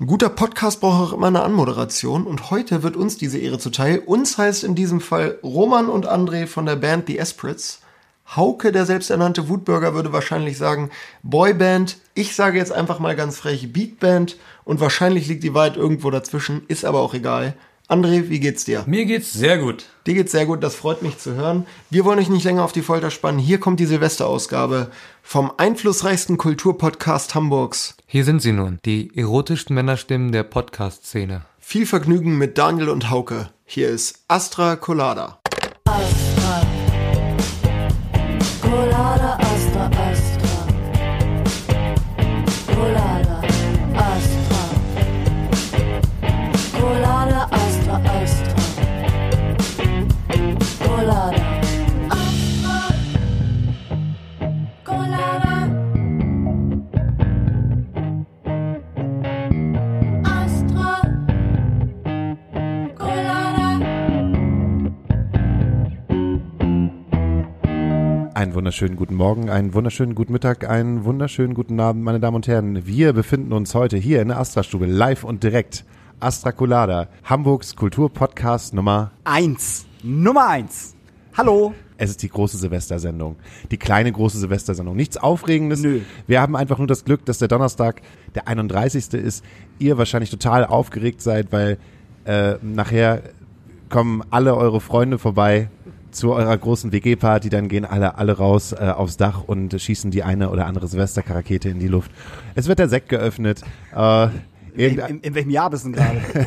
Ein guter Podcast braucht auch immer eine Anmoderation und heute wird uns diese Ehre zuteil. Uns heißt in diesem Fall Roman und André von der Band The Espritz. Hauke, der selbsternannte Wutbürger, würde wahrscheinlich sagen Boyband. Ich sage jetzt einfach mal ganz frech Beatband und wahrscheinlich liegt die Wahrheit irgendwo dazwischen, ist aber auch egal. André, wie geht's dir? Mir geht's sehr gut. Dir geht's sehr gut, das freut mich zu hören. Wir wollen euch nicht länger auf die Folter spannen. Hier kommt die Silvesterausgabe vom einflussreichsten Kulturpodcast Hamburgs. Hier sind sie nun, die erotischsten Männerstimmen der Podcast-Szene. Viel Vergnügen mit Daniel und Hauke. Hier ist Astra Colada. Astra. Colada, Astra, Astra. Einen wunderschönen guten Morgen, einen wunderschönen guten Mittag, einen wunderschönen guten Abend, meine Damen und Herren. Wir befinden uns heute hier in der Astra-Stube, live und direkt. Astra Colada, Hamburgs Kulturpodcast Nummer. Eins. Nummer eins. Hallo. Es ist die große Silvestersendung. Die kleine große Silvestersendung. Nichts Aufregendes. Nö. Wir haben einfach nur das Glück, dass der Donnerstag der 31. ist. Ihr wahrscheinlich total aufgeregt seid, weil äh, nachher kommen alle eure Freunde vorbei zu eurer großen WG-Party, dann gehen alle alle raus äh, aufs Dach und schießen die eine oder andere Silvesterrakete in die Luft. Es wird der Sekt geöffnet. Äh, In, in, in welchem Jahr bist du denn gerade?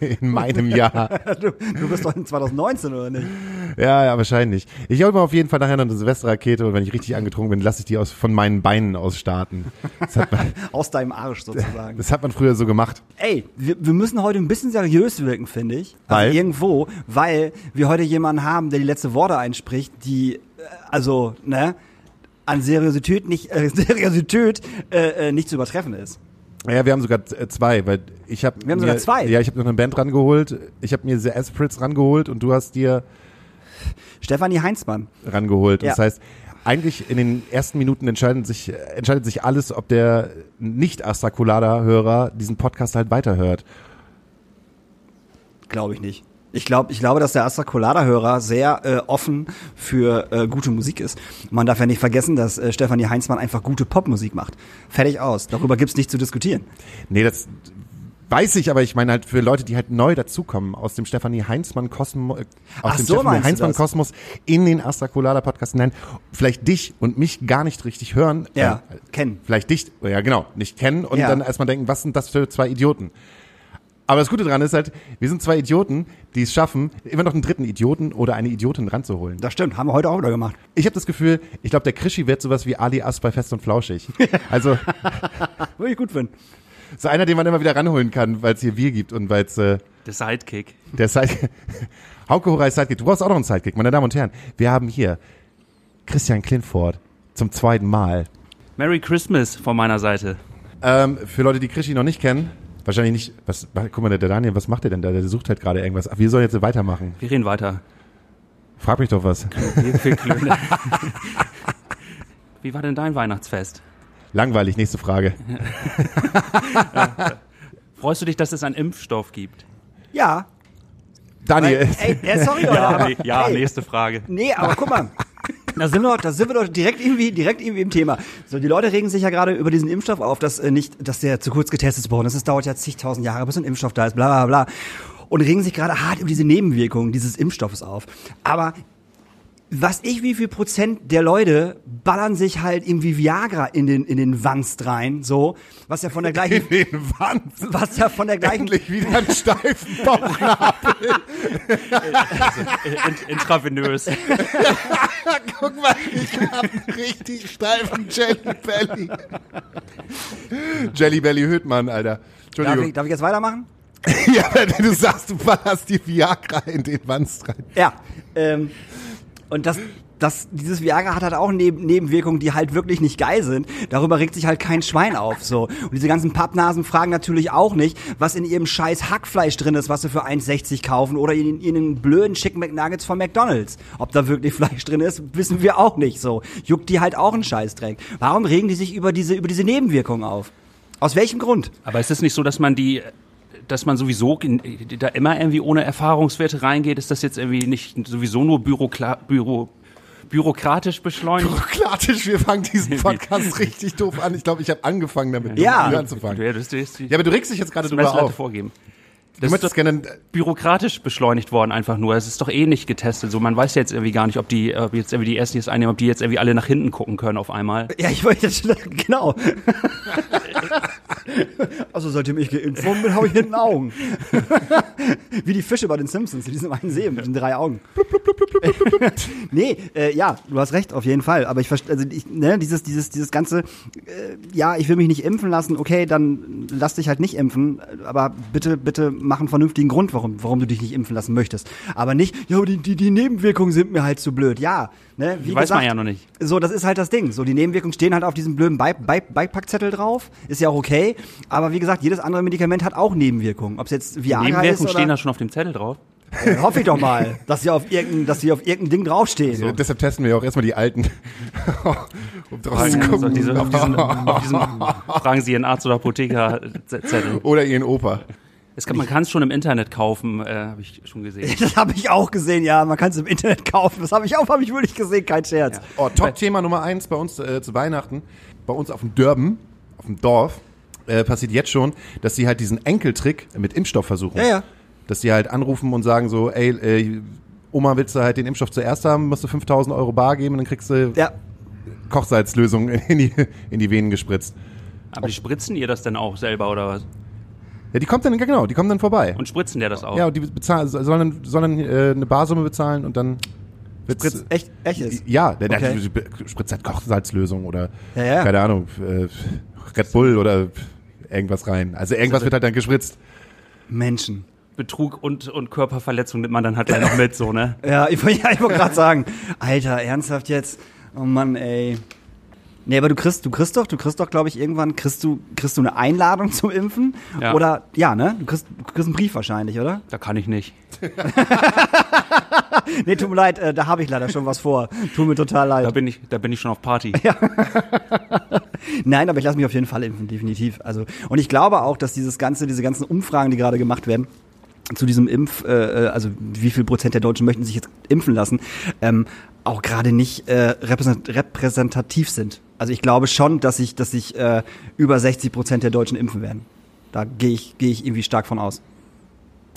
in meinem Jahr. du, du bist doch in 2019, oder nicht? Ja, ja, wahrscheinlich. Ich hole mir auf jeden Fall nachher noch eine Silvesterrakete und wenn ich richtig angetrunken bin, lasse ich die aus, von meinen Beinen aus starten. Man, Aus deinem Arsch sozusagen. das hat man früher so gemacht. Ey, wir, wir müssen heute ein bisschen seriös wirken, finde ich. Also Weil? irgendwo, weil wir heute jemanden haben, der die letzte Worte einspricht, die, äh, also, ne, an Seriosität nicht, äh, Seriosität äh, äh, nicht zu übertreffen ist. Ja, wir haben sogar äh, zwei, weil ich habe Wir haben sogar zwei? Ja, ich habe noch eine Band rangeholt. Ich habe mir The Espritz rangeholt und du hast dir Stefanie Heinzmann. rangeholt. Ja. Das heißt, eigentlich in den ersten Minuten entscheidet sich, entscheidet sich alles, ob der nicht Astrakulada-Hörer diesen Podcast halt weiterhört. Glaube ich nicht. Ich glaube, ich glaube, dass der Astra Colada-Hörer sehr äh, offen für äh, gute Musik ist. Man darf ja nicht vergessen, dass äh, Stefanie Heinzmann einfach gute Popmusik macht. Fertig aus. Darüber gibt's nicht zu diskutieren. Nee, das weiß ich, aber ich meine halt für Leute, die halt neu dazukommen aus dem Stefanie Heinzmann Kosmos, äh, aus Ach dem so, Stefanie Heinzmann? Kosmos in den Astrakulada Podcast hinein, vielleicht dich und mich gar nicht richtig hören. Ja, äh, kennen. Vielleicht dich, ja genau, nicht kennen und Ja. dann erstmal denken, was sind das für zwei Idioten? Aber das Gute dran ist halt, wir sind zwei Idioten, die es schaffen, immer noch einen dritten Idioten oder eine Idiotin ranzuholen. Das stimmt, haben wir heute auch wieder gemacht. Ich habe das Gefühl, ich glaube, der Krischi wird sowas wie Ali As bei Fest und Flauschig. Also Würde ich gut finden. so einer, den man immer wieder ranholen kann, weil es hier Bier gibt und weil es äh, Der Sidekick. Der Side Hauke Horay Sidekick. Du brauchst auch noch einen Sidekick, meine Damen und Herren. Wir haben hier Christian Klinford zum zweiten Mal. Merry Christmas von meiner Seite. Ähm, für Leute, die Krischi noch nicht kennen, wahrscheinlich nicht. Was, guck mal, der, der Daniel, was macht der denn da? Der sucht halt gerade irgendwas. Ach, wir sollen jetzt weitermachen. Wir reden weiter. Frag mich doch was. Wie war denn dein Weihnachtsfest? Langweilig, nächste Frage. Freust du dich, dass es einen Impfstoff gibt? Ja. Daniel, Ey, äh, sorry, Leute, aber, nee, ja ey, nächste Frage. Nee, aber guck mal. Da sind wir, doch- da sind wir doch direkt irgendwie, direkt irgendwie im Thema. So, die Leute regen sich ja gerade über diesen Impfstoff auf, dass äh, nicht, dass der zu kurz getestet worden ist. Es dauert ja zigtausend Jahre, bis ein Impfstoff da ist, bla bla bla. Und regen sich gerade hart über diese Nebenwirkungen dieses Impfstoffes auf. Aber was ich, wie viel Prozent der Leute ballern sich halt irgendwie Viagra in den, in den Wanst rein, so, was ja von der gleichen, in den Wand. was ja von der gleichen, Endlich wieder einen steifen Bauchnabel. Int intravenös. Guck mal, ich hab einen richtig steifen Jelly Belly. Jelly Belly Hüttmann, Alter. darf Entschuldigung. ich, darf ich jetzt weitermachen? Ja, wenn du sagst, du ballerst die Viagra in den Wanst rein. Ja, ähm, und das, das, dieses Viagra hat halt auch Neben Nebenwirkungen, die halt wirklich nicht geil sind. Darüber regt sich halt kein Schwein auf, so. Und diese ganzen Pappnasen fragen natürlich auch nicht, was in ihrem scheiß Hackfleisch drin ist, was sie für 1,60 kaufen oder in, in den blöden Chicken McNuggets von McDonalds. Ob da wirklich Fleisch drin ist, wissen wir auch nicht, so. Juckt die halt auch einen Scheißdreck. Warum regen die sich über diese, über diese Nebenwirkungen auf? Aus welchem Grund? Aber ist es nicht so, dass man die, dass man sowieso da immer irgendwie ohne Erfahrungswerte reingeht? Ist das jetzt irgendwie nicht sowieso nur Bürokla Büro, bürokratisch beschleunigt? Bürokratisch, wir fangen diesen Podcast richtig doof an. Ich glaube, ich habe angefangen damit, Ja. damit anzufangen. Ja, das, das, Ja, aber du regst dich jetzt gerade drüber Messlatte auf. vorgeben. Du Das ist möchtest doch gerne, bürokratisch beschleunigt worden einfach nur. Es ist doch eh nicht getestet. So, man weiß jetzt irgendwie gar nicht, ob die, ob jetzt irgendwie die ersten, es einnehmen, ob die jetzt irgendwie alle nach hinten gucken können auf einmal. Ja, ich wollte jetzt, genau. also seitdem ich geimpft worden bin, habe ich hinten Augen. Wie die Fische bei den Simpsons, in diesem einen See mit den drei Augen. nee, äh, ja, du hast recht, auf jeden Fall. Aber ich verstehe, also ich, ne, dieses, dieses, dieses ganze, äh, ja, ich will mich nicht impfen lassen, okay, dann lass dich halt nicht impfen, aber bitte, bitte mach einen vernünftigen Grund, warum, warum du dich nicht impfen lassen möchtest. Aber nicht, ja, die, die, die Nebenwirkungen sind mir halt zu blöd. Ja, ne, wie Die weiß gesagt, man ja noch nicht. so, das ist halt das Ding. So, die Nebenwirkungen stehen halt auf diesem blöden Bei Bei Beipackzettel drauf. Ist ja auch okay. Aber wie gesagt, jedes andere Medikament hat auch Nebenwirkungen. Ob es jetzt Viagra ist Nebenwirkungen oder... stehen da schon auf dem Zettel drauf. Äh, hoffe ich doch mal, dass sie auf irgendein, dass sie auf irgendein Ding draufstehen. Ja, deshalb testen wir ja auch erstmal die alten, um draus zu Also gucken. diese, auf, diesen, auf diesem Fragen Sie Ihren Arzt oder Apotheker-Zettel. Oder ihren Opa. Es kann, man kann es schon im Internet kaufen, äh, habe ich schon gesehen. Das habe ich auch gesehen, ja. Man kann es im Internet kaufen. Das habe ich auch, habe ich wirklich gesehen, kein Scherz. Oh, Top-Thema Nummer eins bei uns äh, zu Weihnachten. Bei uns auf dem Dörben, auf dem Dorf, äh, passiert jetzt schon, dass sie halt diesen Enkeltrick mit Impfstoff versuchen. Ja, ja. Dass sie halt anrufen und sagen so, ey, äh, Oma, willst du halt den Impfstoff zuerst haben, musst du 5000 Euro bar geben und dann kriegst du Ja. Kochsalzlösung in die, in die Venen gespritzt. Aber die spritzen ihr das denn auch selber oder was? Ja, die kommt dann, genau, die kommen dann vorbei. Und spritzen der das auch? ja, und die bezahlen, sollen, dann- sollen äh, eine Barsumme bezahlen und dann wird's, Spritz, echt, echt ist. Ja, der, der Okay. spritzt halt Kochsalzlösung oder Ja, ja. keine Ahnung, äh, Red Bull oder irgendwas rein. Also irgendwas wird halt dann gespritzt. Menschen. Betrug und, und Körperverletzung nimmt man dann halt gleich noch mit, so, ne? Ja, ich, wollte- ja, ich wollte gerade sagen, Alter, ernsthaft jetzt? Oh Mann, ey. Nee, aber du kriegst, du kriegst doch, du kriegst doch, glaube ich, irgendwann, kriegst du, kriegst du eine Einladung zum Impfen? Ja. Oder, ja, ne? Du kriegst, du kriegst einen Brief wahrscheinlich, oder? Da kann ich nicht. Nee, tut mir leid, äh, da habe ich leider schon was vor. Tut mir total Da leid. bin ich, da bin ich schon auf Party. Nein, aber ich lasse mich auf jeden Fall impfen, definitiv. Also, und ich glaube auch, dass dieses ganze, diese ganzen Umfragen, die gerade gemacht werden, zu diesem Impf, äh, äh, also wie viel Prozent der Deutschen möchten sich jetzt impfen lassen, ähm, auch gerade nicht äh, repräsent- repräsentativ sind. Also ich glaube schon, dass sich, dass sich äh, über 60 Prozent der Deutschen impfen werden. Da gehe ich, gehe ich irgendwie stark von aus.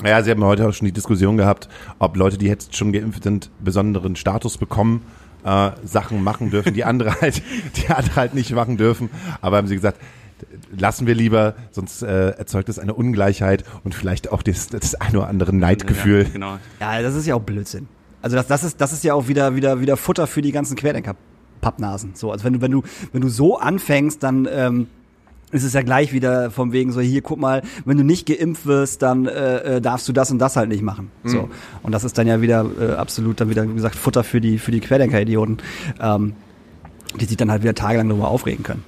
Ja, sie haben heute auch schon die Diskussion gehabt, ob Leute, die jetzt schon geimpft sind, besonderen Status bekommen, äh, Sachen machen dürfen, die andere halt, die andere halt nicht machen dürfen. Aber haben sie gesagt, lassen wir lieber, sonst äh, erzeugt es eine Ungleichheit und vielleicht auch das, das ein oder andere Neidgefühl. Ja, genau. Ja, das ist ja auch Blödsinn. Also das, das ist, das ist ja auch wieder, wieder, wieder Futter für die ganzen Querdenker-Pappnasen. So, also wenn du, wenn du, wenn du so anfängst, dann ähm, ist es ja gleich wieder vom wegen so, hier, guck mal, wenn du nicht geimpft wirst, dann äh, äh, darfst du das und das halt nicht machen. So. Und das ist dann ja wieder äh, absolut dann wieder, wie gesagt, Futter für die, für die Querdenker-Idioten, ähm, die sich dann halt wieder tagelang darüber aufregen können.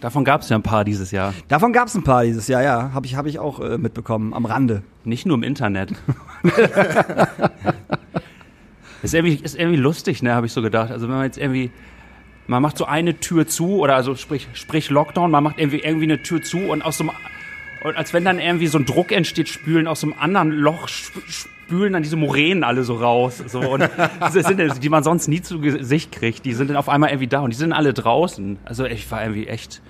Davon gab es ja ein paar dieses Jahr. Davon gab es ein paar dieses Jahr, ja. Habe ich, hab ich auch äh, mitbekommen, am Rande. Nicht nur im Internet. ist, irgendwie, ist irgendwie lustig, ne, habe ich so gedacht. Also wenn man jetzt irgendwie, man macht so eine Tür zu, oder also sprich, sprich Lockdown, man macht irgendwie, irgendwie eine Tür zu und aus so einem, und als wenn dann irgendwie so ein Druck entsteht, spülen aus so einem anderen Loch, sp- spülen dann diese Moränen alle so raus. So, und diese sind, die man sonst nie zu Gesicht kriegt, die sind dann auf einmal irgendwie da und die sind alle draußen. Also ich war irgendwie echt.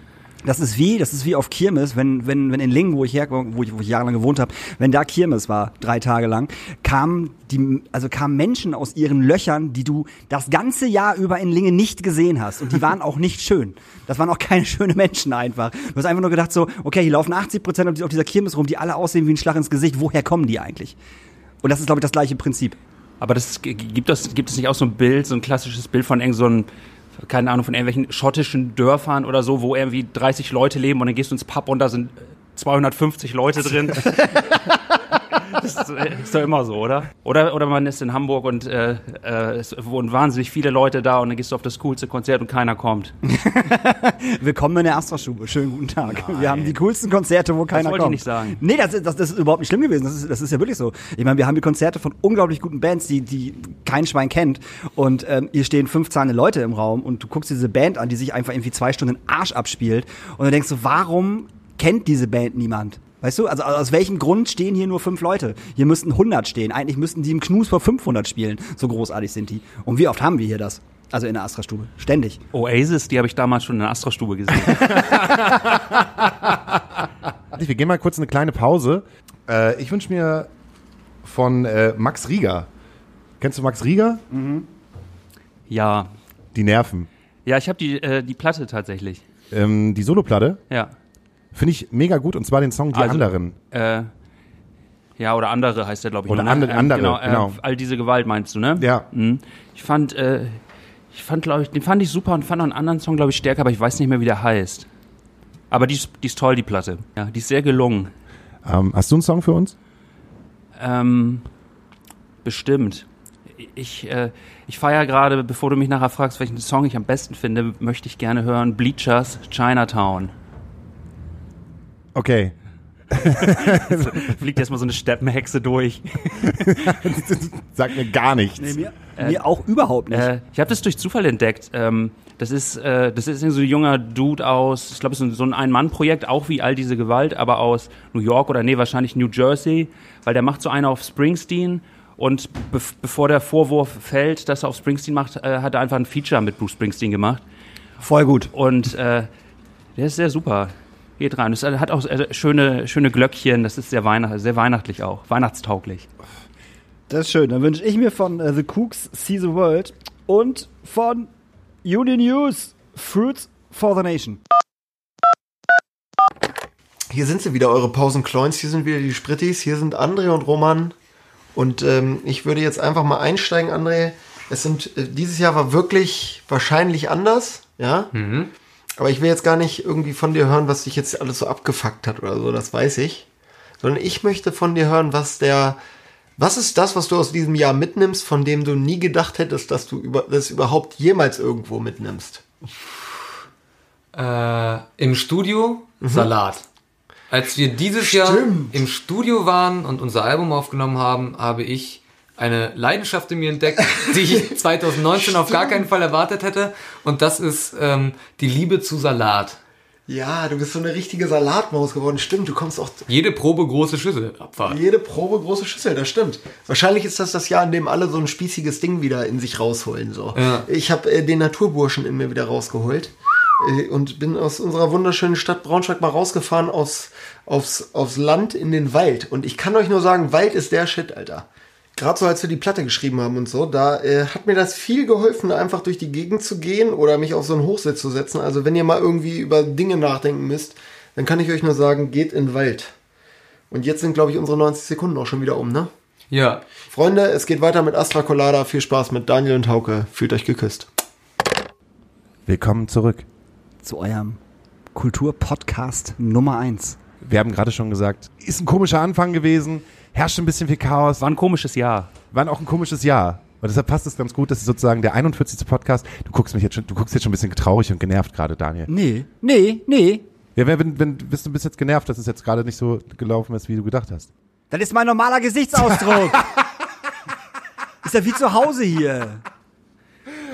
Das ist wie, das ist wie auf Kirmes, wenn, wenn, wenn in Lingen, wo ich her, wo ich, wo ich jahrelang gewohnt habe, wenn da Kirmes war, drei Tage lang, kamen die, also kamen Menschen aus ihren Löchern, die du das ganze Jahr über in Lingen nicht gesehen hast. Und die waren auch nicht schön. Das waren auch keine schönen Menschen einfach. Du hast einfach nur gedacht so, okay, hier laufen 80 Prozent auf dieser Kirmes rum, die alle aussehen wie ein Schlag ins Gesicht. Woher kommen die eigentlich? Und das ist, glaube ich, das gleiche Prinzip. Aber das gibt es gibt es nicht auch so ein Bild, so ein klassisches Bild von irgend so einem, keine Ahnung, von irgendwelchen schottischen Dörfern oder so, wo irgendwie 30 Leute leben und dann gehst du ins Pub und da sind 250 Leute drin. Das ist, äh, ist doch immer so, oder? Oder, oder man ist in Hamburg und äh, äh, es wohnen wahnsinnig viele Leute da und dann gehst du auf das coolste Konzert und keiner kommt. Willkommen in der Astra-Stube. Schönen guten Tag. Wir haben die coolsten Konzerte, wo keiner wollte ich kommt. nicht sagen. Nee, das, ist- das, das ist überhaupt nicht schlimm gewesen. Das ist, das ist ja wirklich so. Ich meine, wir haben die Konzerte von unglaublich guten Bands, die, die kein Schwein kennt. Und ähm, hier stehen fünf zahlende Leute im Raum und du guckst diese Band an, die sich einfach irgendwie zwei Stunden den Arsch abspielt. Und du denkst so, warum kennt diese Band niemand? Weißt du, also aus welchem Grund stehen hier nur fünf Leute? Hier müssten 100 stehen. Eigentlich müssten die im Knus vor 500 spielen. So großartig sind die. Und wie oft haben wir hier das? Also in der Astra-Stube. Ständig. Oasis, die habe ich damals schon in der Astra-Stube gesehen. Wir gehen mal kurz eine kleine Pause. Äh, ich wünsche mir von äh, Max Rieger. Kennst du Max Rieger? ja. Die Nerven. Ja, ich habe die, äh, die Platte tatsächlich. Ähm, die Soloplatte Ja. Finde ich mega gut und zwar den Song Die Also- anderen. Äh, ja, oder andere heißt der, glaube ich. Oder nur, ne? andere- andere, genau. genau. Äh, all diese Gewalt meinst du, ne? Ja. Mhm. Ich fand, äh, ich fand, glaube ich, den fand ich super und fand noch einen anderen Song, glaube ich, stärker, aber ich weiß nicht mehr, wie der heißt. Aber die ist, die ist toll, die Platte. Ja, die ist sehr gelungen. Ähm, hast du einen Song für uns? Ähm, bestimmt. Ich, äh, ich feiere gerade, bevor du mich nachher fragst, welchen Song ich am besten finde, möchte ich gerne hören Bleachers Chinatown. Okay. Fliegt erstmal so eine Steppenhexe durch. Sag mir gar nichts. Nee, mir, mir auch überhaupt nicht. Äh, ich habe das durch Zufall entdeckt. Ähm, das ist, äh, das ist so ein junger Dude aus, ich glaube, es ist so ein Ein-Mann-Projekt, auch wie all diese Gewalt, aber aus New York oder nee, wahrscheinlich New Jersey, weil der macht so eine auf Springsteen und be bevor der Vorwurf fällt, dass er auf Springsteen macht, äh, hat er einfach ein Feature mit Bruce Springsteen gemacht. Voll gut. Und äh, der ist sehr super. Geht rein. Es hat auch schöne, schöne Glöckchen, das ist sehr, weihnacht sehr weihnachtlich auch, weihnachtstauglich. Das ist schön. Dann wünsche ich mir von äh, The Cooks See the World und von Union News Fruits for the Nation. Hier sind sie wieder, eure Pausenkloins. Hier sind wieder die Sprittis. Hier sind André und Roman. Und ähm, ich würde jetzt einfach mal einsteigen, André. Es sind, äh, dieses Jahr war wirklich wahrscheinlich anders, ja. Aber ich will jetzt gar nicht irgendwie von dir hören, was dich jetzt alles so abgefuckt hat oder so, das weiß ich. Sondern ich möchte von dir hören, was der, was ist das, was du aus diesem Jahr mitnimmst, von dem du nie gedacht hättest, dass du über, das überhaupt jemals irgendwo mitnimmst? Äh, Im Studio Salat. Als wir dieses Jahr Stimmt. im Studio waren und unser Album aufgenommen haben, habe ich eine Leidenschaft in mir entdeckt, die ich 2019 auf gar keinen Fall erwartet hätte. Und das ist ähm, die Liebe zu Salat. Ja, du bist so eine richtige Salatmaus geworden. Stimmt, du kommst auch Jede Probe große Schüssel Abfahrt. Jede Probe große Schüssel, das stimmt. Wahrscheinlich ist das das Jahr, in dem alle so ein spießiges Ding wieder in sich rausholen. So. Ja. Ich habe äh, den Naturburschen in mir wieder rausgeholt äh, und bin aus unserer wunderschönen Stadt Braunschweig mal rausgefahren aufs, aufs, aufs Land in den Wald. Und ich kann euch nur sagen, Wald ist der Shit, Alter. Gerade so, als wir die Platte geschrieben haben und so, da äh, hat mir das viel geholfen, einfach durch die Gegend zu gehen oder mich auf so einen Hochsitz zu setzen. Also wenn ihr mal irgendwie über Dinge nachdenken müsst, dann kann ich euch nur sagen, geht in den Wald. Und jetzt sind, glaube ich, unsere 90 Sekunden auch schon wieder um, ne? Ja. Freunde, es geht weiter mit Astra Colada. Viel Spaß mit Daniel und Hauke. Fühlt euch geküsst. Willkommen zurück. Zu eurem Kulturpodcast Nummer eins. Wir haben gerade schon gesagt, ist ein komischer Anfang gewesen, herrscht ein bisschen viel Chaos, War ein komisches Jahr. war auch ein komisches Jahr. Und deshalb passt es ganz gut, dass es sozusagen der 41. Podcast. Du guckst mich jetzt schon, du guckst jetzt schon ein bisschen traurig und genervt gerade, Daniel. Nee, nee, nee. Ja, wenn, wenn, wenn bist du bist jetzt genervt, dass es jetzt gerade nicht so gelaufen ist, wie du gedacht hast. Das ist mein normaler Gesichtsausdruck. ist ja wie zu Hause hier.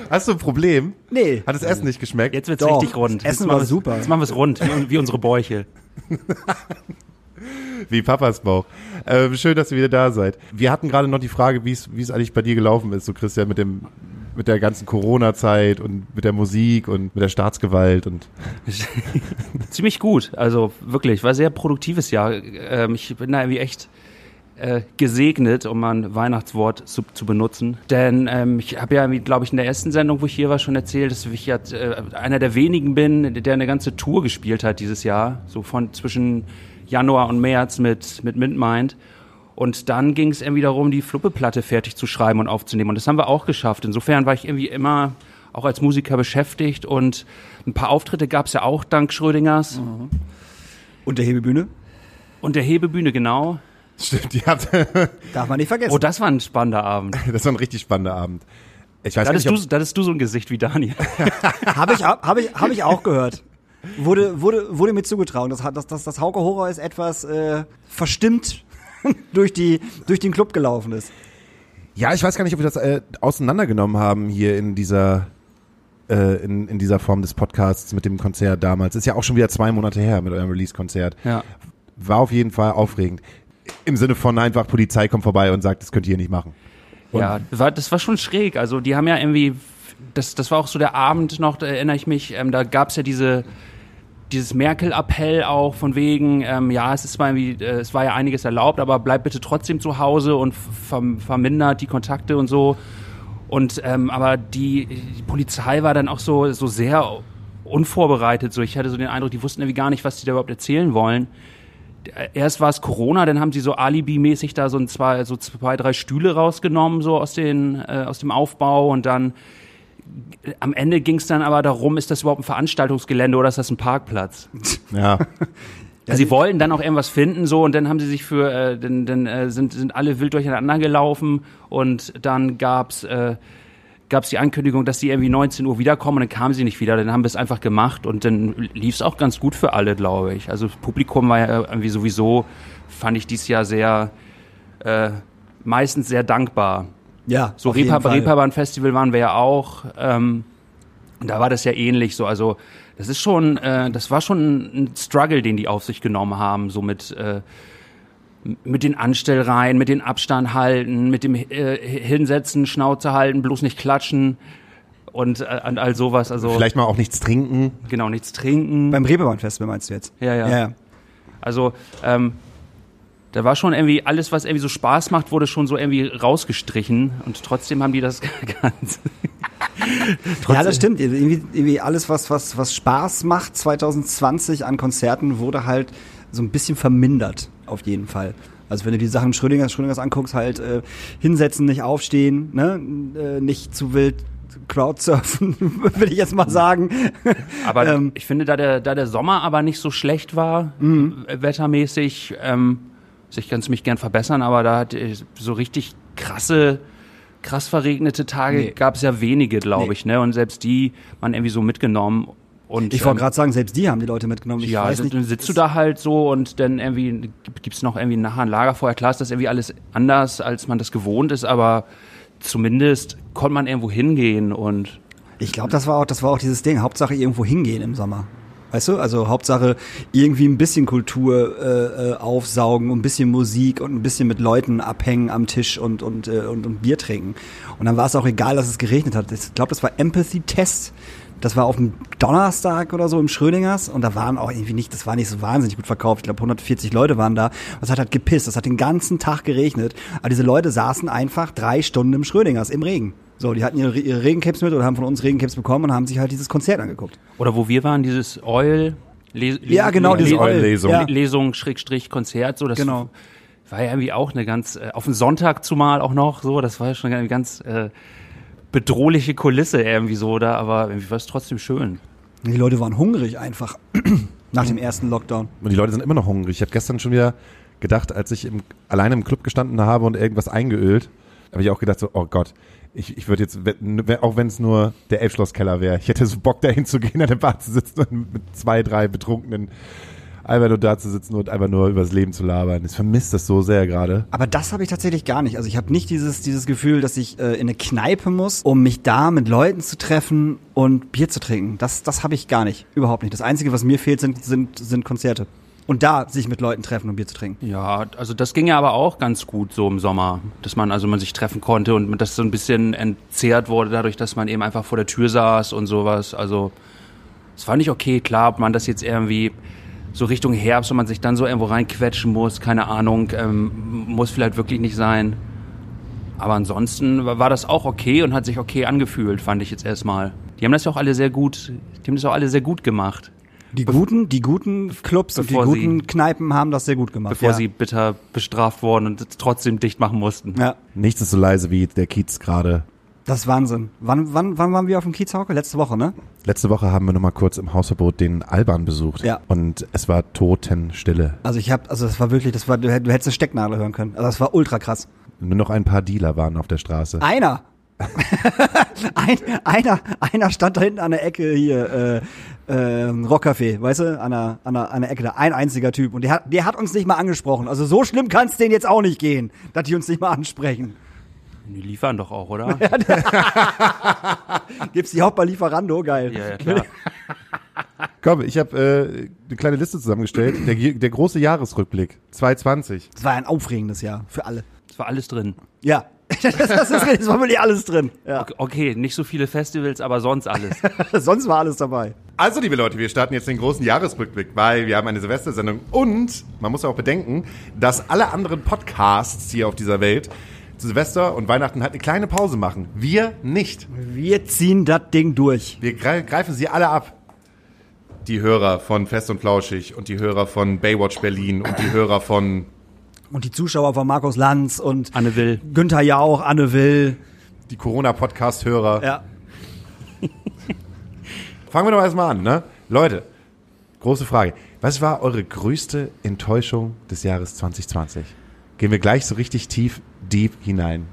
Hast du ein Problem? Nee. Hat das Essen nicht geschmeckt? Jetzt wird's Doch, richtig rund. das Essen Jetzt war super. Jetzt machen wir es rund, wie, wie unsere Bäuche. Wie Papas Bauch. Ähm, schön, dass ihr wieder da seid. Wir hatten gerade noch die Frage, wie es eigentlich bei dir gelaufen ist, so Christian, mit dem mit der ganzen Corona-Zeit und mit der Musik und mit der Staatsgewalt und Ziemlich gut. Also wirklich, war ein sehr produktives Jahr. Ähm, ich bin da irgendwie echt äh, gesegnet, um mal ein Weihnachtswort zu, zu benutzen. Denn ähm, ich habe ja, glaube ich, in der ersten Sendung, wo ich hier war, schon erzählt, dass ich ja äh, einer der wenigen bin, der eine ganze Tour gespielt hat dieses Jahr. So von zwischen Januar und März mit, mit MintMind. Und dann ging es irgendwie darum, die Fluppeplatte fertig zu schreiben und aufzunehmen. Und das haben wir auch geschafft. Insofern war ich irgendwie immer auch als Musiker beschäftigt und ein paar Auftritte gab es ja auch dank Schrödingers. Und der Hebebühne? Und der Hebebühne, genau. Stimmt, die hat, Darf man nicht vergessen. Oh, das war ein spannender Abend. das war ein richtig spannender Abend. Ich weiß Da nicht, du, ob, da hattest du so ein Gesicht wie Daniel. Habe ich, hab ich, hab ich auch gehört. Wurde, wurde, wurde mir zugetragen, dass, dass, dass das Hauke Horror ist etwas äh, verstimmt durch, die, durch den Club gelaufen ist. ja, ich weiß gar nicht, ob wir das äh, auseinandergenommen haben hier in dieser, äh, in, in dieser Form des Podcasts mit dem Konzert damals. Ist ja auch schon wieder zwei Monate her mit eurem Release-Konzert. Ja. War auf jeden Fall aufregend. Im Sinne von einfach Polizei kommt vorbei und sagt, das könnt ihr hier nicht machen. Ja, war, das war schon schräg. Also die haben ja irgendwie, das, das war auch so der Abend noch, da erinnere ich mich, ähm, da gab's ja diese dieses Merkel-Appell auch von wegen, ähm, ja, es ist zwar irgendwie, äh, es war ja einiges erlaubt, aber bleibt bitte trotzdem zu Hause und verm vermindert die Kontakte und so. Und ähm, aber die, die Polizei war dann auch so so sehr unvorbereitet. So, ich hatte so den Eindruck, die wussten irgendwie gar nicht, was die da überhaupt erzählen wollen. Erst war es Corona, dann haben sie so Alibi-mäßig da so ein zwei, so zwei, drei Stühle rausgenommen, so aus, den, äh, aus dem Aufbau und dann äh, am Ende ging es dann aber darum, ist das überhaupt ein Veranstaltungsgelände oder ist das ein Parkplatz? Ja. Also sie wollten dann auch irgendwas finden, so und dann haben sie sich für, äh, dann, dann äh, sind, sind alle wild durcheinander gelaufen und dann gab's äh, gab's die Ankündigung, dass sie irgendwie 19 Uhr wiederkommen und dann kamen sie nicht wieder. Dann haben wir es einfach gemacht und dann lief's auch ganz gut für alle, glaube ich. Also das Publikum war ja irgendwie sowieso, fand ich dieses Jahr sehr, äh, meistens sehr dankbar. Ja, So. Reeperbahn Festival waren wir ja auch. Ähm, und da war das ja ähnlich so. Also das ist schon, äh, das war schon ein Struggle, den die auf sich genommen haben, so mit äh, mit den Anstellreihen, mit den Abstand halten, mit dem äh, Hinsetzen, Schnauze halten, bloß nicht klatschen und, äh, und all sowas. Also Vielleicht mal auch nichts trinken. genau nichts trinken. Beim Reeperbahn-Festival meinst du jetzt? Ja, ja. ja, ja. Also ähm, da war schon irgendwie alles, was irgendwie so Spaß macht, wurde schon so irgendwie rausgestrichen und trotzdem haben die das ganz. Ja, das stimmt. Irgendwie, irgendwie alles, was, was, was Spaß macht 2020 an Konzerten, wurde halt so ein bisschen vermindert, auf jeden Fall. Also wenn du die Sachen Schrödingers, Schrödingers anguckst, halt äh, hinsetzen, nicht aufstehen, ne? äh, nicht zu wild Crowdsurfen, würde ich jetzt mal sagen. Aber Ähm. ich finde, da der, da der Sommer aber nicht so schlecht war, Mhm. äh, wettermäßig, ähm, also ich kann es mich gern verbessern, aber da hat äh, so richtig krasse, krass verregnete Tage Nee. gab es ja wenige, glaube Nee. ich, ne? Und selbst die waren irgendwie so mitgenommen. Und Ich wollte ähm, gerade sagen, selbst die haben die Leute mitgenommen. Ich ja, weiß nicht, dann sitzt du da halt so und dann irgendwie gibt's noch irgendwie nachher ein Lagerfeuer. Klar ist das irgendwie alles anders, als man das gewohnt ist, aber zumindest konnte man irgendwo hingehen und Ich glaube, das war auch, das war auch dieses Ding. Hauptsache irgendwo hingehen im Sommer. Weißt du? Also Hauptsache irgendwie ein bisschen Kultur äh, äh, aufsaugen und ein bisschen Musik und ein bisschen mit Leuten abhängen am Tisch und und äh, und, und Bier trinken. Und dann war es auch egal, dass es geregnet hat. Ich glaube, das war Empathy Test. Das war auf dem Donnerstag oder so im Schrödingers und da waren auch irgendwie nicht, das war nicht so wahnsinnig gut verkauft. Ich glaube 140 Leute waren da. Das hat halt gepisst. Das hat den ganzen Tag geregnet. Aber diese Leute saßen einfach drei Stunden im Schrödingers im Regen. So, die hatten ihre, ihre Regencaps mit oder haben von uns Regencaps bekommen und haben sich halt dieses Konzert angeguckt. Oder wo wir waren, dieses Oil. Les Ja, genau, Les diese Oil- Lesung. Ja. Lesung, Schrägstrich, Konzert. So, das Genau. war ja irgendwie auch eine ganz, äh, auf den Sonntag zumal auch noch so, das war ja schon eine ganz äh, bedrohliche Kulisse irgendwie so da, aber irgendwie war es trotzdem schön. Die Leute waren hungrig einfach nach dem ersten Lockdown. Und die Leute sind immer noch hungrig. Ich habe gestern schon wieder gedacht, als ich im, alleine im Club gestanden habe und irgendwas eingeölt, habe ich auch gedacht so, oh Gott, ich, ich würde jetzt, auch wenn es nur der Elfschlosskeller wäre, ich hätte so Bock dahin zu gehen, an der Bar zu sitzen und mit zwei, drei Betrunkenen einfach nur da zu sitzen und einfach nur über das Leben zu labern. Ich vermisse das so sehr gerade. Aber das habe ich tatsächlich gar nicht. Also ich habe nicht dieses, dieses Gefühl, dass ich äh, in eine Kneipe muss, um mich da mit Leuten zu treffen und Bier zu trinken. Das, das habe ich gar nicht. Überhaupt nicht. Das Einzige, was mir fehlt, sind, sind, sind Konzerte. Und da sich mit Leuten treffen und Bier zu trinken. Ja, also das ging ja aber auch ganz gut so im Sommer, dass man also man sich treffen konnte und das so ein bisschen entzerrt wurde dadurch, dass man eben einfach vor der Tür saß und sowas. Also es fand ich okay, klar, ob man das jetzt irgendwie so Richtung Herbst, wenn man sich dann so irgendwo reinquetschen muss, keine Ahnung, ähm, muss vielleicht wirklich nicht sein. Aber ansonsten war das auch okay und hat sich okay angefühlt, fand ich jetzt erstmal. Die haben das ja auch alle sehr gut, die haben das auch alle sehr gut gemacht, Die guten, die guten Clubs und die Bevor sie- guten Kneipen haben das sehr gut gemacht. bevor ja. sie bitter bestraft wurden und trotzdem dicht machen mussten. Ja. Nichts ist so leise wie der Kiez gerade Das ist Wahnsinn. Wann, wann, wann waren wir auf dem Kiez, Hauke? Letzte Woche, ne? Letzte Woche haben wir noch mal kurz im Hausverbot den Alban besucht. Ja. Und es war Totenstille. Also ich hab, also das war wirklich, das war, du, hätt- du hättest eine Stecknadel hören können. Also das war ultra krass. Nur noch ein paar Dealer waren auf der Straße. Einer. ein, einer, einer stand da hinten an der Ecke hier, äh, äh, Rockcafé, weißt du, an der, an der, an der Ecke da. Ein einziger Typ. Und der hat, der hat uns nicht mal angesprochen. Also so schlimm kann es denen jetzt auch nicht gehen, dass die uns nicht mal ansprechen. Die liefern doch auch, oder? Gibt's die auch bei Lieferando? Geil. ja, ja, klar. Komm, ich habe äh, eine kleine Liste zusammengestellt. Der, der große Jahresrückblick 2020. Das war ein aufregendes Jahr für alle. Es war alles drin. Ja. Das, das, ist, das war wirklich alles drin. Ja. Okay, okay, nicht so viele Festivals, aber sonst alles. Sonst war alles dabei. Also, liebe Leute, wir starten jetzt den großen Jahresrückblick, weil wir haben eine Silvestersendung und man muss auch bedenken, dass alle anderen Podcasts hier auf dieser Welt Silvester und Weihnachten halt eine kleine Pause machen. Wir nicht. Wir ziehen das Ding durch. Wir grei- greifen sie alle ab. Die Hörer von Fest und Flauschig und die Hörer von Baywatch Berlin und die Hörer von Und die Zuschauer von Markus Lanz und Anne Will. Günther Jauch, Anne Will. die Corona-Podcast-Hörer. Ja. Fangen wir doch erstmal an, ne? Leute, große Frage. Was war eure größte Enttäuschung des Jahres 2020? Gehen wir gleich so richtig tief, deep hinein.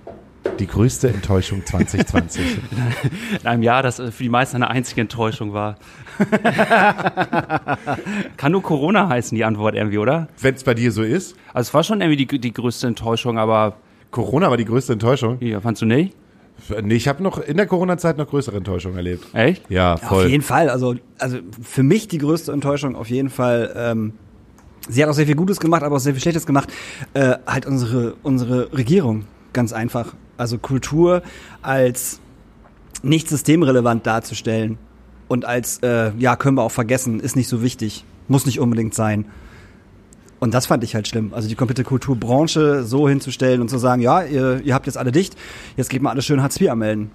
Die größte Enttäuschung 2020. In einem Jahr, das äh, für die meisten eine einzige Enttäuschung war. Kann nur Corona heißen, die Antwort irgendwie, oder? Wenn es bei dir so ist. Also es war schon irgendwie die, die größte Enttäuschung, aber Corona war die größte Enttäuschung. ja, fandst du nicht? Nee, ich habe noch in der Corona-Zeit noch größere Enttäuschungen erlebt. Echt? Ja, Auf voll. jeden Fall. Also, also für mich die größte Enttäuschung auf jeden Fall. Ähm, sie hat auch sehr viel Gutes gemacht, aber auch sehr viel Schlechtes gemacht. Äh, halt unsere unsere Regierung, ganz einfach. Also Kultur als nicht systemrelevant darzustellen und als äh, ja können wir auch vergessen, ist nicht so wichtig, muss nicht unbedingt sein. Und das fand ich halt schlimm. Also die komplette Kulturbranche so hinzustellen und zu sagen, ja, ihr, ihr habt jetzt alle dicht, jetzt geht mal alles schön Hartz IV anmelden.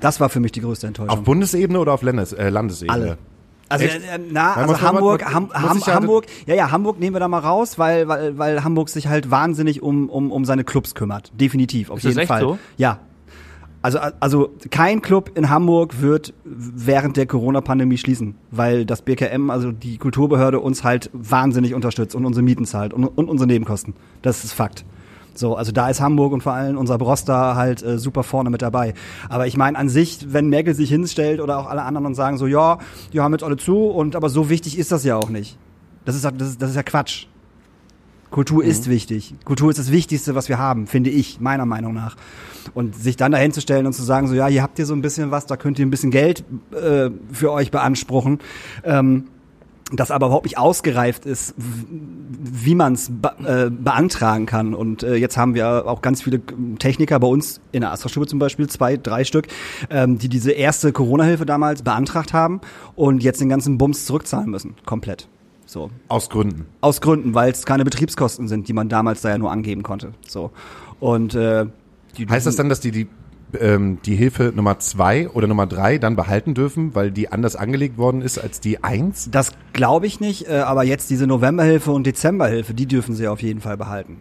Das war für mich die größte Enttäuschung. Auf Bundesebene oder auf Landes äh, Landesebene? Alle. Also, Echt? äh, na, also muss Hamburg, man- Ham, Ham, ja- Hamburg, ja, ja, Hamburg nehmen wir da mal raus, weil, weil, weil Hamburg sich halt wahnsinnig um, um, um seine Clubs kümmert. Definitiv, auf Ist das jeden echt Fall. so? Ja. Also, also kein Club in Hamburg wird während der Corona-Pandemie schließen, weil das BKM, also die Kulturbehörde, uns halt wahnsinnig unterstützt und unsere Mieten zahlt und, und unsere Nebenkosten. Das ist Fakt. So, also da ist Hamburg und vor allem unser Broster halt äh, super vorne mit dabei. Aber ich meine an sich, wenn Merkel sich hinstellt oder auch alle anderen und sagen so, ja, die haben jetzt alle zu und aber so wichtig ist das ja auch nicht. Das ist, das ist, das ist ja Quatsch. Kultur ist wichtig. Kultur ist das Wichtigste, was wir haben, finde ich, meiner Meinung nach. Und sich dann dahin zu stellen und zu sagen, so ja, hier habt ihr so ein bisschen was, da könnt ihr ein bisschen Geld äh, für euch beanspruchen. Ähm, das aber überhaupt nicht ausgereift ist, wie man es be äh, beantragen kann. Und äh, jetzt haben wir auch ganz viele Techniker bei uns in der Astra-Stube zum Beispiel, zwei, drei Stück, ähm, die diese erste Corona-Hilfe damals beantragt haben und jetzt den ganzen Bums zurückzahlen müssen, komplett. So. Aus Gründen. Aus Gründen, weil es keine Betriebskosten sind, die man damals da ja nur angeben konnte. So. Und äh, die, Heißt das dann, dass die die, ähm, die Hilfe Nummer zwei oder Nummer drei dann behalten dürfen, weil die anders angelegt worden ist als die eins? Das glaube ich nicht, äh, aber jetzt diese Novemberhilfe und Dezemberhilfe, die dürfen sie auf jeden Fall behalten.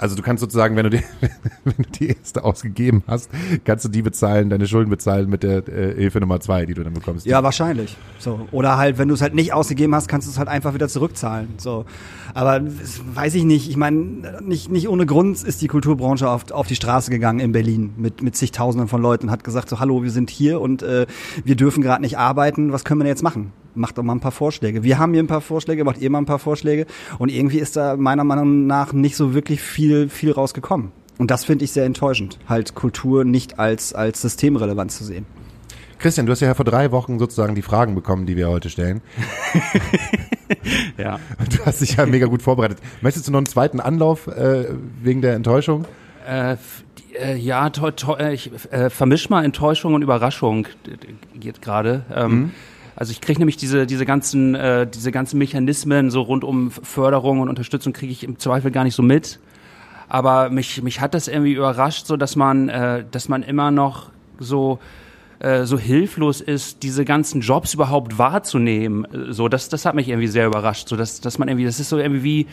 Also du kannst sozusagen, wenn du die, wenn du die erste ausgegeben hast, kannst du die bezahlen, deine Schulden bezahlen mit der äh, Hilfe Nummer zwei, die du dann bekommst. Ja, wahrscheinlich. So. Oder halt, wenn du es halt nicht ausgegeben hast, kannst du es halt einfach wieder zurückzahlen. So. Aber weiß ich nicht. Ich meine, nicht, nicht ohne Grund ist die Kulturbranche auf, auf die Straße gegangen in Berlin mit, mit zigtausenden von Leuten hat gesagt, so hallo, wir sind hier und äh, wir dürfen gerade nicht arbeiten. Was können wir denn jetzt machen? Macht doch mal ein paar Vorschläge. Wir haben hier ein paar Vorschläge, macht ihr mal ein paar Vorschläge. Und irgendwie ist da meiner Meinung nach nicht so wirklich viel, viel rausgekommen. Und das finde ich sehr enttäuschend, halt Kultur nicht als, als systemrelevant zu sehen. Christian, du hast ja vor drei Wochen sozusagen die Fragen bekommen, die wir heute stellen. Ja. Du hast dich ja mega gut vorbereitet. Möchtest du noch einen zweiten Anlauf äh, wegen der Enttäuschung? Äh, äh, ja, to, to, äh, ich äh, vermisch mal Enttäuschung und Überraschung geht gerade. Ähm, Also ich kriege nämlich diese diese ganzen äh, diese ganzen Mechanismen so rund um Förderung und Unterstützung kriege ich im Zweifel gar nicht so mit. Aber mich mich hat das irgendwie überrascht, so dass man äh, dass man immer noch so äh, so hilflos ist, diese ganzen Jobs überhaupt wahrzunehmen. Äh, So, das, das hat mich irgendwie sehr überrascht. So, dass, dass man irgendwie, das ist so irgendwie wie,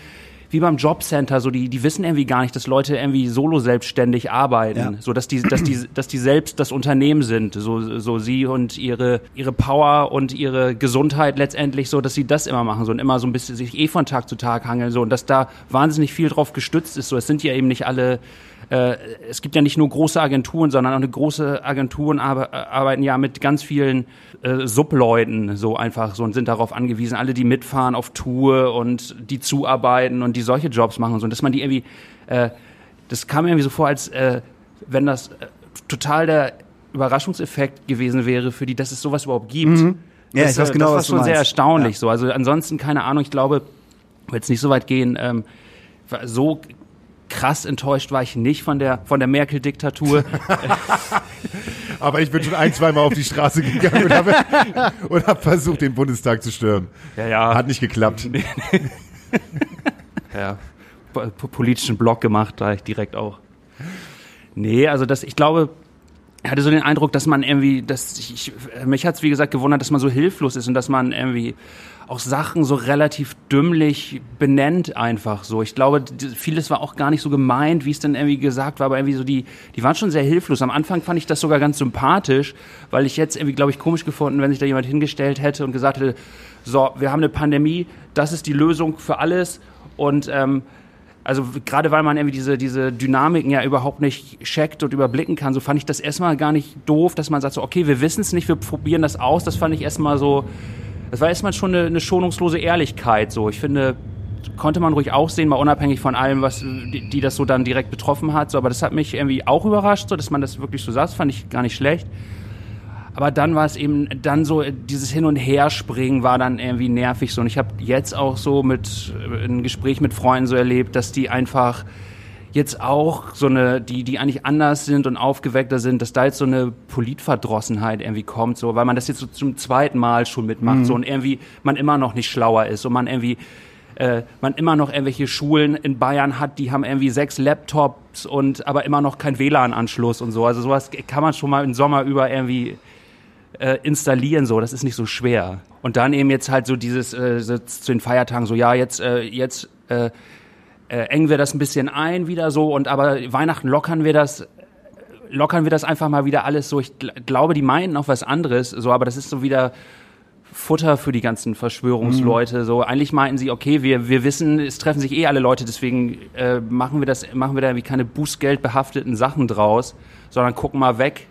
wie beim Jobcenter, so die, die wissen irgendwie gar nicht, dass Leute irgendwie solo selbstständig arbeiten, Ja. so dass die, dass die, dass die selbst das Unternehmen sind, so, so sie und ihre, ihre Power und ihre Gesundheit letztendlich so, dass sie das immer machen, so und immer so ein bisschen sich eh von Tag zu Tag hangeln, so und dass da wahnsinnig viel drauf gestützt ist, so es sind ja eben nicht alle es gibt ja nicht nur große Agenturen, sondern auch eine große Agenturen arbe arbeiten ja mit ganz vielen äh, Subleuten so einfach so und sind darauf angewiesen, alle die mitfahren auf Tour und die zuarbeiten und die solche Jobs machen und so. Und dass man die irgendwie äh, das kam mir irgendwie so vor, als äh, wenn das äh, total der Überraschungseffekt gewesen wäre für die, dass es sowas überhaupt gibt. Ja, das, ich weiß äh, genau, das war was schon sehr erstaunlich so. Also ansonsten keine Ahnung, ich glaube, will jetzt nicht so weit gehen, ähm, so krass enttäuscht war ich nicht von der von der Merkel-Diktatur. Aber ich bin schon ein, zweimal auf die Straße gegangen und habe und hab versucht, den Bundestag zu stürmen. ja, ja, Hat nicht geklappt. ja, po- po- politischen Block gemacht, da ich direkt auch. Nee, also das, ich glaube, ich hatte so den Eindruck, dass man irgendwie, dass ich, ich mich hat's wie gesagt gewundert, dass man so hilflos ist und dass man irgendwie auch Sachen so relativ dümmlich benennt einfach so. Ich glaube, vieles war auch gar nicht so gemeint, wie es dann irgendwie gesagt war, aber irgendwie so die, die waren schon sehr hilflos. Am Anfang fand ich das sogar ganz sympathisch, weil ich jetzt irgendwie, glaube ich, komisch gefunden, wenn sich da jemand hingestellt hätte und gesagt hätte, so, wir haben eine Pandemie, das ist die Lösung für alles und ähm, also gerade weil man irgendwie diese, diese Dynamiken ja überhaupt nicht checkt und überblicken kann, so fand ich das erstmal gar nicht doof, dass man sagt so, okay, wir wissen es nicht, wir probieren das aus. Das fand ich erstmal so, das war erstmal schon eine, eine schonungslose Ehrlichkeit. So, ich finde, konnte man ruhig auch sehen, mal unabhängig von allem, was die, die das so dann direkt betroffen hat. So, aber das hat mich irgendwie auch überrascht, so dass man das wirklich so sagt, fand ich gar nicht schlecht. Aber dann war es eben, dann so, dieses Hin- und Herspringen war dann irgendwie nervig so. Und ich habe jetzt auch so mit äh, ein Gespräch mit Freunden so erlebt, dass die einfach jetzt auch so eine, die, die eigentlich anders sind und aufgeweckter sind, dass da jetzt so eine Politverdrossenheit irgendwie kommt, so, weil man das jetzt so zum zweiten Mal schon mitmacht, so, und irgendwie man immer noch nicht schlauer ist und man irgendwie, äh, man immer noch irgendwelche Schulen in Bayern hat, die haben irgendwie sechs Laptops und aber immer noch kein WLAN-Anschluss und so. Also sowas kann man schon mal im Sommer über irgendwie äh, installieren, so, das ist nicht so schwer. Und dann eben jetzt halt so dieses äh, so zu den Feiertagen, so ja, jetzt, äh, jetzt äh, engen wir das ein bisschen ein wieder so und aber Weihnachten lockern wir das lockern wir das einfach mal wieder alles so. Ich gl glaube, die meinten auch was anderes, so, aber das ist so wieder Futter für die ganzen Verschwörungsleute. So, eigentlich meinten sie, okay, wir, wir wissen, es treffen sich eh alle Leute, deswegen äh, machen wir das, machen wir da irgendwie keine bußgeldbehafteten Sachen draus, sondern gucken mal weg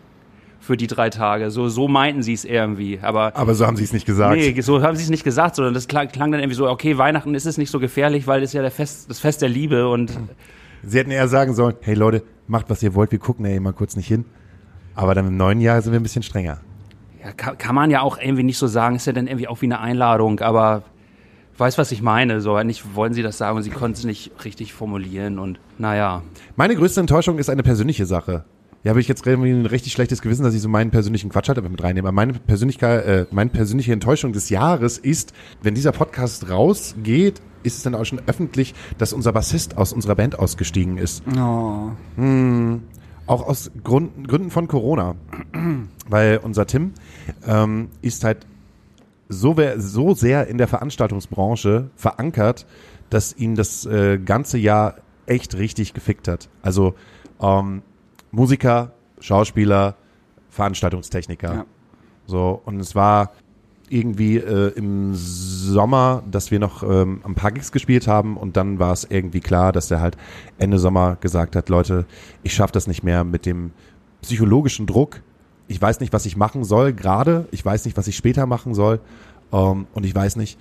für die drei Tage. So, so meinten sie es irgendwie. Aber Aber so haben sie es nicht gesagt. Nee, so haben sie es nicht gesagt, sondern das klang, klang dann irgendwie so, okay, Weihnachten ist es nicht so gefährlich, weil es ja der Fest, das Fest der Liebe und Sie hätten eher sagen sollen, hey Leute, macht was ihr wollt, wir gucken eh mal kurz nicht hin. Aber dann im neuen Jahr sind wir ein bisschen strenger. ja, kann, kann man ja auch irgendwie nicht so sagen, ist ja dann irgendwie auch wie eine Einladung, aber weiß, was ich meine, so, nicht wollen sie das sagen und sie konnten es nicht richtig formulieren und naja. Meine größte Enttäuschung ist eine persönliche Sache. Ja, habe ich jetzt irgendwie ein richtig schlechtes Gewissen, dass ich so meinen persönlichen Quatsch halt einfach mit reinnehme. Aber meine, Persönlichkeit, äh, meine persönliche Enttäuschung des Jahres ist, wenn dieser Podcast rausgeht, ist es dann auch schon öffentlich, dass unser Bassist aus unserer Band ausgestiegen ist. Oh. Auch aus Grund, Gründen von Corona. Weil unser Tim ähm, ist halt so, so sehr in der Veranstaltungsbranche verankert, dass ihn das äh, ganze Jahr echt richtig gefickt hat. Also ähm, Musiker, Schauspieler, Veranstaltungstechniker. Ja. So, und es war irgendwie äh, im Sommer, dass wir noch ähm, ein paar Gigs gespielt haben und dann war es irgendwie klar, dass der halt Ende Sommer gesagt hat, Leute, ich schaffe das nicht mehr mit dem psychologischen Druck. Ich weiß nicht, was ich machen soll gerade. Ich weiß nicht, was ich später machen soll. Ähm, und ich weiß nicht,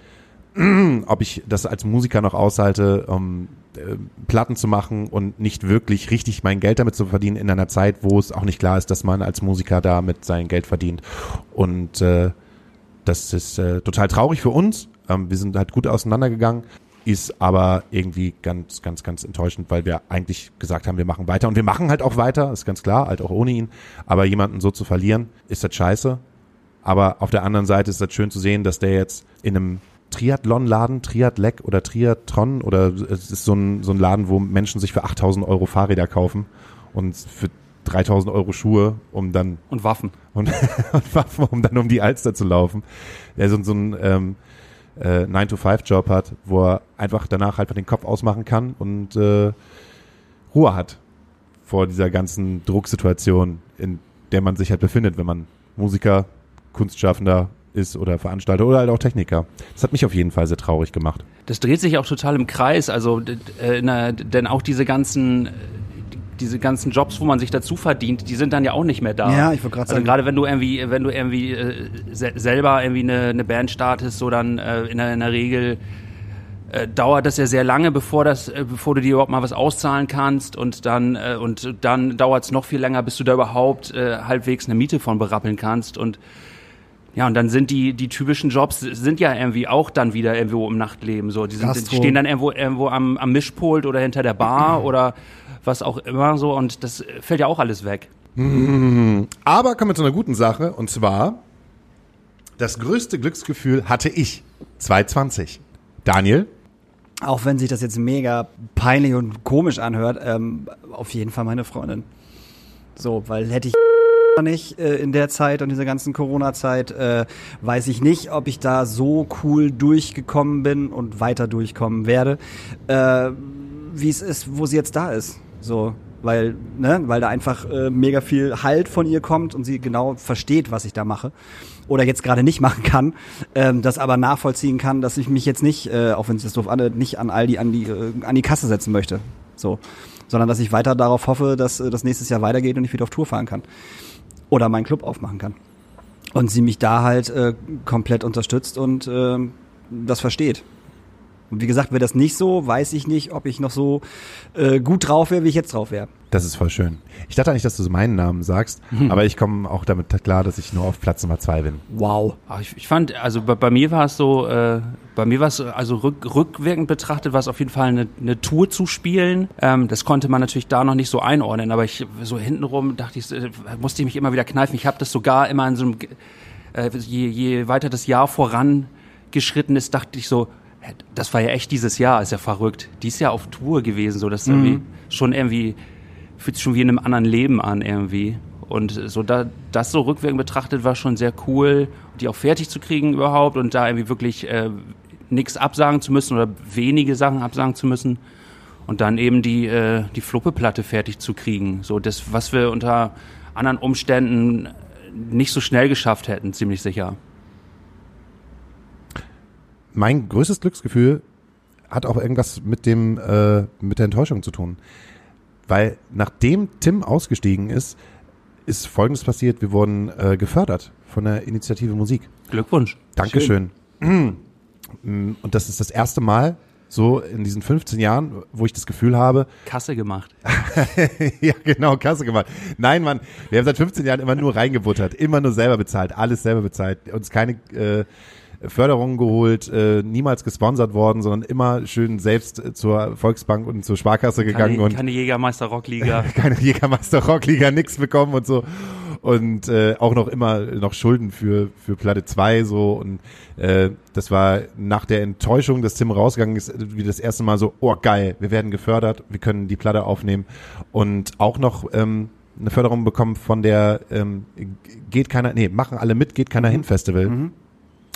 ob ich das als Musiker noch aushalte, um äh, Platten zu machen und nicht wirklich richtig mein Geld damit zu verdienen in einer Zeit, wo es auch nicht klar ist, dass man als Musiker damit sein Geld verdient. Und äh, das ist äh, total traurig für uns. Ähm, wir sind halt gut auseinandergegangen, ist aber irgendwie ganz, ganz, ganz enttäuschend, weil wir eigentlich gesagt haben, wir machen weiter. Und wir machen halt auch weiter, ist ganz klar, halt auch ohne ihn. Aber jemanden so zu verlieren, ist das scheiße. Aber auf der anderen Seite ist das schön zu sehen, dass der jetzt in einem Triathlon-Laden, Triathlek oder Triathlon oder es ist so ein, so ein Laden, wo Menschen sich für 8000 Euro Fahrräder kaufen und für 3000 Euro Schuhe, um dann Und Waffen. und, und Waffen, um dann um die Alster zu laufen. Ja, so, so ein ähm, äh, 9-to-5-Job hat, wo er einfach danach einfach den Kopf ausmachen kann und äh, Ruhe hat vor dieser ganzen Drucksituation, in der man sich halt befindet, wenn man Musiker, Kunstschaffender ist oder Veranstalter oder halt auch Techniker. Das hat mich auf jeden Fall sehr traurig gemacht. Das dreht sich auch total im Kreis, also äh, na, denn auch diese ganzen diese ganzen Jobs, wo man sich dazu verdient, die sind dann ja auch nicht mehr da. Ja, ich wollte gerade Also sagen- gerade wenn du irgendwie, wenn du irgendwie äh, se selber irgendwie eine, eine Band startest, so dann äh, in, der, in der Regel äh, dauert das ja sehr lange, bevor das, äh, bevor du dir überhaupt mal was auszahlen kannst und dann äh, und dann dauert es noch viel länger, bis du da überhaupt äh, halbwegs eine Miete von berappeln kannst und ja, und dann sind die, die typischen Jobs sind ja irgendwie auch dann wieder irgendwo im Nachtleben. So, die, sind, die stehen dann irgendwo, irgendwo am, am Mischpult oder hinter der Bar oder was auch immer so und das fällt ja auch alles weg. Aber kommen wir zu einer guten Sache und zwar das größte Glücksgefühl hatte ich 2020. Daniel, Auch wenn sich das jetzt mega peinlich und komisch anhört, ähm, auf jeden Fall meine Freundin. So, weil hätte ich nicht äh, in der Zeit und dieser ganzen Corona-Zeit, äh, weiß ich nicht, ob ich da so cool durchgekommen bin und weiter durchkommen werde, äh, wie es ist, wo sie jetzt da ist. So, weil, ne, weil da einfach äh, mega viel Halt von ihr kommt und sie genau versteht, was ich da mache. Oder jetzt gerade nicht machen kann, ähm, das aber nachvollziehen kann, dass ich mich jetzt nicht, äh, auch wenn es das doof anhört, nicht an Aldi an die, äh, an die Kasse setzen möchte. So. Sondern dass ich weiter darauf hoffe, dass äh, das nächstes Jahr weitergeht und ich wieder auf Tour fahren kann. Oder meinen Club aufmachen kann. Und sie mich da halt äh, komplett unterstützt und äh, das versteht. Und wie gesagt, wäre das nicht so, weiß ich nicht, ob ich noch so äh, gut drauf wäre, wie ich jetzt drauf wäre. das ist voll schön. Ich dachte eigentlich, dass du so meinen Namen sagst, aber ich komme auch damit klar, dass ich nur auf Platz Nummer zwei bin. Wow. Ich, ich fand, also bei, bei mir war es so, äh, bei mir war es also rück, rückwirkend betrachtet, war es auf jeden Fall eine, eine Tour zu spielen. Ähm, das konnte man natürlich da noch nicht so einordnen, aber ich so hintenrum dachte ich, äh, musste ich mich immer wieder kneifen. Ich habe das sogar immer in so einem, äh, je, je weiter das Jahr vorangeschritten ist, dachte ich so, das war ja echt dieses Jahr, ist ja verrückt. Dies Jahr auf Tour gewesen, so das ist irgendwie schon irgendwie fühlt sich schon wie in einem anderen Leben an irgendwie. Und so da, das so rückwirkend betrachtet war schon sehr cool, die auch fertig zu kriegen überhaupt und da irgendwie wirklich äh, nichts absagen zu müssen oder wenige Sachen absagen zu müssen. Und dann eben die, äh, die Fluppeplatte fertig zu kriegen. So das, was wir unter anderen Umständen nicht so schnell geschafft hätten, ziemlich sicher. Mein größtes Glücksgefühl hat auch irgendwas mit dem äh, mit der Enttäuschung zu tun, weil nachdem Tim ausgestiegen ist, ist Folgendes passiert: Wir wurden äh, gefördert von der Initiative Musik. Glückwunsch. Dankeschön. Und das ist das erste Mal so in diesen 15 Jahren, wo ich das Gefühl habe, Kasse gemacht. ja, genau, Kasse gemacht. Nein, Mann, wir haben seit 15 Jahren immer nur reingebuttert, immer nur selber bezahlt, alles selber bezahlt, uns keine äh, Förderungen geholt, äh, niemals gesponsert worden, sondern immer schön selbst äh, zur Volksbank und zur Sparkasse gegangen Keine, und keine Jägermeister Rockliga. keine Jägermeister Rockliga nix bekommen und so. Und äh, auch noch immer noch Schulden für für Platte 2 so. Und äh, das war nach der Enttäuschung, dass Tim rausgegangen ist, wie das erste Mal so, oh geil, wir werden gefördert, wir können die Platte aufnehmen. Und auch noch ähm, eine Förderung bekommen von der ähm, geht keiner, nee, machen alle mit, geht keiner hin Festival.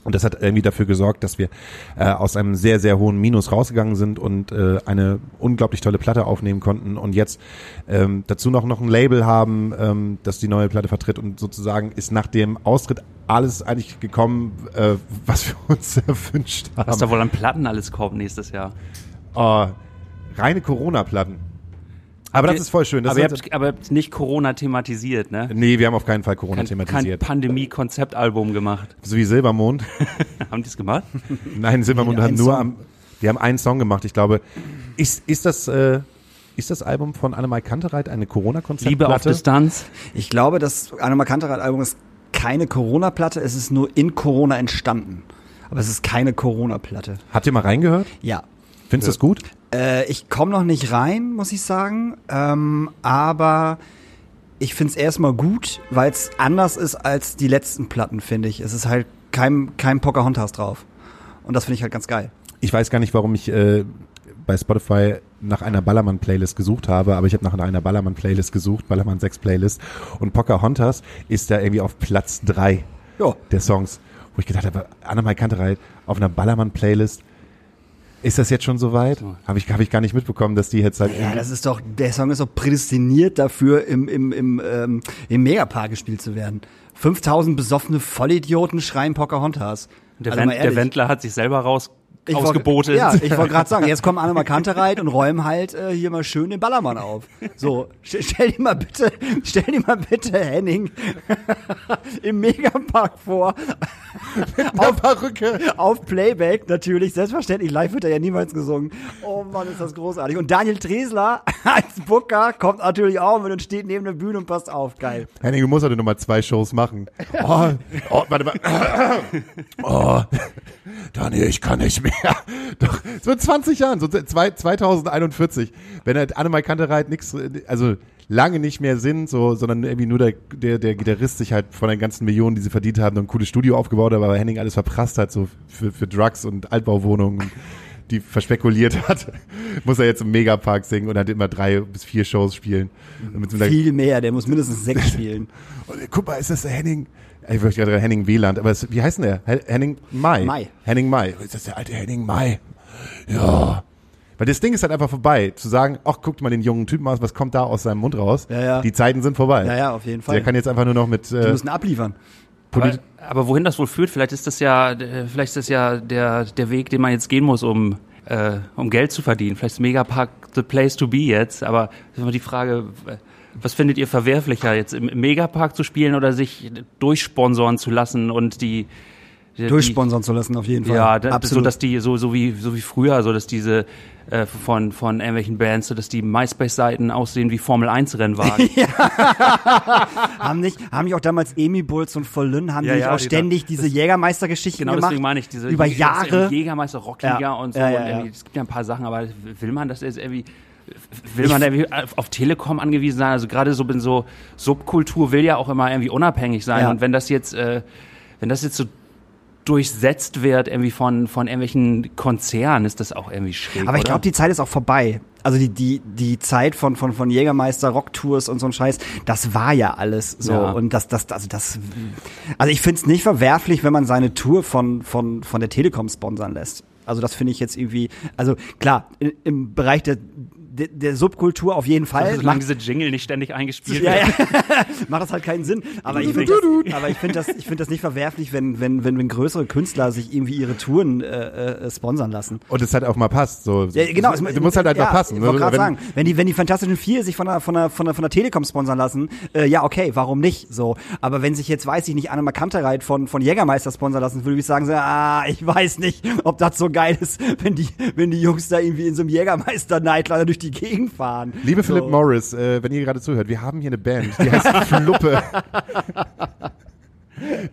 Und das hat irgendwie dafür gesorgt, dass wir äh, aus einem sehr, sehr hohen Minus rausgegangen sind und äh, eine unglaublich tolle Platte aufnehmen konnten und jetzt ähm, dazu noch, noch ein Label haben, ähm, das die neue Platte vertritt und sozusagen ist nach dem Austritt alles eigentlich gekommen, äh, was wir uns erwünscht Was haben. da wohl an Platten alles kommt nächstes Jahr. Oh, reine Corona-Platten. Aber das ist voll schön. Das aber, ihr habt, aber ihr habt nicht Corona thematisiert, ne? nee, wir haben auf keinen Fall Corona Kein, kein thematisiert. Pandemie-Konzeptalbum gemacht. so wie Silbermond. Haben die es gemacht? Nein, Silbermond Nee, hat nur Song. am, die haben einen Song gemacht. Ich glaube, ist, ist das, äh, ist das Album von Annemai Kantereit eine Corona-Konzeptplatte? Liebe auf Distanz. Ich glaube, das Anoma Kantereit-Album ist keine Corona-Platte, es ist nur in Corona entstanden. Aber es ist keine Corona-Platte. Habt ihr mal reingehört? Ja. Findest du das gut? Äh, ich komme noch nicht rein, muss ich sagen. Ähm, aber ich finde es erstmal gut, weil es anders ist als die letzten Platten, finde ich. Es ist halt kein, kein Pocahontas drauf. Und das finde ich halt ganz geil. Ich weiß gar nicht, warum ich äh, bei Spotify nach einer Ballermann-Playlist gesucht habe, aber ich habe nach einer Ballermann-Playlist gesucht, Ballermann 6 Playlist. Und Pocahontas ist da irgendwie auf Platz drei Ja. der Songs. wo ich gedacht habe, Annemai Kantereit auf einer Ballermann-Playlist, ist das jetzt schon soweit? Habe ich, hab ich gar nicht mitbekommen, dass die jetzt halt Ja, das ist doch, der Song ist doch prädestiniert dafür, im, im, im, ähm, im Megapark gespielt zu werden. 5000 besoffene Vollidioten schreien Pocahontas. Der, Also Wen mal der. Wendler hat sich selber raus Ich wollt- ausgebotet. Ja, ich wollte gerade sagen, jetzt kommen Anne Kantereit und räumen halt äh, hier mal schön den Ballermann auf. So, stell, stell dir mal bitte, stell dir mal bitte Henning im Megapark vor. auf Perücke. Auf Playback natürlich, selbstverständlich. Live wird er ja niemals gesungen. Oh Mann, ist das großartig. Und Daniel Tresler als Booker kommt natürlich auch mit und steht neben der Bühne und passt auf. Geil. Henning, du musst heute nochmal zwei Shows machen. Oh, oh, warte mal. Oh, Daniel, ich kann nicht mehr. Doch, so in 20 Jahren, so zwei, 2041, wenn halt Annemai Kantereit nix, also lange nicht mehr sind, so, sondern irgendwie nur der, der, der Gitarrist sich halt von den ganzen Millionen, die sie verdient haben, ein cooles Studio aufgebaut hat, aber Henning alles verprasst hat, so für, für Drugs und Altbauwohnungen, die verspekuliert hat, muss er jetzt im Megapark singen und halt immer drei bis vier Shows spielen. Einer- Viel mehr, der muss mindestens sechs spielen. und, guck mal, ist das der Henning? Ich möchte gerade Henning Wieland, aber es, wie heißt denn der? He- Henning Mai. Mai. Henning Mai. Ist das der alte Henning Mai? Ja. Weil das Ding ist halt einfach vorbei, zu sagen, ach, guckt mal den jungen Typen aus, was kommt da aus seinem Mund raus? Ja, ja. Die Zeiten sind vorbei. Ja, ja, auf jeden Fall. Der kann jetzt einfach nur noch mit Die äh, müssen abliefern. Aber, Polit aber wohin das wohl führt, vielleicht ist das ja, äh, vielleicht ist das ja der, der Weg, den man jetzt gehen muss, um, äh, um Geld zu verdienen. Vielleicht ist Megapark the place to be jetzt, aber das ist immer die Frage, äh, was findet ihr verwerflicher, jetzt im Megapark zu spielen oder sich durchsponsoren zu lassen und die, Durchsponsern zu lassen, auf jeden Fall. Ja, da, so absolut. dass die so so wie so wie früher, so dass diese äh, von von irgendwelchen Bands, so dass die MySpace-Seiten aussehen wie Formel 1 Rennwagen. haben nicht, haben nicht auch damals Emi Bulls und Vollün, haben Ja, die ja, auch ständig diese Jägermeistergeschichten Genau, gemacht? deswegen meine ich diese über Jahre. Jägermeister Rockliga Ja. und so. Ja, ja, und ja. es gibt ja ein paar Sachen, aber will man das jetzt irgendwie will man irgendwie auf- auf Telekom angewiesen sein? Also gerade so bin so Subkultur will ja auch immer irgendwie unabhängig sein Ja. und wenn das jetzt äh, wenn das jetzt so durchsetzt wird irgendwie von von irgendwelchen Konzernen, ist das auch irgendwie schräg. Aber ich glaube, die Zeit ist auch vorbei. Also die, die, die Zeit von, von, von Jägermeister, Rocktours und so ein Scheiß, das war ja alles so. Ja. Und das, das, also das, also ich finde es nicht verwerflich, wenn man seine Tour von, von, von der Telekom sponsern lässt. Also das finde ich jetzt irgendwie, also klar, im Bereich der, der, der Subkultur auf jeden Fall. solange macht- diese Jingle nicht ständig eingespielt ja, werden. ja. macht das halt keinen Sinn. Aber ich finde das, aber ich finde das, ich finde das nicht verwerflich, wenn, wenn, wenn, wenn größere Künstler sich irgendwie ihre Touren äh, äh, sponsern lassen. und es halt auch mal passt. So, Ja, genau. Du musst halt einfach ja, passen. Ich wollte ne? gerade Wenn- sagen, wenn die, wenn die Fantastischen Vier sich von der, von der, von der, von der Telekom sponsern lassen, äh, ja, okay, warum nicht? So. Aber wenn sich jetzt, weiß ich nicht, Anne Kantereit von, von Jägermeister sponsern lassen, würde ich sagen, so, ah, ich weiß nicht, ob das so geil ist, wenn die, wenn die Jungs da irgendwie in so einem Jägermeister-Nightliner durch die Gegend fahren. Liebe so. Philip Morris, äh, wenn ihr gerade zuhört, wir haben hier eine Band, die heißt Fluppe.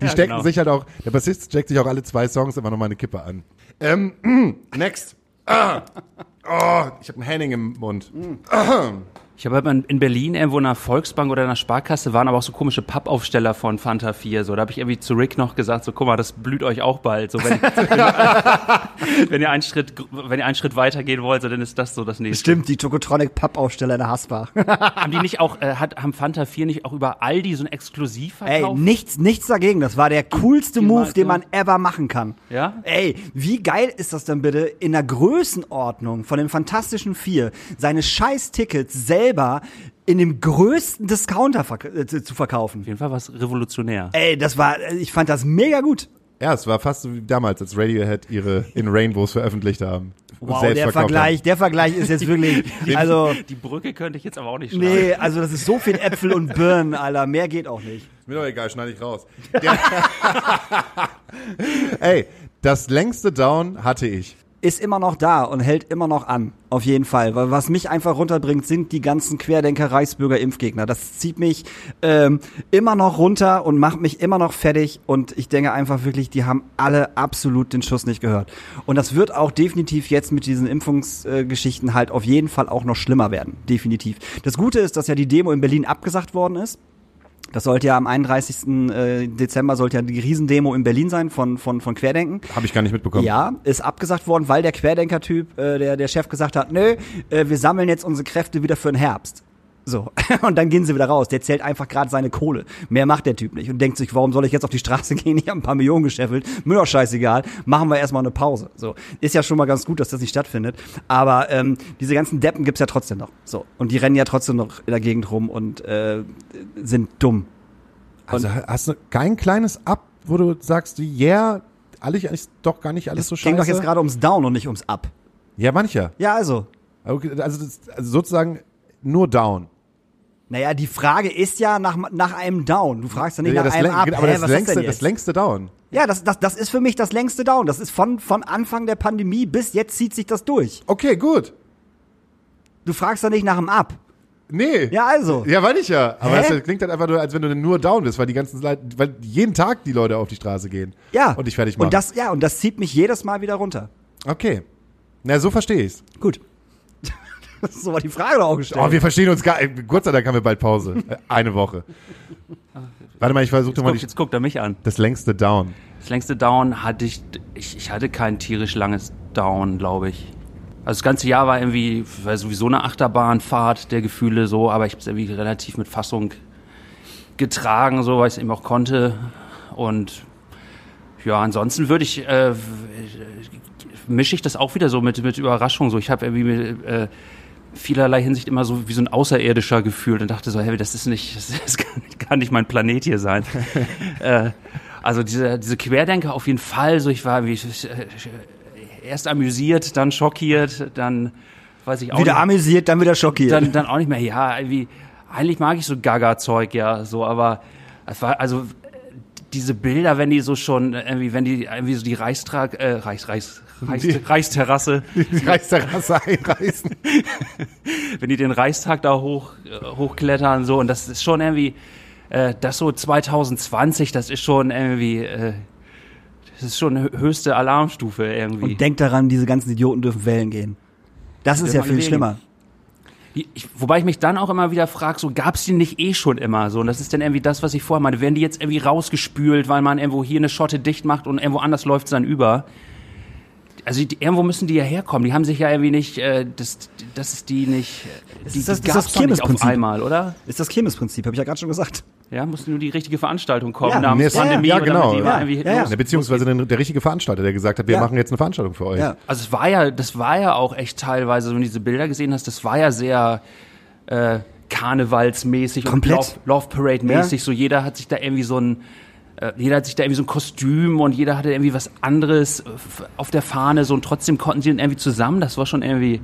Die stecken genau. sich halt auch, der Bassist steckt sich auch alle zwei Songs immer nochmal eine Kippe an. Ähm, next. Ah. Oh, ich habe einen Henning im Mund. Ich habe halt in Berlin irgendwo in einer Volksbank oder in einer Sparkasse waren aber auch so komische Pappaufsteller von Fanta 4. So, da habe ich irgendwie zu Rick noch gesagt, so guck mal, das blüht euch auch bald. So, wenn, wenn, wenn ihr einen Schritt, wenn ihr einen Schritt weitergehen wollt, so, dann ist das so das nächste. Stimmt, die Tokotronic Pappaufsteller in der Hasbach. Haben die nicht auch, äh, hat, haben Fanta 4 nicht auch über Aldi so ein Ey, Exklusivverkauf? nichts, nichts dagegen. Das war der coolste Move, den man ever machen kann. Ja? Ey, wie geil ist das denn bitte, in der Größenordnung von den Fantastischen Vier seine scheiß Tickets selber in dem größten Discounter verk äh, zu verkaufen? Auf jeden Fall was revolutionär. Ey, das war, ich fand das mega gut. Ja, es war fast so wie damals, als Radiohead ihre In Rainbows veröffentlicht haben. und Wow, der Vergleich, der Vergleich ist jetzt wirklich, also, Die Brücke könnte ich jetzt aber auch nicht schlagen. nee, also das ist so viel Äpfel und Birnen, Alter, mehr geht auch nicht. Ist mir doch egal, schneide ich raus. Der Ey, das längste Down hatte ich. Ist immer noch da und hält immer noch an. Auf jeden Fall. Weil was mich einfach runterbringt, sind die ganzen Querdenker, Reichsbürger, Impfgegner. Das zieht mich ähm, immer noch runter und macht mich immer noch fertig. Und ich denke einfach wirklich, die haben alle absolut den Schuss nicht gehört. Und das wird auch definitiv jetzt mit diesen Impfungsgeschichten halt auf jeden Fall auch noch schlimmer werden. Definitiv. Das Gute ist, dass ja die Demo in Berlin abgesagt worden ist. Das sollte ja am 31. äh, Dezember sollte ja die Riesendemo in Berlin sein von, von, von Querdenken. Habe ich gar nicht mitbekommen. Ja, ist abgesagt worden, weil der Querdenker-Typ, äh, der, der Chef gesagt hat, nö, äh, wir sammeln jetzt unsere Kräfte wieder für den Herbst. So. Und dann gehen sie wieder raus. Der zählt einfach gerade seine Kohle. Mehr macht der Typ nicht. Und denkt sich, warum soll ich jetzt auf die Straße gehen? Ich habe ein paar Millionen gescheffelt. Mir doch scheißegal. Machen wir erstmal eine Pause. So. Ist ja schon mal ganz gut, dass das nicht stattfindet. Aber ähm, diese ganzen Deppen gibt's ja trotzdem noch. So. Und die rennen ja trotzdem noch in der Gegend rum und äh, sind dumm. Also hast du kein kleines Up, wo du sagst, yeah, alles ist doch gar nicht alles Es so ging scheiße. doch jetzt gerade ums Down und nicht ums Up. ja, mancher. Ja, also. Okay, also, das, also sozusagen nur down. Naja, die Frage ist ja nach, nach einem Down. Du fragst ja nicht Ja, nach einem Up. aber Hä, das, längste, das längste Down. Ja, das, das, das ist für mich das längste Down. Das ist von, von Anfang der Pandemie bis jetzt zieht sich das durch. Okay, gut. Du fragst ja nicht nach einem Up. Nee. Ja, also. Ja, weil ich ja. Aber Hä? das klingt halt einfach nur, als wenn du nur down bist, weil die ganzen Leute, weil jeden Tag die Leute auf die Straße gehen. Ja. Und dich fertig machen. Und das, ja, und das zieht mich jedes Mal wieder runter. okay. Na, so verstehe ich's. Gut. So war die Frage doch auch gestellt. Oh, wir verstehen uns gar. Gott sei Dank haben wir bald Pause. Äh, Eine Woche. Warte mal, ich versuche mal Guck, die, jetzt guckt er mich an. das längste Down. Das längste Down hatte ich, ich, ich hatte kein tierisch langes Down, glaube ich. Also das ganze Jahr war irgendwie war sowieso eine Achterbahnfahrt der Gefühle so, aber ich habe es irgendwie relativ mit Fassung getragen, so weil ich es eben auch konnte. Und ja, ansonsten würde ich äh, mische ich das auch wieder so mit mit Überraschung. So, ich habe irgendwie mit, äh, vielerlei Hinsicht immer so wie so ein Außerirdischer gefühlt und dachte so, hey, das ist nicht, das, kann, kann nicht mein Planet hier sein. äh, also diese, diese Querdenker auf jeden Fall, so ich war wie, äh, erst amüsiert, dann schockiert, dann weiß ich auch wieder nicht, amüsiert, dann wieder schockiert. dann, dann auch nicht mehr, ja, irgendwie, eigentlich mag ich so Gaga-Zeug, ja, so, aber es war, also diese Bilder, wenn die so schon, irgendwie, wenn die irgendwie so die Reichstrag, äh, Reichs, Reichs, Reichs, Die- Reichsterrasse, Die Reichsterrasse einreißen. wenn die den Reichstag da hoch, äh, hochklettern, so, und das ist schon irgendwie, äh, das so 2020, das ist schon irgendwie, äh, das ist schon hö- höchste Alarmstufe irgendwie. und denkt daran, diese ganzen Idioten dürfen wählen gehen. Das ist ja viel wählen. schlimmer. Ich, wobei ich mich dann auch immer wieder frage, so gab's die nicht eh schon immer so? Und das ist dann irgendwie das, was ich vorher meinte. Werden die jetzt irgendwie rausgespült, weil man irgendwo hier eine Schotte dicht macht und irgendwo anders läuft's dann über? Also die, irgendwo müssen die ja herkommen. Die haben sich ja irgendwie nicht, äh, das, das ist die nicht, die, ist das- die das ist das nicht auf Kirmesprinzip. einmal, oder? Ist das Kirmesprinzip, habe ich ja gerade schon gesagt. Ja, musste nur die richtige Veranstaltung kommen, Ja, namens Pandemie. ja, genau. Ja, ja, Ja, beziehungsweise der, der richtige Veranstalter, der gesagt hat, wir Ja. machen jetzt eine Veranstaltung für euch. Ja. Also es war ja, das war ja auch echt teilweise, wenn du diese Bilder gesehen hast, das war ja sehr äh, karnevalsmäßig Komplett. und Love, Love Parade mäßig. So jeder hat sich da irgendwie so ein jeder hat sich da irgendwie so ein Kostüm und jeder hatte irgendwie was anderes äh, auf der Fahne so und trotzdem konnten sie dann irgendwie zusammen. Das war schon irgendwie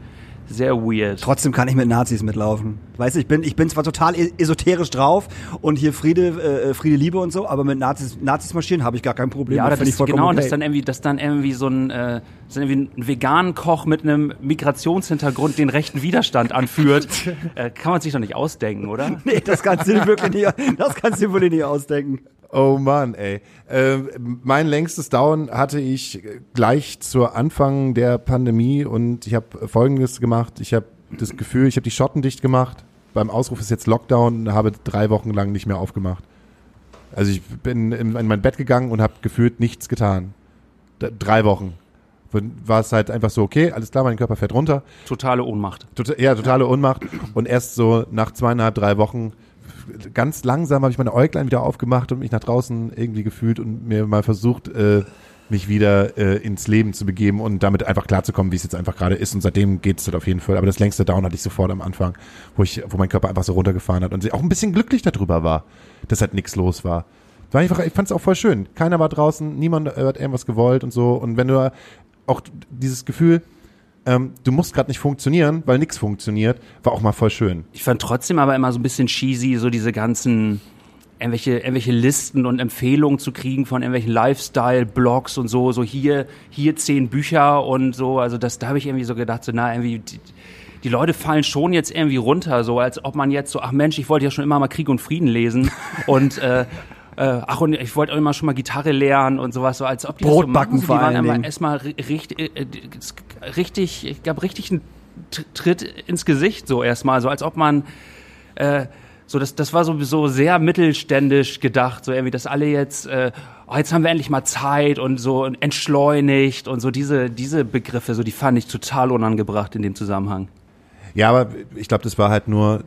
sehr weird. Trotzdem kann ich mit Nazis mitlaufen. Weißt du, ich bin, ich bin zwar total e- esoterisch drauf und hier Friede, äh, Friede, Liebe und so, aber mit Nazis, Nazis marschieren habe ich gar kein Problem. Ja, das, ich vollkommen genau, und okay. dass dann irgendwie, dass dann irgendwie so ein, äh, dann irgendwie ein veganen Koch mit einem Migrationshintergrund den rechten Widerstand anführt, äh, kann man sich doch nicht ausdenken, oder? Nee, das kannst du dir wirklich nicht, das kannst du dir wohl nicht ausdenken. Oh Mann, ey. Ähm, mein längstes Down hatte ich gleich zu Anfang der Pandemie und ich habe Folgendes gemacht. Ich habe das Gefühl, ich habe die Schotten dicht gemacht. Beim Ausruf ist jetzt Lockdown und habe drei Wochen lang nicht mehr aufgemacht. Also ich bin in, in mein Bett gegangen und habe gefühlt nichts getan. Drei Wochen. War es halt einfach so, okay, alles klar, mein Körper fährt runter. Totale Ohnmacht. Tota- ja, totale Ohnmacht. Und erst so nach zweieinhalb, drei Wochen ganz langsam habe ich meine Äuglein wieder aufgemacht und mich nach draußen irgendwie gefühlt und mir mal versucht, äh, mich wieder äh, ins Leben zu begeben und damit einfach klarzukommen, wie es jetzt einfach gerade ist. Und seitdem geht es halt auf jeden Fall. Aber das längste Down hatte ich sofort am Anfang, wo ich, wo mein Körper einfach so runtergefahren hat und auch ein bisschen glücklich darüber war, dass halt nichts los war. War einfach, ich fand es auch voll schön. Keiner war draußen, niemand hat irgendwas gewollt und so. Und wenn du auch dieses Gefühl, ähm, du musst gerade nicht funktionieren, weil nichts funktioniert, war auch mal voll schön. Ich fand trotzdem aber immer so ein bisschen cheesy, so diese ganzen irgendwelche, irgendwelche Listen und Empfehlungen zu kriegen von irgendwelchen Lifestyle-Blogs und so, so hier, hier zehn Bücher und so. Also das, da habe ich irgendwie so gedacht, so na, irgendwie, die, die Leute fallen schon jetzt irgendwie runter, so als ob man jetzt so, ach Mensch, ich wollte ja schon immer mal Krieg und Frieden lesen und äh, äh, ach, und ich wollte auch immer schon mal Gitarre lernen und sowas, so als ob die Brot das so machen. Die waren erstmal ri- richtig, äh, äh, richtig, ich gab richtig einen Tritt ins Gesicht, so erstmal, so als ob man äh, so das, das war sowieso sehr mittelständisch gedacht, so irgendwie, dass alle jetzt, äh, oh, jetzt haben wir endlich mal Zeit und so entschleunigt und so diese, diese Begriffe, so die fand ich total unangebracht in dem Zusammenhang. Ja, aber ich glaube, das war halt nur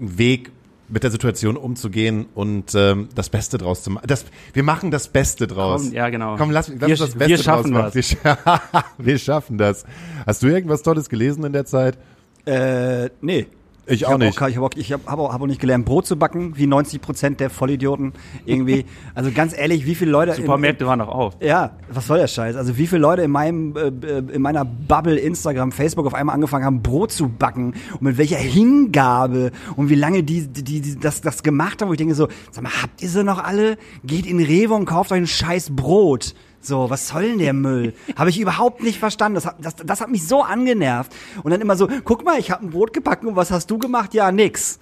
einen Weg, mit der Situation umzugehen und ähm, das Beste draus zu machen. Das, wir machen das Beste draus. Komm, ja, genau. Komm, lass, lass Wir- uns das Beste wir schaffen draus machen. Wir, scha- wir schaffen das. Hast du irgendwas Tolles gelesen in der Zeit? Äh, nee. Ich Ich auch habe nicht. auch, ich habe auch, ich hab, hab auch, hab auch nicht gelernt, Brot zu backen, wie 90 Prozent der Vollidioten irgendwie. Also ganz ehrlich, wie viele Leute. Supermärkte waren doch auf. Ja, was soll der Scheiß? Also wie viele Leute in meinem äh, äh, in meiner Bubble Instagram, Facebook auf einmal angefangen haben Brot zu backen und mit welcher Hingabe und wie lange die die, die das das gemacht haben, wo ich denke so, sag mal, habt ihr sie noch alle? Geht in Rewe und kauft euch ein scheiß Brot. So, was soll denn der Müll? Habe ich überhaupt nicht verstanden. Das hat, das, das hat mich so angenervt. Und dann immer so, guck mal, ich habe ein Brot gebacken und was hast du gemacht? Ja, nix.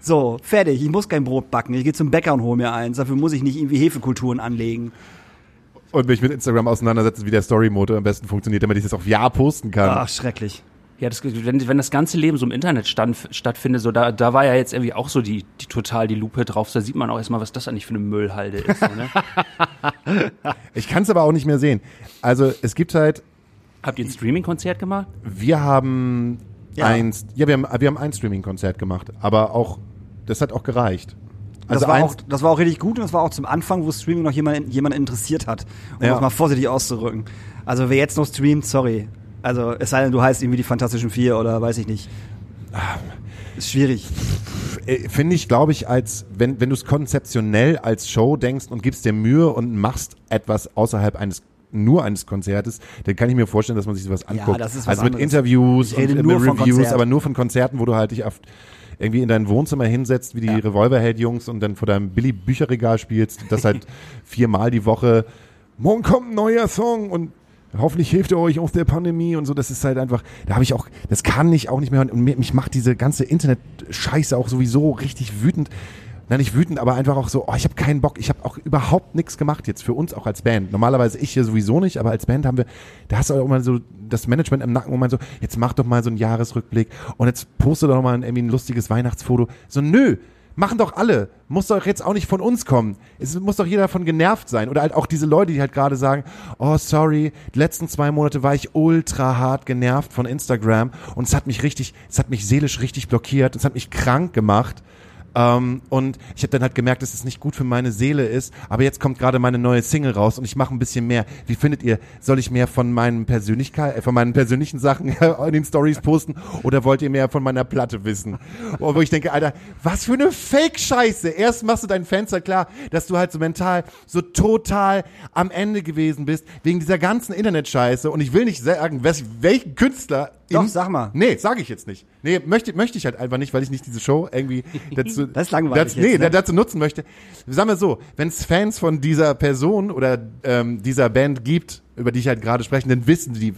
So, fertig. Ich muss kein Brot backen. Ich gehe zum Bäcker und hole mir eins. Dafür muss ich nicht irgendwie Hefekulturen anlegen. Und mich mit Instagram auseinandersetzen, wie der Story-Mode am besten funktioniert, damit ich das auf Ja posten kann. Ach, schrecklich. Ja, das, wenn, wenn das ganze Leben so im Internet stand, stattfindet, so da, da war ja jetzt irgendwie auch so die, die total die Lupe drauf. Da sieht man auch erstmal, was das eigentlich für eine Müllhalde ist. So, ne? Ich kann es aber auch nicht mehr sehen. Also es gibt halt, Habt ihr ein Streaming-Konzert gemacht? wir haben Ja. eins, ja, wir haben, wir haben ein Streaming-Konzert gemacht, aber auch, das hat auch gereicht. Das, Also war eins, auch, das war auch richtig gut und das war auch zum Anfang, wo Streaming noch jemand, jemand interessiert hat. Um Ja. das mal vorsichtig auszurücken. Also wer jetzt noch streamt, sorry. Also es sei denn, du heißt irgendwie die Fantastischen Vier oder weiß ich nicht. Ist schwierig. äh, finde ich, glaube ich, als wenn, wenn du es konzeptionell als Show denkst und gibst dir Mühe und machst etwas außerhalb eines nur eines Konzertes, dann kann ich mir vorstellen, dass man sich sowas anguckt. was also mit anderes. Interviews Ich rede und äh, nur mit Reviews, aber nur von Konzerten, wo du halt dich oft irgendwie in dein Wohnzimmer hinsetzt, wie die Revolverheld-Jungs und dann vor deinem Billy-Bücherregal spielst, das halt viermal die Woche, morgen kommt ein neuer Song und hoffentlich hilft er euch aus der Pandemie und so, das ist halt einfach, da habe ich auch, das kann ich auch nicht mehr hören und mich macht diese ganze Internet-Scheiße auch sowieso richtig wütend. Nein, nicht wütend, aber einfach auch so, oh, ich habe keinen Bock, ich habe auch überhaupt nichts gemacht jetzt für uns auch als Band. Normalerweise ich hier sowieso nicht, aber als Band haben wir, da hast du auch immer so das Management im Nacken, wo man so, jetzt mach doch mal so einen Jahresrückblick und jetzt poste doch mal irgendwie ein lustiges Weihnachtsfoto. So, nö, machen doch alle. Muss doch jetzt auch nicht von uns kommen. Es muss doch jeder davon genervt sein. Oder halt auch diese Leute, die halt gerade sagen, oh sorry, die letzten zwei Monate war ich ultra hart genervt von Instagram und es hat mich richtig, es hat mich seelisch richtig blockiert, es hat mich krank gemacht. Ähm, und ich habe dann halt gemerkt, dass es nicht gut für meine Seele ist. Aber jetzt kommt gerade meine neue Single raus und ich mache ein bisschen mehr. Wie findet ihr? Soll ich mehr von meinen Persönlichkeit, äh, von meinen persönlichen Sachen in den Stories posten oder wollt ihr mehr von meiner Platte wissen? Oh, wo ich denke, Alter, was für eine Fake-Scheiße. Erst machst du deinen Fans halt klar, dass du halt so mental so total am Ende gewesen bist wegen dieser ganzen Internetscheiße. Und ich will nicht sagen, welchen Künstler Doch, sag mal. Nee, sage ich jetzt nicht. Nee, möchte, möchte ich halt einfach nicht, weil ich nicht diese Show irgendwie dazu, Das ist langweilig dazu, nee, jetzt, ne? dazu nutzen möchte. Sagen wir so, wenn es Fans von dieser Person oder ähm, dieser Band gibt, über die ich halt gerade spreche, dann wissen die,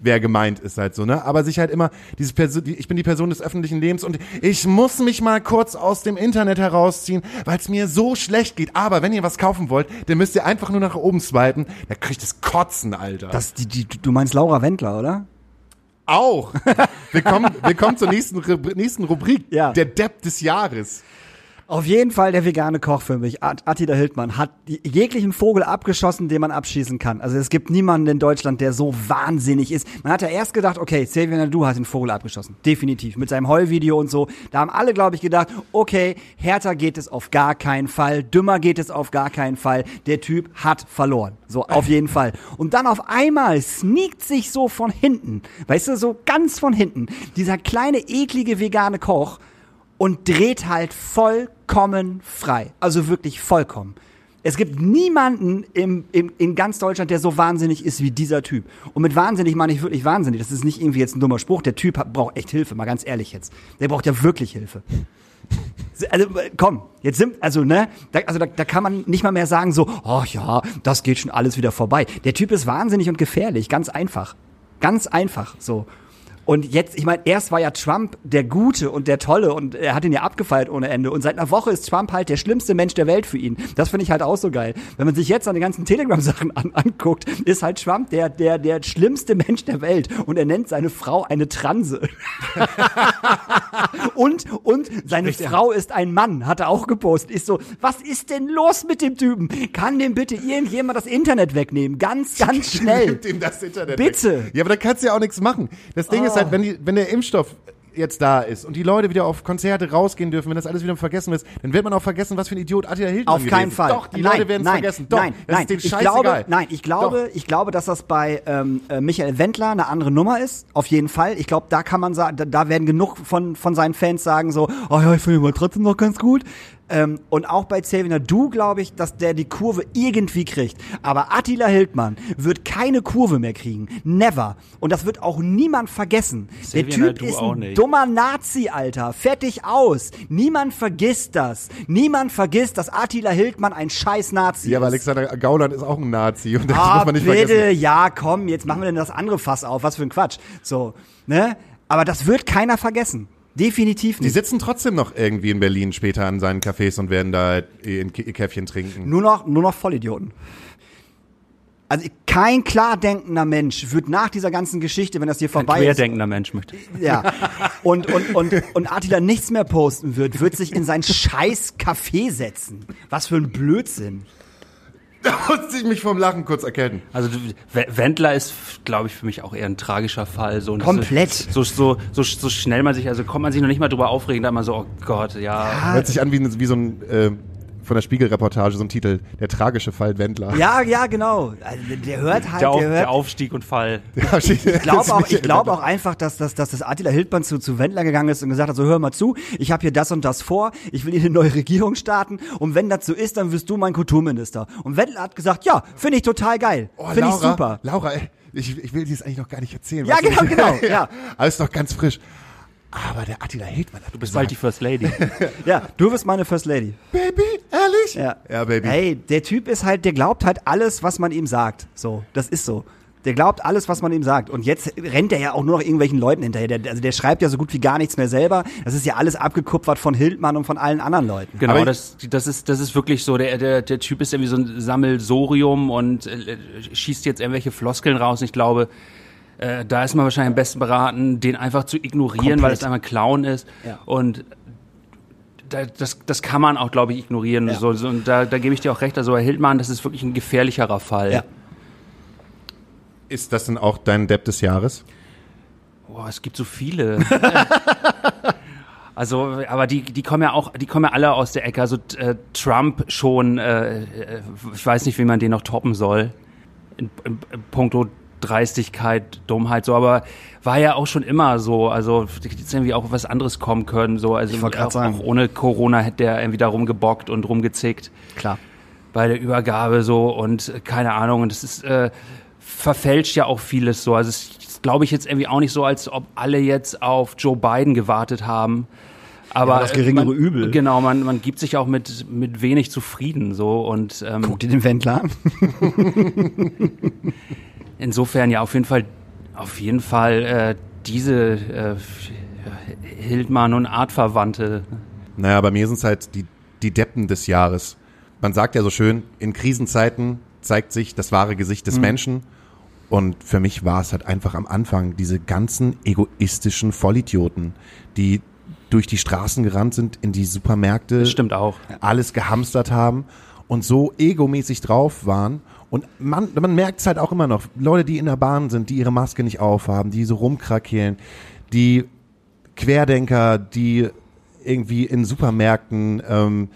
wer gemeint ist halt so, ne? Aber sich halt immer, dieses Perso die, ich bin die Person des öffentlichen Lebens und ich muss mich mal kurz aus dem Internet herausziehen, weil es mir so schlecht geht. Aber wenn ihr was kaufen wollt, dann müsst ihr einfach nur nach oben swipen. Da kriegt es Kotzen, Alter. Das, die, die, du meinst Laura Wendler, oder? Auch. Willkommen, willkommen zur nächsten, nächsten Rubrik. Ja. Der Depp des Jahres. Auf jeden Fall der vegane Koch für mich, At- Attila Hildmann, hat jeglichen Vogel abgeschossen, den man abschießen kann. Also es gibt niemanden in Deutschland, der so wahnsinnig ist. Man hat ja erst gedacht, okay, Xavier Nadu hat den Vogel abgeschossen. Definitiv. Mit seinem Heulvideo und so. Da haben alle, glaube ich, gedacht, okay, härter geht es auf gar keinen Fall, dümmer geht es auf gar keinen Fall. Der Typ hat verloren. So, auf jeden Fall. Und dann auf einmal sneakt sich so von hinten, weißt du, so ganz von hinten, dieser kleine, eklige vegane Koch, und dreht halt vollkommen frei. Also wirklich vollkommen. Es gibt niemanden im, im, in ganz Deutschland, der so wahnsinnig ist wie dieser Typ. Und mit wahnsinnig meine ich wirklich wahnsinnig. Das ist nicht irgendwie jetzt ein dummer Spruch. Der Typ hat, braucht echt Hilfe, mal ganz ehrlich jetzt. Der braucht ja wirklich Hilfe. Also äh, komm, jetzt sind, also ne, da, also da, da kann man nicht mal mehr sagen so, oh ja, das geht schon alles wieder vorbei. Der Typ ist wahnsinnig und gefährlich, ganz einfach. Ganz einfach, so. Und jetzt, ich meine, erst war ja Trump der Gute und der Tolle und er hat ihn ja abgefeiert ohne Ende. Und seit einer Woche ist Trump halt der schlimmste Mensch der Welt für ihn. Das finde ich halt auch so geil. Wenn man sich jetzt an den ganzen Telegram-Sachen an, anguckt, ist halt Trump der, der, der schlimmste Mensch der Welt. Und er nennt seine Frau eine Transe. und, und seine Frau ist ein Mann, hat er auch gepostet. Ist so, was ist denn los mit dem Typen? Kann dem bitte irgendjemand das Internet wegnehmen? Ganz, ganz schnell. Nimmt ihm das Internet Bitte. weg. Ja, aber da kannst du ja auch nichts machen. Das Ding ist halt, wenn, die, wenn der Impfstoff jetzt da ist und die Leute wieder auf Konzerte rausgehen dürfen, wenn das alles wieder vergessen ist, dann wird man auch vergessen, was für ein Idiot Attila Hildmann Auf keinen. Fall. Doch, die nein, Leute werden es vergessen. Doch, nein, das nein. ist ich glaube, nein, ich glaube, ich glaube, dass das bei ähm, äh, Michael Wendler eine andere Nummer ist. Auf jeden Fall. Ich glaube, da kann man sagen, da, da werden genug von von seinen Fans sagen so, oh ja, ich finde ihn aber trotzdem noch ganz gut. Ähm, und auch bei Xavier Du glaube ich, dass der die Kurve irgendwie kriegt. Aber Attila Hildmann wird keine Kurve mehr kriegen. Never. Und das wird auch niemand vergessen. der Xavier Typ Naidoo ist ein dummer Nazi, Alter. Fertig aus. Niemand vergisst das. Niemand vergisst, dass Attila Hildmann ein scheiß Nazi Ja, aber ist. Alexander Gauland ist auch ein Nazi und das Ah, muss man nicht bitte, vergessen. ja, komm, jetzt machen wir denn das andere Fass auf. Was für ein Quatsch. So, ne? Aber das wird keiner vergessen. Definitiv Die nicht. sitzen trotzdem noch irgendwie in Berlin später an seinen Cafés und werden da ihr Käffchen trinken. Nur noch, nur noch Vollidioten. Also kein klar denkender Mensch wird nach dieser ganzen Geschichte, wenn das hier Ein vorbei ist, querdenkender Mensch möchte. ja, und, und, und, und Attila nichts mehr posten wird, wird sich in sein scheiß Café setzen. Was für ein Blödsinn. Da musste ich mich vom Lachen kurz erkennen. Also Wendler ist, glaube ich, für mich auch eher ein tragischer Fall. So, Komplett. So, so, so, so schnell man sich, also kommt man sich noch nicht mal drüber aufregen, da immer so, oh Gott, ja. Hört sich an wie, wie so ein äh, von der Spiegelreportage so ein Titel, der tragische Fall Wendler. Ja, ja, genau. Also, der hört halt, Der, Auf, der der hört, Aufstieg und Fall. ich Ich glaube auch, ich glaube auch einfach, dass, dass, dass das Attila Hildmann zu, zu Wendler gegangen ist und gesagt hat, so hör mal zu, ich habe hier das und das vor, ich will hier eine neue Regierung starten und wenn das so ist, dann wirst du mein Kulturminister. Und Wendler hat gesagt, ja, finde ich total geil, Oh, finde ich super. Laura, ey, ich, ich will dir das eigentlich noch gar nicht erzählen. Ja, genau, genau, ja. Alles noch ganz frisch. Aber der Attila Hildmann hat Du bist bald die First Lady. Ja, du wirst meine First Lady. Baby, ehrlich? Ja. Ja, Baby. Hey, der Typ ist halt, der glaubt halt alles, was man ihm sagt. So, das ist so. Der glaubt alles, was man ihm sagt. Und jetzt rennt er ja auch nur noch irgendwelchen Leuten hinterher. Der, also der schreibt ja so gut wie gar nichts mehr selber. Das ist ja alles abgekupfert von Hildmann und von allen anderen Leuten. Genau, das, das, ist, das ist wirklich so. Der, der, der Typ ist irgendwie so ein Sammelsorium und äh, schießt jetzt irgendwelche Floskeln raus. Ich glaube, äh, da ist man wahrscheinlich am besten beraten, den einfach zu ignorieren, Komplett. weil es einfach ein Clown ist. Ja. Und das, das kann man auch, glaube ich, ignorieren. Ja. So, so, und da, da gebe ich dir auch recht. Also Herr Hildmann, das ist wirklich ein gefährlicherer Fall. Ja. Ist das denn auch dein Depp des Jahres? Boah, es gibt so viele. Also, aber die, die kommen ja auch, die kommen ja alle aus der Ecke. Also äh, Trump schon, äh, äh, ich weiß nicht, wie man den noch toppen soll. In, in, in puncto Dreistigkeit, Dummheit, so, aber war ja auch schon immer so. Also hätte jetzt irgendwie auch was anderes kommen können. So, also auch, sagen. auch ohne Corona hätte der irgendwie da rumgebockt und rumgezickt Klar. bei der Übergabe so und äh, keine Ahnung. Und es ist äh, verfälscht ja auch vieles so. Also es ist, glaube ich, jetzt irgendwie auch nicht so, als ob alle jetzt auf Joe Biden gewartet haben. Aber Ja, das geringere man, Übel. Genau, man, man gibt sich auch mit, mit wenig zufrieden so und ähm, Guck dir den Wendler an. insofern ja auf jeden Fall auf jeden Fall äh, diese äh, Hildmann und Artverwandte. Naja, bei mir sind es halt die, die Deppen des Jahres. Man sagt ja so schön, in Krisenzeiten zeigt sich das wahre Gesicht des Menschen. Und für mich war es halt einfach am Anfang diese ganzen egoistischen Vollidioten, die durch die Straßen gerannt sind, in die Supermärkte, Das stimmt auch. alles gehamstert haben und so egomäßig drauf waren. Und man, man merkt es halt auch immer noch. Leute, die in der Bahn sind, die ihre Maske nicht aufhaben, die so rumkrakeelen, die Querdenker, die irgendwie in Supermärkten, ähm,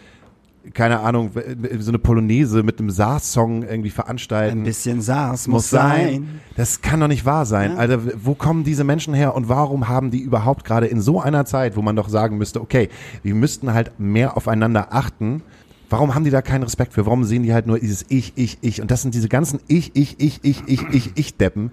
keine Ahnung, so eine Polonaise mit einem SARS-Song irgendwie veranstalten Ein bisschen SARS muss sein. Das kann doch nicht wahr sein. Alter, wo kommen diese Menschen her und warum haben die überhaupt gerade in so einer Zeit, wo man doch sagen müsste, okay, wir müssten halt mehr aufeinander achten. Warum haben die da keinen Respekt für? Warum sehen die halt nur dieses Ich, Ich, Ich? Und das sind diese ganzen Ich, Ich, Ich, Ich, Ich, Ich, Ich Deppen.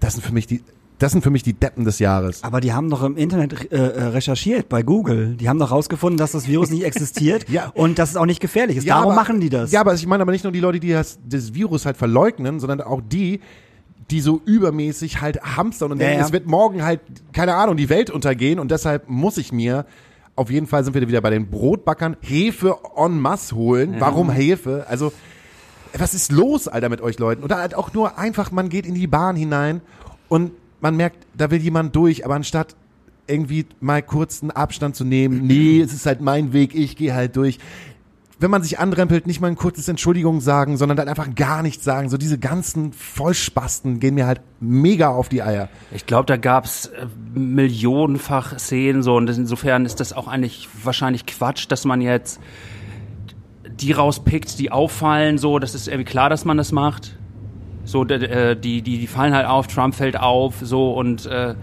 Das sind für mich die, das sind für mich die Deppen des Jahres. Aber die haben doch im Internet äh, äh, recherchiert bei Google. Die haben doch rausgefunden, dass das Virus nicht existiert Ja. und dass es auch nicht gefährlich ist. Darum aber- machen die das. Ja, aber ich meine aber nicht nur die Leute, die das, das Virus halt verleugnen, sondern auch die, die so übermäßig halt hamstern und Ja, denken, ja. es wird morgen halt, keine Ahnung, die Welt untergehen und deshalb muss ich mir, auf jeden Fall sind wir wieder bei den Brotbackern, Hefe en masse holen. Warum Hefe? Also, was ist los, Alter, mit euch Leuten? Oder halt auch nur einfach, man geht in die Bahn hinein und man merkt, da will jemand durch, aber anstatt irgendwie mal kurz einen Abstand zu nehmen, nee, es ist halt mein Weg, ich gehe halt durch, wenn man sich anrempelt, nicht mal ein kurzes Entschuldigung sagen, sondern dann einfach gar nichts sagen. So diese ganzen Vollspasten gehen mir halt mega auf die Eier. Ich glaube, da gab's äh, millionenfach Szenen so und insofern ist das auch eigentlich wahrscheinlich Quatsch, dass man jetzt die rauspickt, die auffallen. So, das ist irgendwie klar, dass man das macht. So, äh, die, die, die fallen halt auf. Trump fällt auf, so und äh,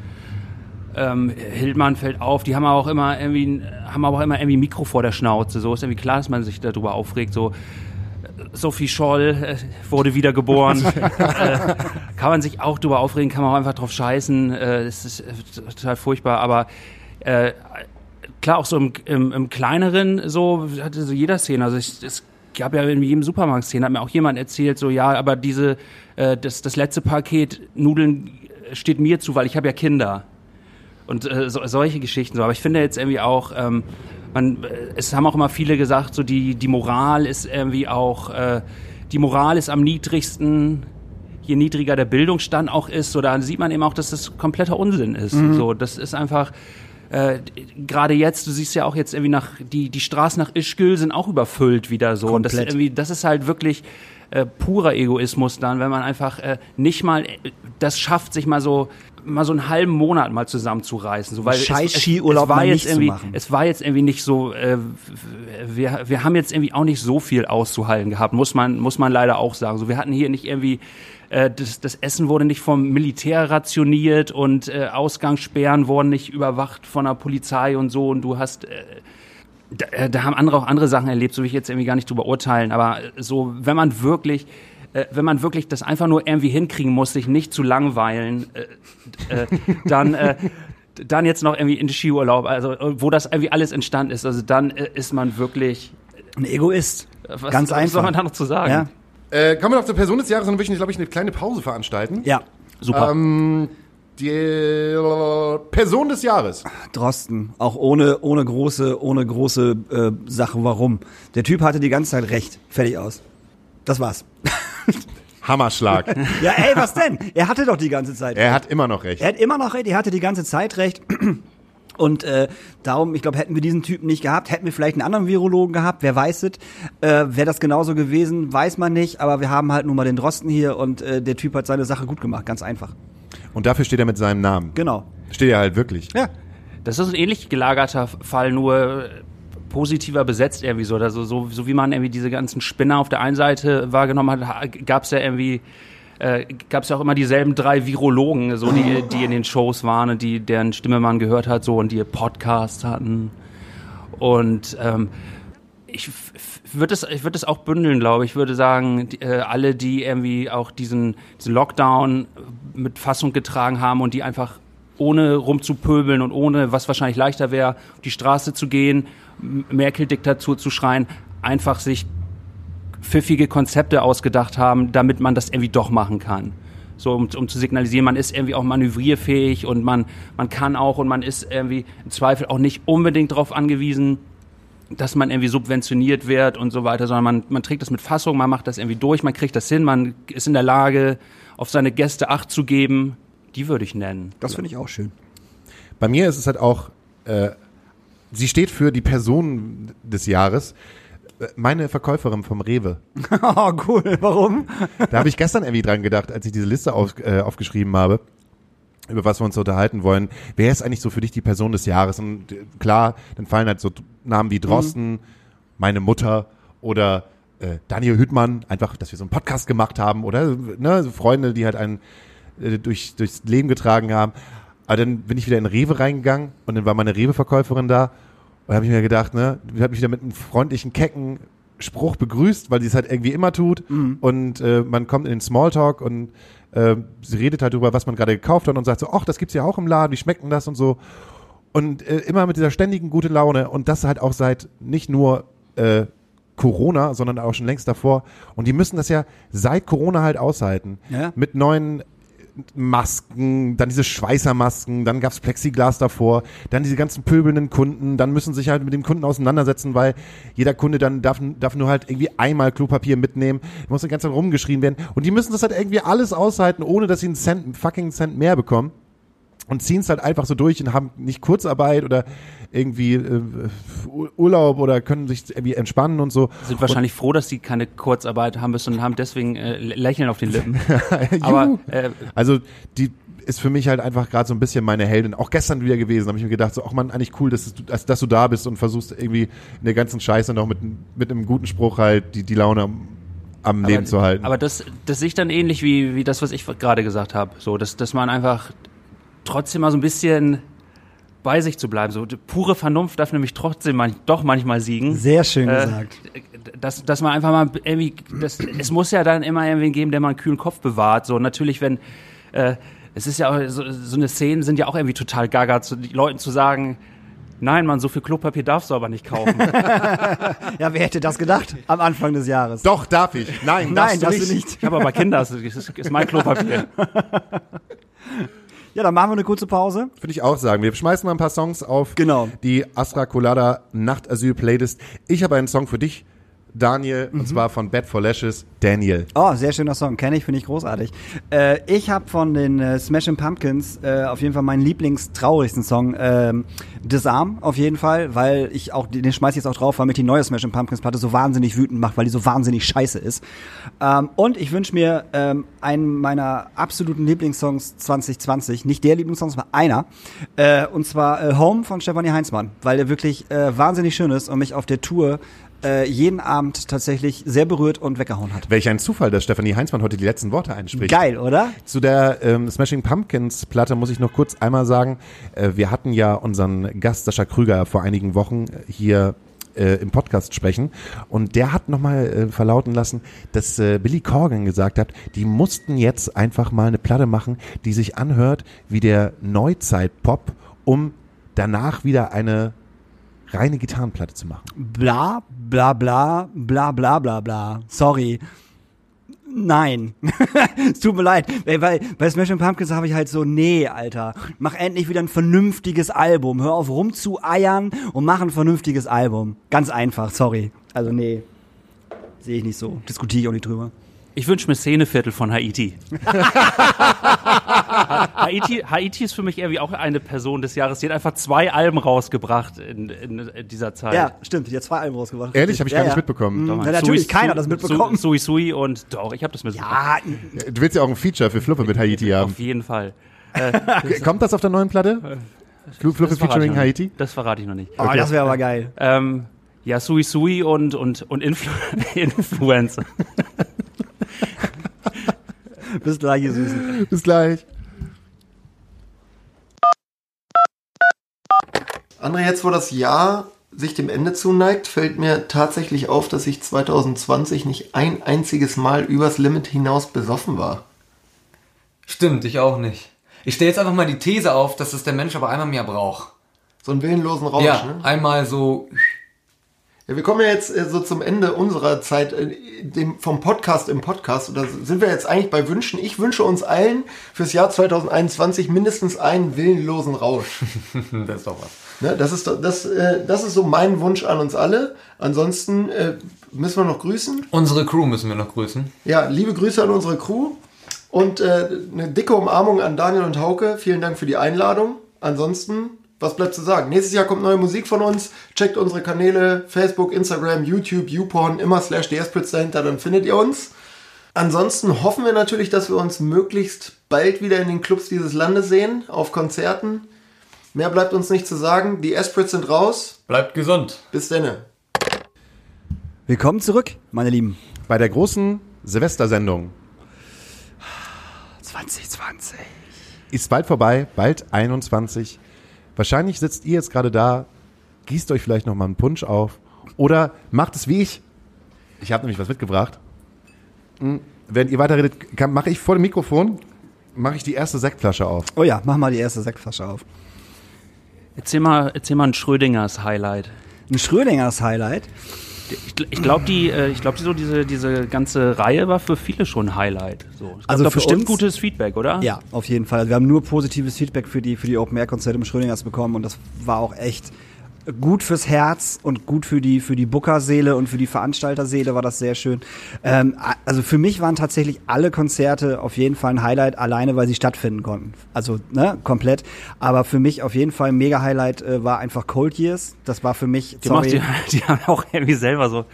ähm, Hildmann fällt auf. Die haben aber auch immer irgendwie, ein- haben aber auch immer irgendwie Mikro vor der Schnauze. So ist irgendwie klar, dass man sich darüber aufregt. So. Sophie Scholl äh, wurde wiedergeboren. äh, kann man sich auch drüber aufregen, kann man auch einfach drauf scheißen. Äh, es ist äh, total furchtbar, aber äh, klar auch so im, im, im kleineren so hatte so jeder Szene. Also ich, es gab ja in jedem Supermarkt Szene, hat mir auch jemand erzählt, so ja, aber diese äh, das, das letzte Paket Nudeln steht mir zu, weil ich habe ja Kinder. Und äh, so, solche Geschichten so. Aber ich finde jetzt irgendwie auch, ähm, man, äh, es haben auch immer viele gesagt, so die, die Moral ist irgendwie auch, äh, die Moral ist am niedrigsten, je niedriger der Bildungsstand auch ist, so da sieht man eben auch, dass das kompletter Unsinn ist. So, das ist einfach, äh, gerade jetzt, du siehst ja auch jetzt irgendwie nach, die, die Straßen nach Ischgl sind auch überfüllt wieder so. Und das, ist Komplett. irgendwie, das ist halt wirklich äh, purer Egoismus dann, wenn man einfach äh, nicht mal äh, das schafft, sich mal so mal so einen halben Monat mal zusammenzureißen. So, weil Scheiß Skiurlaub es war jetzt irgendwie. Es war jetzt irgendwie nicht so, äh, wir, wir haben jetzt irgendwie auch nicht so viel auszuhalten gehabt, muss man, muss man leider auch sagen. So, wir hatten hier nicht irgendwie äh, das, das Essen wurde nicht vom Militär rationiert und äh, Ausgangssperren wurden nicht überwacht von der Polizei und so und du hast äh, da, äh, da haben andere auch andere Sachen erlebt, so will ich jetzt irgendwie gar nicht drüber urteilen, aber so, wenn man wirklich, äh, wenn man wirklich das einfach nur irgendwie hinkriegen muss, sich nicht zu langweilen, äh, äh, dann, äh, dann jetzt noch irgendwie in den Skiurlaub, also äh, wo das irgendwie alles entstanden ist, also dann äh, ist man wirklich, Ein Egoist. was, Ganz was einfach. soll man da noch zu sagen? Ja, Äh, kommen wir noch zur Person des Jahres, dann würde ich, glaube ich, eine kleine Pause veranstalten. ja. Super. Ähm, die Person des Jahres. Drosten, auch ohne, ohne große, ohne große äh, Sache, warum. Der Typ hatte die ganze Zeit recht. Fertig aus. Das war's. Hammerschlag. Ja, ey, was denn? Er hatte doch die ganze Zeit er hat immer noch recht. Er hat immer noch recht, er hatte die ganze Zeit recht. Und äh, darum, ich glaube, hätten wir diesen Typen nicht gehabt, hätten wir vielleicht einen anderen Virologen gehabt, wer weiß es. Äh, Wäre das genauso gewesen, weiß man nicht, aber wir haben halt nun mal den Drosten hier und äh, der Typ hat seine Sache gut gemacht, ganz einfach. Und dafür steht er mit seinem Namen. Genau. Steht er halt wirklich. Ja. Das ist ein ähnlich gelagerter Fall, nur äh, positiver besetzt irgendwie so. Also so, so wie man irgendwie diese ganzen Spinner auf der einen Seite wahrgenommen hat, gab es ja irgendwie äh, gab es ja auch immer dieselben drei Virologen, so die, die in den Shows waren und die deren Stimme man gehört hat, so und die Podcasts hatten. Und ähm, ich würde es, ich würde auch bündeln, glaube ich. Ich würde sagen, die, äh, alle, die irgendwie auch diesen, diesen Lockdown mit Fassung getragen haben und die einfach ohne rumzupöbeln und ohne, was wahrscheinlich leichter wäre, auf die Straße zu gehen, Merkel-Diktatur zu schreien, einfach sich pfiffige Konzepte ausgedacht haben, damit man das irgendwie doch machen kann. So, um, um zu signalisieren, man ist irgendwie auch manövrierfähig und man, man kann auch und man ist irgendwie im Zweifel auch nicht unbedingt darauf angewiesen, dass man irgendwie subventioniert wird und so weiter, sondern man, man trägt das mit Fassung, man macht das irgendwie durch, man kriegt das hin, man ist in der Lage, auf seine Gäste Acht zu geben. Die würde ich nennen. Das finde ich auch schön. Bei mir ist es halt auch, äh, sie steht für die Person des Jahres. Äh, Meine Verkäuferin vom Rewe. Oh, cool. Warum? Da habe ich gestern irgendwie dran gedacht, als ich diese Liste auf, äh, aufgeschrieben habe, über was wir uns unterhalten wollen. Wer ist eigentlich so für dich die Person des Jahres? Und äh, klar, dann fallen halt so Namen wie Drosten, meine Mutter oder äh, Daniel Hüttmann, einfach, dass wir so einen Podcast gemacht haben oder ne, so Freunde, die halt einen äh, durch, durchs Leben getragen haben. Aber dann bin ich wieder in Rewe reingegangen und dann war meine Rewe-Verkäuferin da und habe ich mir gedacht, ne, die hat mich wieder mit einem freundlichen, kecken Spruch begrüßt, weil sie es halt irgendwie immer tut. Und äh, man kommt in den Smalltalk und äh, sie redet halt darüber, was man gerade gekauft hat und sagt so, ach, das gibt's ja auch im Laden, wie schmeckt denn das und so. Und äh, immer mit dieser ständigen gute Laune und das halt auch seit nicht nur äh, Corona, sondern auch schon längst davor. Und die müssen das ja seit Corona halt aushalten. Ja. mit neuen Masken, dann diese Schweißermasken, dann gab's Plexiglas davor, dann diese ganzen pöbelnden Kunden, dann müssen sich halt mit dem Kunden auseinandersetzen, weil jeder Kunde dann darf, darf nur halt irgendwie einmal Klopapier mitnehmen, muss die ganze Zeit rumgeschrien werden und die müssen das halt irgendwie alles aushalten, ohne dass sie einen Cent, fucking Cent mehr bekommen. und ziehen es halt einfach so durch und haben nicht Kurzarbeit oder irgendwie äh, Urlaub oder können sich irgendwie entspannen und so. Sind wahrscheinlich froh, dass die keine Kurzarbeit haben müssen und haben deswegen äh, Lächeln auf den Lippen. Aber äh, Also die ist für mich halt einfach gerade so ein bisschen meine Heldin. Auch gestern wieder gewesen, habe ich mir gedacht, so, ach man, eigentlich cool, dass du, dass, dass du da bist und versuchst irgendwie in der ganzen Scheiße noch mit, mit einem guten Spruch halt die, die Laune am, am Leben zu halten. Aber das, das sehe ich dann ähnlich wie, wie das, was ich gerade gesagt habe. So, dass, dass man einfach trotzdem mal so ein bisschen bei sich zu bleiben. So die pure Vernunft darf nämlich trotzdem man, doch manchmal siegen. Sehr schön Äh, gesagt. dass, dass man einfach mal irgendwie, das, es muss ja dann immer irgendwen geben, der mal einen kühlen Kopf bewahrt. So natürlich, wenn äh, es ist ja auch, so, so eine Szene sind ja auch irgendwie total gaga, zu den Leuten zu sagen, nein, Mann, so viel Klopapier darfst du aber nicht kaufen. Ja, wer hätte das gedacht am Anfang des Jahres? Doch, darf ich. Nein, Nein, darfst darfst du du nicht. nicht. Ich habe aber Kinder, das ist, das ist mein Klopapier. Ja, dann machen wir eine kurze Pause. Würde ich auch sagen. Wir schmeißen mal ein paar Songs auf Genau. die Astra Colada Nachtasyl Playlist. Ich habe einen Song für dich, Daniel, Mhm. und zwar von Bad for Lashes, Daniel. Oh, sehr schöner Song, kenne ich, finde ich großartig. Äh, ich habe von den äh, Smashing Pumpkins äh, auf jeden Fall meinen lieblingstraurigsten Song, ähm, Disarm auf jeden Fall, weil ich auch, den schmeiß ich jetzt auch drauf, weil mich die neue Smashing Pumpkins Platte so wahnsinnig wütend macht, weil die so wahnsinnig scheiße ist. Ähm, und ich wünsche mir ähm, einen meiner absoluten Lieblingssongs 2020, nicht der Lieblingssong, sondern einer, äh, und zwar äh, Home von Stefanie Heinzmann, weil der wirklich äh, wahnsinnig schön ist und mich auf der Tour äh, jeden Abend tatsächlich sehr berührt und weggehauen hat. Welch ein Zufall, dass Stefanie Heinzmann heute die letzten Worte einspricht. Geil, oder? Zu der ähm, Smashing Pumpkins Platte muss ich noch kurz einmal sagen, äh, wir hatten ja unseren Gast Sascha Krüger vor einigen Wochen hier äh, im Podcast sprechen und der hat nochmal äh, verlauten lassen, dass äh, Billy Corgan gesagt hat, die mussten jetzt einfach mal eine Platte machen, die sich anhört wie der Neuzeit-Pop, um danach wieder eine reine Gitarrenplatte zu machen. bla bla bla bla bla bla bla. Sorry. Nein. es tut mir leid. Weil, weil bei Smashing Pumpkins habe ich halt so, nee, Alter, mach endlich wieder ein vernünftiges Album. Hör auf rumzueiern und mach ein vernünftiges Album. Ganz einfach, sorry. Also nee. Sehe ich nicht so. Diskutiere ich auch nicht drüber. Ich wünsche mir Szeneviertel von Haiti. Haiti. Haiti ist für mich irgendwie auch eine Person des Jahres. Die hat einfach zwei Alben rausgebracht in, in dieser Zeit. Ja, stimmt. Die hat zwei Alben rausgebracht. Ehrlich, habe ich ja, gar ja. nicht mitbekommen. Mann. Na, natürlich, Sui- keiner hat das mitbekommen. Sui Sui und doch, ich habe das mitbekommen. Ah, Du willst ja auch ein Feature für Fluppe mit Haiti haben. Auf jeden Fall. Kommt das auf der neuen Platte? Flu- Fluppe featuring. Haiti? Das verrate ich noch nicht. oh, das wäre aber geil. Ähm, ja, Sui Sui und, und, und Influ Influencer. Bis gleich, ihr Süßen. Bis gleich. André, jetzt wo das Jahr sich dem Ende zuneigt, fällt mir tatsächlich auf, dass ich 2020 nicht ein einziges Mal übers Limit hinaus besoffen war. Stimmt, ich auch nicht. Ich stelle jetzt einfach mal die These auf, dass es der Mensch aber einmal mehr braucht. So einen willenlosen Rausch, ja, ne? einmal so. Ja, wir kommen ja jetzt äh, so zum Ende unserer Zeit äh, dem, vom Podcast im Podcast. Oder sind wir jetzt eigentlich bei Wünschen? Ich wünsche uns allen fürs Jahr 2021 mindestens einen willenlosen Rausch. Das ist doch was. Ne? Das, ist, das, äh, das ist so mein Wunsch an uns alle. Ansonsten äh, müssen wir noch grüßen. Unsere Crew müssen wir noch grüßen. Ja, liebe Grüße an unsere Crew und äh, eine dicke Umarmung an Daniel und Hauke. Vielen Dank für die Einladung. Ansonsten, was bleibt zu sagen? Nächstes Jahr kommt neue Musik von uns. Checkt unsere Kanäle Facebook, Instagram, YouTube, YouPorn, immer slash DSPritz dahinter, dann findet ihr uns. Ansonsten hoffen wir natürlich, dass wir uns möglichst bald wieder in den Clubs dieses Landes sehen, auf Konzerten. Mehr bleibt uns nicht zu sagen. Die Esprits sind raus. Bleibt gesund. Bis denne. Willkommen zurück, meine Lieben. Bei der großen Silvestersendung 2020. ist bald vorbei, bald 21. Wahrscheinlich sitzt ihr jetzt gerade da, gießt euch vielleicht noch mal einen Punsch auf oder macht es wie ich. Ich habe nämlich was mitgebracht. Hm, Während ihr weiterredet, mache ich vor dem Mikrofon mache ich die erste Sektflasche auf. Oh ja, mach mal die erste Sektflasche auf. Erzähl mal, erzähl mal ein Schrödingers Highlight. Ein Schrödingers Highlight. Ich, ich glaube, die, äh, ich glaube, so diese, diese ganze Reihe war für viele schon ein Highlight. So. Also doch bestimmt uns- gutes Feedback, oder? Ja, auf jeden Fall. Also wir haben nur positives Feedback für die, für die Open-Air-Konzerte im Schrödingers bekommen und das war auch echt gut fürs Herz und gut für die für die Booker-Seele und für die Veranstalterseele war das sehr schön. Ähm, also für mich waren tatsächlich alle Konzerte auf jeden Fall ein Highlight, alleine weil sie stattfinden konnten. Also ne, komplett. Aber für mich auf jeden Fall ein Mega-Highlight äh, war einfach Cold Years. Das war für mich, Die, macht, sorry, die, die haben auch irgendwie selber so,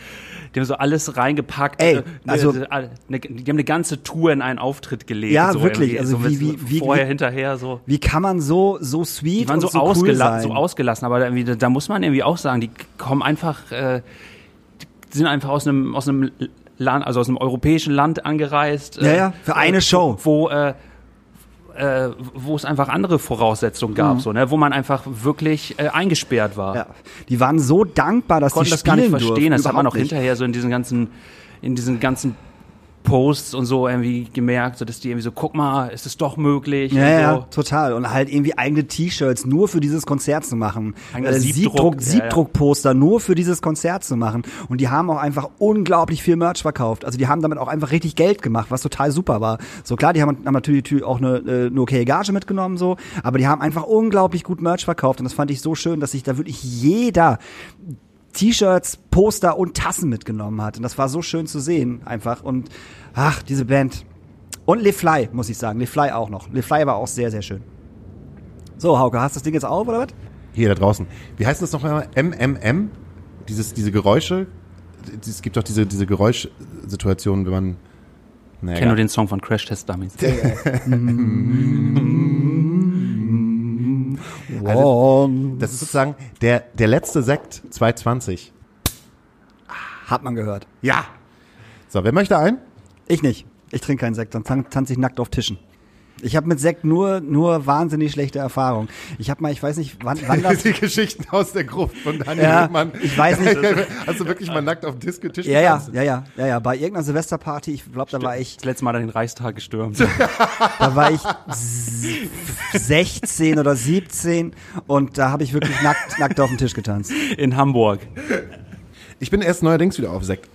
die haben so alles reingepackt. Ey, äh, also- äh, eine, die haben eine ganze Tour in einen Auftritt gelegt. Ja, so wirklich, also so wie- wie- wie- vorher, wie- hinterher, so. wie kann man so so Die sweet waren und so, so, cool ausgela sein? so ausgelassen, aber irgendwie, da, da muss man irgendwie auch sagen, die kommen einfach, äh, die sind einfach aus einem, aus einem Land, also aus einem europäischen Land angereist. Ja, äh, ja, für eine äh, Show. Wo, äh, äh, wo es einfach andere Voraussetzungen gab, so, ne, wo man einfach wirklich äh, eingesperrt war. Mhm. ja, die waren so dankbar, dass konnten die das gar nicht spielen verstehen. durften. Das hat man auch nicht. hinterher so in diesen ganzen, in diesen ganzen Posts und so irgendwie gemerkt, so dass die irgendwie so, guck mal, ist es doch möglich? Ja, ja, so. total. Und halt irgendwie eigene T-Shirts nur für dieses Konzert zu machen. Äh, Siebdruck, Siebdruck, ja, ja. Siebdruckposter nur für dieses Konzert zu machen. Und die haben auch einfach unglaublich viel Merch verkauft. Also die haben damit auch einfach richtig Geld gemacht, was total super war. So klar, die haben, haben natürlich auch eine, äh, eine okaye Gage mitgenommen, so, aber die haben einfach unglaublich gut Merch verkauft. Und das fand ich so schön, dass sich da wirklich jeder T-Shirts, Poster und Tassen mitgenommen hat. Und das war so schön zu sehen, einfach. Und ach, diese Band. Und Le Fly, muss ich sagen. Le Fly auch noch. Le Fly war auch sehr, sehr schön. So, Hauke, hast du das Ding jetzt auf, oder was? Hier da draußen. Wie heißt das noch einmal? MMM? Dieses, diese Geräusche? Es gibt doch diese, diese Geräuschsituationen, wenn man. Naja, Ich kenne nur den Song von Crash Test Dummies. One. Das ist sozusagen der, der letzte Sekt 220. Hat man gehört. Ja. So, wer möchte ein? Ich nicht. Ich trinke keinen Sekt, dann tan tanze ich nackt auf Tischen. Ich habe mit Sekt nur, nur wahnsinnig schlechte Erfahrungen. Ich habe mal, ich weiß nicht, wann, wann das... Die Geschichten aus der Gruft von Daniel Ja, Hübmann. ich weiß nicht. Hast du wirklich mal nackt auf dem Disco Tisch Ja, ja, getanzt? ja, ja, ja, ja. Bei irgendeiner Silvesterparty, ich glaube, da war ich, Das letzte Mal an den Reichstag gestürmt. da war ich s- 16 oder 17 und da habe ich wirklich nackt, nackt auf dem Tisch getanzt. In Hamburg. Ich bin erst neuerdings wieder auf Sekt.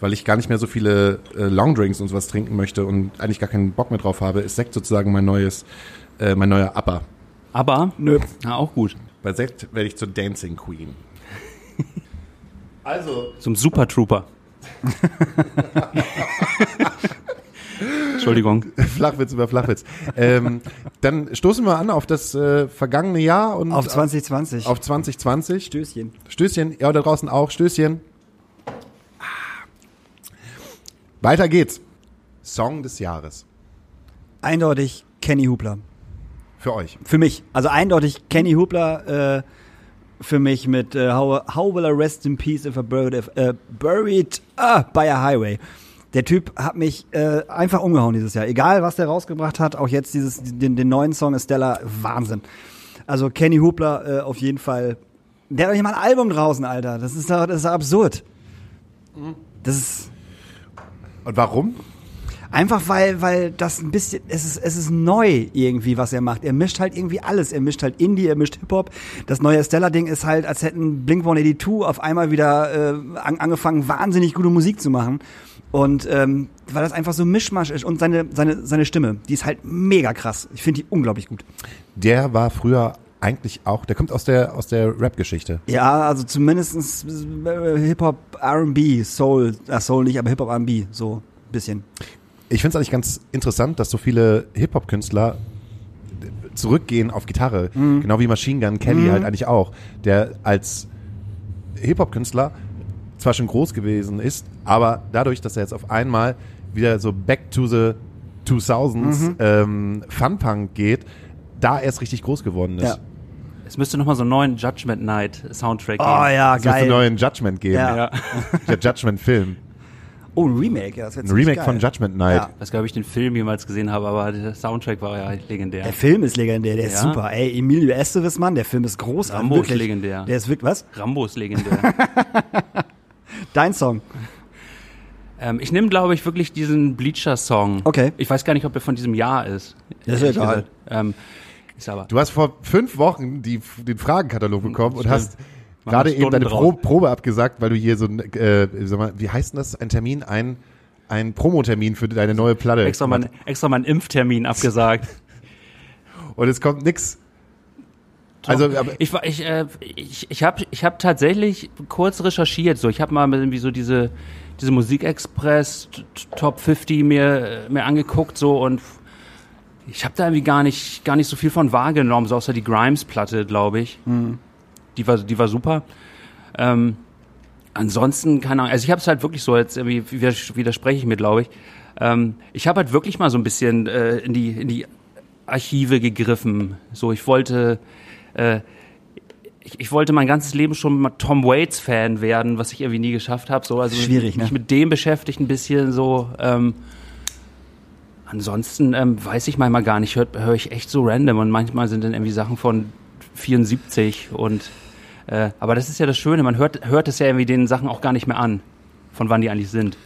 Weil ich gar nicht mehr so viele äh, Longdrinks und sowas trinken möchte und eigentlich gar keinen Bock mehr drauf habe, ist Sekt sozusagen mein neues, äh, mein neuer Upper. Aber, Nö. ja, auch gut. Bei Sekt werde ich zur Dancing Queen. Also, Zum Super Trooper. Entschuldigung. Flachwitz über Flachwitz. ähm, dann stoßen wir an auf das äh, vergangene Jahr und Auf 2020. auf 2020. Stößchen. Stößchen, ja, da draußen auch, Stößchen. Weiter geht's. Song des Jahres. Eindeutig Kenny Hubler. Für euch. Für mich. Also eindeutig Kenny Hubler äh, für mich mit äh, how, how Will I Rest in Peace if I buried, if, äh, buried ah, by a Highway. Der Typ hat mich äh, einfach umgehauen dieses Jahr. Egal, was der rausgebracht hat, auch jetzt dieses, den, den neuen Song Estella, Wahnsinn. Also Kenny Hubler äh, auf jeden Fall. Der hat doch nicht mal ein Album draußen, Alter. Das ist doch, das ist doch absurd. Das ist Und warum? Einfach weil, weil das ein bisschen, es ist, es ist neu irgendwie, was er macht. Er mischt halt irgendwie alles. Er mischt halt Indie, er mischt Hip-Hop. Das neue Stella-Ding ist halt, als hätten Blink-182 auf einmal wieder äh, an, angefangen, wahnsinnig gute Musik zu machen. Und ähm, weil das einfach so Mischmasch ist. Und seine, seine, seine Stimme, die ist halt mega krass. Ich finde die unglaublich gut. Der war früher eigentlich auch, der kommt aus der, aus der Rap-Geschichte. Ja, also zumindestens äh, Hip-Hop, R&B, Soul, äh, Soul nicht, aber Hip-Hop, R&B, so ein bisschen. Ich finde es eigentlich ganz interessant, dass so viele Hip-Hop-Künstler zurückgehen auf Gitarre. Genau wie Machine Gun Kelly halt eigentlich auch. Der als Hip-Hop-Künstler zwar schon groß gewesen ist, aber dadurch, dass er jetzt auf einmal wieder so back to the 2000s ähm, Fun-Punk geht, da erst richtig groß geworden ist. Ja. Es müsste nochmal so einen neuen Judgment Night Soundtrack Oh geben. ja, Es müsste einen geil. neuen Judgment geben. Ja. Ja. Der Judgment-Film. Oh, ein Remake, ja. Das Ein Remake von Judgment Night. Ja. Ich weiß gar nicht, ob ich den Film jemals gesehen habe, aber der Soundtrack war ja legendär. Der Film ist legendär, der ist Ja. super. Ey, Emilio Estevez, Mann, der Film ist großartig. Rambo ist wirklich. legendär. Der ist wirklich, was? Rambo ist legendär. Dein Song. ähm, ich nehme, glaube ich, wirklich diesen Bleacher-Song. Okay. Ich weiß gar nicht, ob der von diesem Jahr ist. Das ist egal. Ähm, ist aber. Du hast vor fünf Wochen die, den Fragenkatalog bekommen und hast gerade eben deine. Pro Probe abgesagt, weil du hier so ein, äh, sag mal, wie heißt denn das, ein Termin, ein, ein Promotermin für deine neue Platte. extra mal, extra mal einen Impftermin abgesagt. Und es kommt nix. Also, Ich war, ich, äh, ich, ich habe ich hab tatsächlich kurz recherchiert. So, ich habe mal irgendwie so diese, diese Musikexpress Top 50 mir, mir angeguckt so und ich habe da irgendwie gar nicht, gar nicht so viel von wahrgenommen, so außer die Grimes-Platte, glaube ich. Die war, die war super. Ähm, ansonsten, keine Ahnung, also ich habe es halt wirklich so, jetzt irgendwie widers- widerspreche ich mir, glaube ich. Ähm, ich habe halt wirklich mal so ein bisschen äh, in die, in die Archive gegriffen. So, ich wollte, äh, ich, ich wollte mein ganzes Leben schon mal Tom Waits Fan werden, was ich irgendwie nie geschafft habe. So, also Schwierig, mich ne? mit dem beschäftigt ein bisschen so. Ähm, ansonsten ähm, weiß ich manchmal gar nicht, höre hör ich echt so random und manchmal sind dann irgendwie Sachen von 74 und äh, aber das ist ja das Schöne, man hört, hört es ja irgendwie den Sachen auch gar nicht mehr an, von wann die eigentlich sind.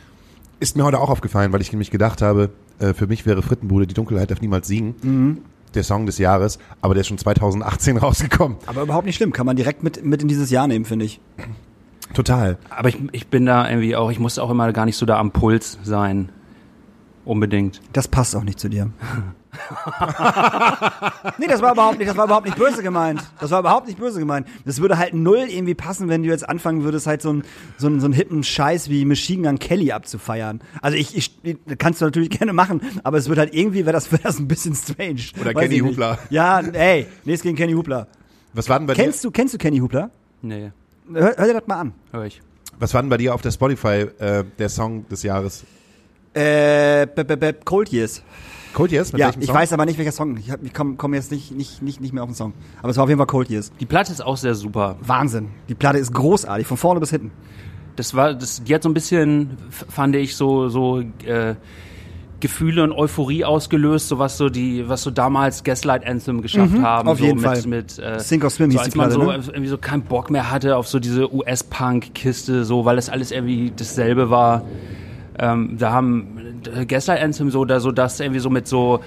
ist mir heute auch aufgefallen, weil ich nämlich gedacht habe, äh, für mich wäre Frittenbude, die Dunkelheit darf niemals siegen. Mhm. Der Song des Jahres, aber der ist schon 2018 rausgekommen. Aber überhaupt nicht schlimm. Kann man direkt mit, mit in dieses Jahr nehmen, finde ich. Total. Aber ich, ich bin da irgendwie auch, ich muss auch immer gar nicht so da am Puls sein. Unbedingt. Das passt auch nicht zu dir. nee, das war überhaupt nicht, das war überhaupt nicht böse gemeint. Das war überhaupt nicht böse gemeint. Das würde halt null irgendwie passen, wenn du jetzt anfangen würdest, halt so einen so einen, so einen hippen Scheiß wie Machine Gun Kelly abzufeiern. Also ich, ich kannst du natürlich gerne machen, aber es wird halt irgendwie, wäre das, wäre das ein bisschen strange. Oder Weiß Kenny. Hupla. Ja, ey, nichts gegen Kenny Hupla. Was war denn bei Kennst du, kennst du Kenny Hupla? Nee, Hör, hör dir das mal an. höre ich. dir? Was war denn bei dir auf der Spotify äh, der Song des Jahres? Äh, b -b -b Cold Years. Cold Yes? Mit Ja, welchem ich Song? weiß aber nicht, welcher Song. Ich, hab- ich komme komm jetzt nicht, nicht, nicht, nicht mehr auf den Song. Aber es war auf jeden Fall Cold Years. Die Platte ist auch sehr super. Wahnsinn. Die Platte ist großartig, von vorne bis hinten. Das war, das, die hat so ein bisschen, fand ich, so, so äh, Gefühle und Euphorie ausgelöst, so was so die, was so damals Gaslight Anthem geschafft haben. Mhm, auf so jeden mit, Fall. Mit, äh, Sink or Swim so hieß als die man Platte, so ne? irgendwie so keinen Bock mehr hatte auf so diese US-Punk-Kiste, so, weil das alles irgendwie dasselbe war. Ähm, da haben äh, Gaslight Anthem so, da so das irgendwie so mit so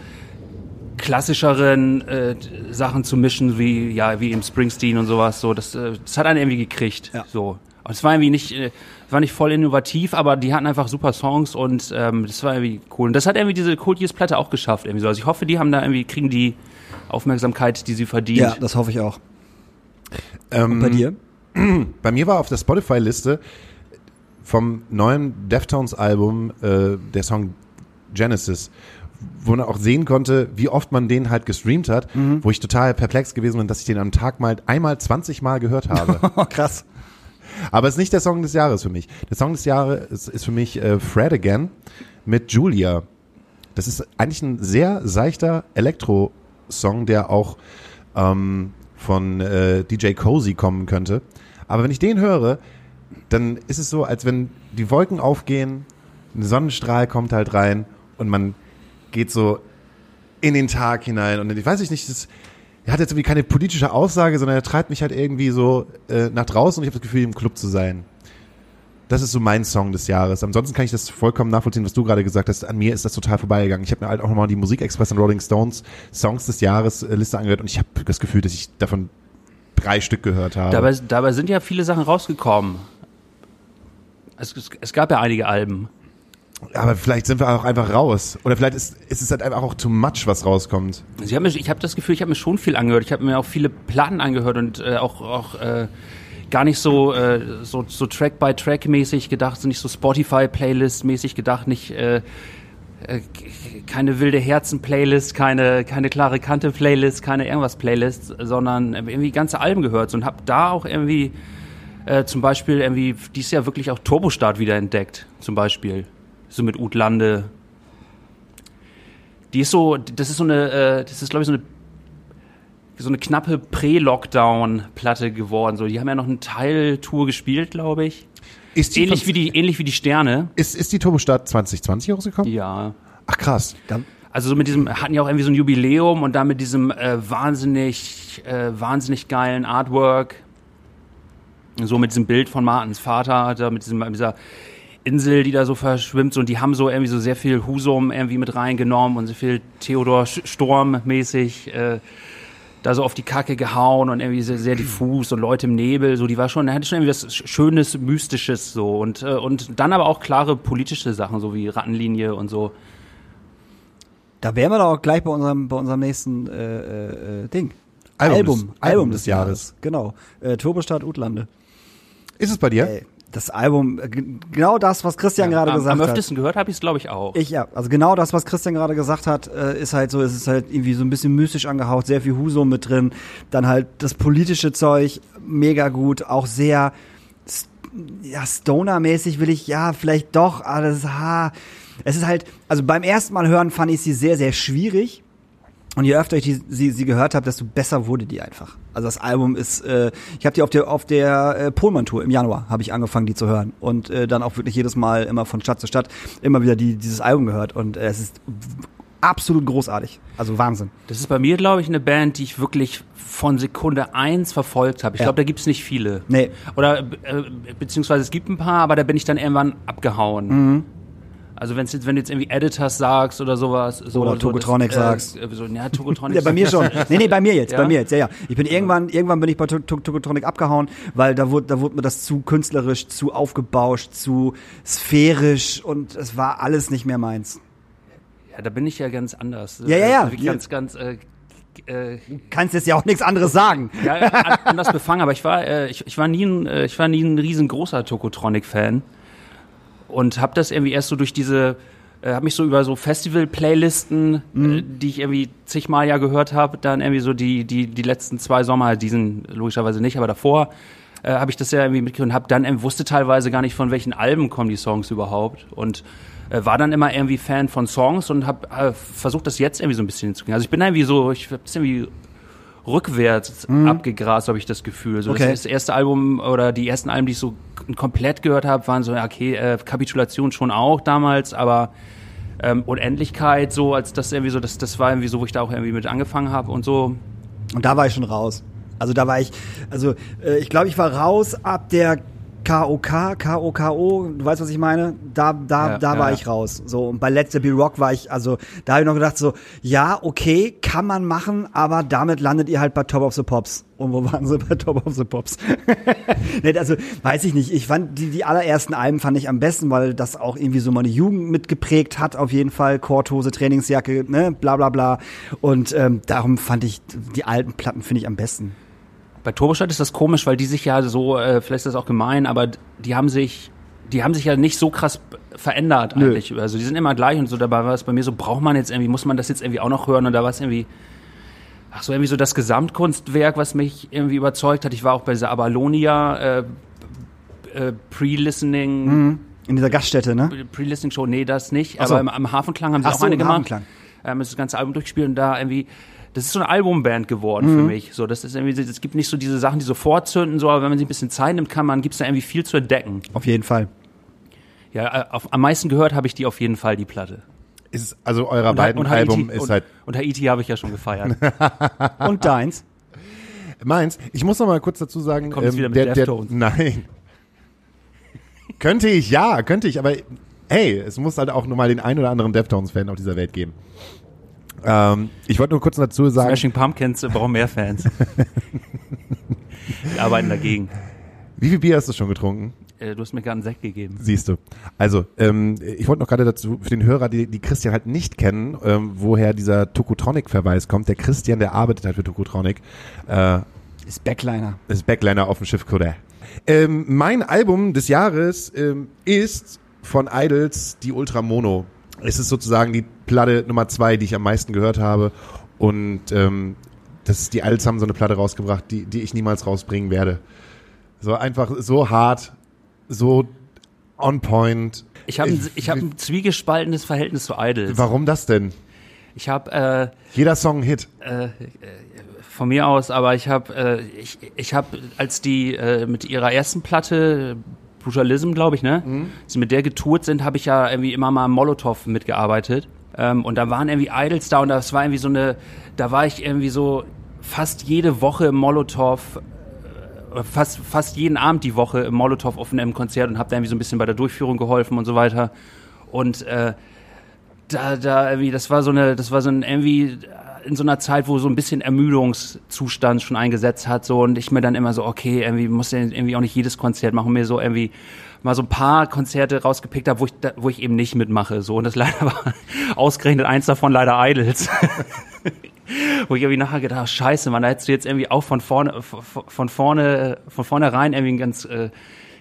klassischeren äh, Sachen zu mischen, wie ja wie im Springsteen und sowas. So, das, äh, das hat einen irgendwie gekriegt. Ja. So. Und es war irgendwie nicht, äh, war nicht voll innovativ, aber die hatten einfach super Songs und ähm, das war irgendwie cool. Und das hat irgendwie diese Cold Years Platte auch geschafft. Irgendwie so. Also ich hoffe, die haben da irgendwie kriegen die Aufmerksamkeit, die sie verdient. Ja, das hoffe ich auch. Ähm, Bei dir? Bei mir war auf der Spotify-Liste vom neuen Deftones-Album äh, der Song Genesis, wo man auch sehen konnte, wie oft man den halt gestreamt hat, wo ich total perplex gewesen bin, dass ich den am Tag mal einmal 20 Mal gehört habe. Oh, krass. Aber es ist nicht der Song des Jahres für mich. Der Song des Jahres ist, ist für mich äh, Fred Again mit Julia. Das ist eigentlich ein sehr seichter Elektro-Song, der auch ähm, von äh, DJ Cozy kommen könnte. Aber wenn ich den höre, dann ist es so, als wenn die Wolken aufgehen, ein Sonnenstrahl kommt halt rein und man geht so in den Tag hinein. Und ich weiß ich nicht, das er hat jetzt irgendwie keine politische Aussage, sondern er treibt mich halt irgendwie so äh, nach draußen und ich habe das Gefühl, im Club zu sein. Das ist so mein Song des Jahres. Ansonsten kann ich das vollkommen nachvollziehen, was du gerade gesagt hast. An mir ist das total vorbeigegangen. Ich habe mir halt auch nochmal die Musikexpress und Rolling Stones Songs des Jahres äh, Liste angehört und ich habe das Gefühl, dass ich davon drei Stück gehört habe. Dabei, dabei sind ja viele Sachen rausgekommen. Es, es, gab ja einige Alben. Aber vielleicht sind wir auch einfach raus. Oder vielleicht ist, ist es halt einfach auch too much, was rauskommt. Also ich habe hab das Gefühl, ich habe mir schon viel angehört. Ich habe mir auch viele Platten angehört und äh, auch, auch äh, gar nicht so, äh, so, so Track-by-Track-mäßig gedacht, so nicht so Spotify-Playlist-mäßig gedacht, nicht äh, äh, keine wilde Herzen-Playlist, keine, keine klare Kante-Playlist, keine irgendwas-Playlist, sondern irgendwie ganze Alben gehört und habe da auch irgendwie äh, zum Beispiel irgendwie dieses Jahr wirklich auch Turbostart wieder entdeckt, zum Beispiel. So mit Utlande, die ist so, das ist so eine, äh, das ist glaube ich so eine, so eine knappe Prä-Lockdown-Platte geworden. So, die haben ja noch eine Teiltour gespielt, glaube ich. Ist die, Ähnlich von- wie die, ähnlich wie die Sterne. ist, ist die Turbostart 2020 rausgekommen? Ja. Ach krass. Also so mit diesem, hatten ja auch irgendwie so ein Jubiläum und dann mit diesem äh, wahnsinnig, äh, wahnsinnig geilen Artwork. So mit diesem Bild von Martins Vater, da mit, diesem, mit dieser Insel, die da so verschwimmt. So, und die haben so irgendwie so sehr viel Husum irgendwie mit reingenommen und so viel Theodor Storm mäßig äh, da so auf die Kacke gehauen und irgendwie sehr, sehr diffus und Leute im Nebel. So, die war schon, da hatte schon irgendwie was Schönes, Mystisches so. Und, äh, und dann aber auch klare politische Sachen, so wie Rattenlinie und so. Da wären wir doch auch gleich bei unserem, bei unserem nächsten äh, äh, äh, Ding. Album, Album, des, Album des Jahres. Jahres. Genau. Äh, Turbostadt Utlande. Ist es bei dir? Ey, das Album, äh, genau das, was Christian gerade am, gesagt am hat. öftesten gehört habe ich es, glaube ich, auch. Ich ja, also genau das, was Christian gerade gesagt hat, äh, ist halt so, es ist halt irgendwie so ein bisschen mystisch angehaucht, sehr viel Huso mit drin, dann halt das politische Zeug, mega gut, auch sehr ja, Stoner-mäßig will ich, ja, vielleicht doch, alles, ha. Es ist halt, also beim ersten Mal hören fand ich sie sehr, sehr schwierig. Und je öfter ich die, sie, sie gehört habe, desto besser wurde die einfach. Also das Album ist, äh, ich habe die auf der auf der äh, Polman-Tour im Januar habe ich angefangen, die zu hören und äh, dann auch wirklich jedes Mal immer von Stadt zu Stadt immer wieder die, dieses Album gehört und äh, es ist absolut großartig. Also Wahnsinn. Das ist bei mir, glaube ich, eine Band, die ich wirklich von Sekunde eins verfolgt habe. Ich Ja. glaube, da gibt's nicht viele. Nee. Oder äh, beziehungsweise es gibt ein paar, aber da bin ich dann irgendwann abgehauen. Mhm. Also wenn's jetzt, wenn du jetzt irgendwie Editors sagst oder sowas. So, Oder so, Tokotronic das, äh, sagst. äh, So, ja, Tokotronic. Ja, bei mir schon. Nee, nee, bei mir jetzt, Ja? bei mir jetzt, ja, ja. Ich bin irgendwann, irgendwann bin ich bei Tok- Tok- Tokotronic abgehauen, weil da wurde, da wurde mir das zu künstlerisch, zu aufgebauscht, zu sphärisch und es war alles nicht mehr meins. Ja, da bin ich ja ganz anders. Ja, ja, ja. Äh, Ganz, ganz, äh, äh, Kannst jetzt ja auch nichts anderes sagen. ja, an, anders befangen, aber ich war, äh, ich, ich war nie ein, äh, ich war nie ein riesengroßer Tokotronic-Fan und habe das irgendwie erst so durch diese, äh, habe mich so über so Festival-Playlisten, äh, die ich irgendwie zigmal ja gehört habe, dann irgendwie so die, die, die letzten zwei Sommer, diesen logischerweise nicht, aber davor äh, habe ich das ja irgendwie mitgekriegt und habe dann ähm, wusste teilweise gar nicht von welchen Alben kommen die Songs überhaupt und äh, war dann immer irgendwie Fan von Songs und habe äh, versucht das jetzt irgendwie so ein bisschen hinzukriegen. Also ich bin irgendwie so, ich habe irgendwie rückwärts abgegrast, habe ich das Gefühl. So Okay. das, das erste Album oder die ersten Alben, die ich so komplett gehört habe, waren so, okay, äh, Kapitulation schon auch damals, aber ähm, Unendlichkeit, so als das irgendwie so, das, das war irgendwie so, wo ich da auch irgendwie mit angefangen habe und so. Und da war ich schon raus. Also da war ich, also äh, ich glaube, ich war raus ab der KOK, KOKO, du weißt, was ich meine? Da, da, Ja, da war ja. ich raus. So, und bei Let There Be Rock war ich, also da habe ich noch gedacht, so, ja, okay, kann man machen, aber damit landet ihr halt bei Top of the Pops. Und wo waren sie bei Top of the Pops? nee, also, weiß ich nicht. Ich fand, die, die allerersten Alben fand ich am besten, weil das auch irgendwie so meine Jugend mitgeprägt hat, auf jeden Fall. Korthose, Trainingsjacke, ne, bla, bla, bla. Und ähm, darum fand ich, die alten Platten finde ich am besten. Bei Turbostadt ist das komisch, weil die sich ja so, äh, vielleicht ist das auch gemein, aber die haben sich, die haben sich ja nicht so krass verändert Nö. eigentlich. Also die sind immer gleich und so. Dabei war es bei mir so, braucht man jetzt irgendwie, muss man das jetzt irgendwie auch noch hören? Und da war es irgendwie, ach so irgendwie so das Gesamtkunstwerk, was mich irgendwie überzeugt hat. Ich war auch bei dieser Abalonia äh, äh, Pre-Listening, In dieser Gaststätte, ne? Pre-Listening-Show, nee, das nicht. So. Aber im, am Hafenklang haben sie Ach auch so, eine gemacht. Hafenklang. Ähm, das ganze Album durchgespielt und da irgendwie, das ist so eine Albumband geworden Mhm. für mich. So, das ist irgendwie, es gibt nicht so diese Sachen, die sofort zünden, so, aber wenn man sich ein bisschen Zeit nimmt, kann man, gibt's da irgendwie viel zu entdecken. Auf jeden Fall. Ja, äh, auf, am meisten gehört habe ich die auf jeden Fall, die Platte. Ist, also eurer Und, beiden und Album Haiti, ist und, halt und Haiti habe ich ja schon gefeiert. Und deins? meins. Ich muss noch mal kurz dazu sagen, ähm, Kommt jetzt wieder mit der, der, Deftones. nein. könnte ich, ja, könnte ich, aber hey, es muss halt auch nur mal den ein oder anderen Deftones-Fan auf dieser Welt geben. Ähm, ich wollte nur kurz dazu sagen, Smashing Pumpkins brauchen mehr Fans. die arbeiten dagegen. wie viel Bier hast du schon getrunken? Äh, du hast mir gerade einen Sekt gegeben. Siehst du. Also, ähm, ich wollte noch gerade dazu, für den Hörer, die, die Christian halt nicht kennen, ähm, woher dieser Tokotronic-Verweis kommt. Der Christian, der arbeitet halt für Tokotronic, äh, Ist Backliner. ist Backliner auf dem Schiff Koda. Ähm, mein Album des Jahres ähm, ist von Idols die Ultra Mono. Es ist sozusagen die Platte Nummer zwei, die ich am meisten gehört habe. Und ähm, das ist, die Idols haben so eine Platte rausgebracht, die, die ich niemals rausbringen werde. So einfach so hart, so on point. Ich habe ein, ich hab ein zwiegespaltenes Verhältnis zu Idols. Warum das denn? Ich habe äh, Jeder Song ein Hit. von mir aus, aber ich habe, äh, ich, ich habe, als die äh, mit ihrer ersten Platte Brutalism, glaube ich, ne, als sie mit der getourt sind, habe ich ja irgendwie immer mal Molotow mitgearbeitet. Ähm, und da waren irgendwie Idols da und das war irgendwie so eine, da war ich irgendwie so fast jede Woche im Molotow äh, fast, fast jeden Abend die Woche im Molotow auf einem Konzert und habe da irgendwie so ein bisschen bei der Durchführung geholfen und so weiter. Und äh, da, da irgendwie, das war so eine, das war so ein irgendwie in so einer Zeit, wo so ein bisschen Ermüdungszustand schon eingesetzt hat, so und ich mir dann immer so, okay, irgendwie muss ja irgendwie auch nicht jedes Konzert machen, mir so irgendwie mal so ein paar Konzerte rausgepickt habe, wo ich, wo ich eben nicht mitmache, so und das leider war ausgerechnet eins davon leider Idols. Wo ich irgendwie nachher gedacht habe, scheiße, man, da hättest du jetzt irgendwie auch von vorne, von von vorne, von vornherein irgendwie einen ganz, äh,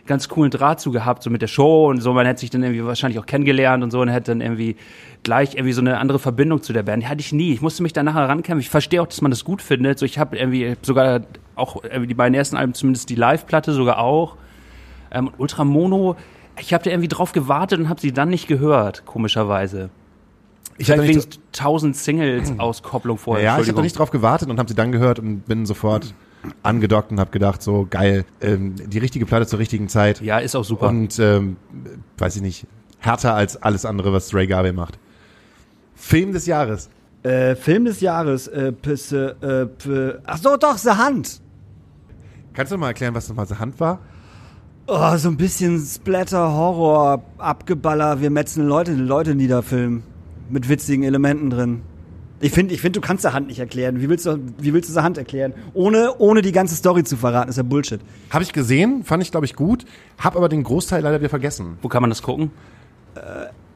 ganz coolen Draht zu gehabt, so mit der Show und so. Man hätte sich dann irgendwie wahrscheinlich auch kennengelernt und so und hätte dann irgendwie gleich irgendwie so eine andere Verbindung zu der Band. Die hatte ich nie. Ich musste mich da nachher rankämpfen. Ich verstehe auch, dass man das gut findet. So, ich habe irgendwie sogar auch irgendwie die beiden ersten Alben, zumindest die Live-Platte sogar auch. Ähm, Ultramono, ich habe da irgendwie drauf gewartet und habe sie dann nicht gehört, komischerweise. Ich hatte wegen nicht, tausend Singles-Auskopplung vorher. ja, ich habe nicht drauf gewartet und habe sie dann gehört und bin sofort angedockt und habe gedacht, so geil, ähm, die richtige Platte zur richtigen Zeit. Ja, ist auch super. Und ähm, weiß ich nicht, härter als alles andere, was Ray Garvey macht. Film des Jahres. Äh, Film des Jahres, äh, Pisse, äh, p ach so, doch, The Hand. Kannst du mal erklären, was nochmal so Hand war? Oh, so ein bisschen Splatter, Horror, Abgeballer, wir metzeln Leute, Leute nieder Film. Mit witzigen Elementen drin. Ich finde, ich find, du kannst der Hand nicht erklären. Wie willst du, wie willst du der Hand erklären? Ohne, ohne die ganze Story zu verraten, ist ja Bullshit. Habe ich gesehen, fand ich glaube ich gut, habe aber den Großteil leider wieder vergessen. Wo kann man das gucken?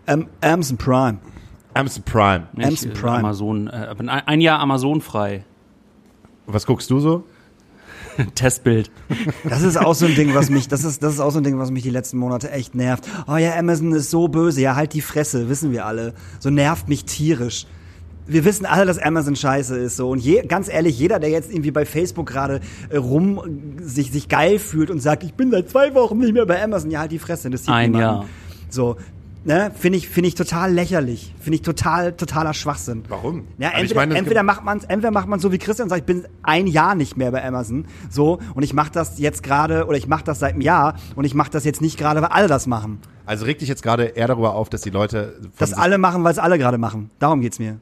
Am Amazon Prime. Amazon Prime. Nicht, Amazon äh, Prime. Amazon, äh, bin ein, Jahr Amazon frei. Was guckst du so? Testbild. Das ist auch so ein Ding, was mich, das ist, das ist auch so ein Ding, was mich die letzten Monate echt nervt. Oh ja, Amazon ist so böse. Ja, halt die Fresse, wissen wir alle. So nervt mich tierisch. Wir wissen alle, dass Amazon scheiße ist so und je, ganz ehrlich, jeder, der jetzt irgendwie bei Facebook gerade äh, rum sich sich geil fühlt und sagt, ich bin seit zwei Wochen nicht mehr bei Amazon, ja halt die Fresse, das sieht Ein. Jahr. So, ne, finde ich finde ich total lächerlich, finde ich total totaler Schwachsinn. Warum? Ja, Also ich entweder, meine, es entweder macht man entweder macht man so wie Christian und sagt, ich bin ein Jahr nicht mehr bei Amazon, so und ich mache das jetzt gerade oder ich mache das seit einem Jahr und ich mache das jetzt nicht gerade, weil alle das machen. Also reg dich jetzt gerade eher darüber auf, dass die Leute Das alle machen, weil es alle gerade machen. Darum geht's mir.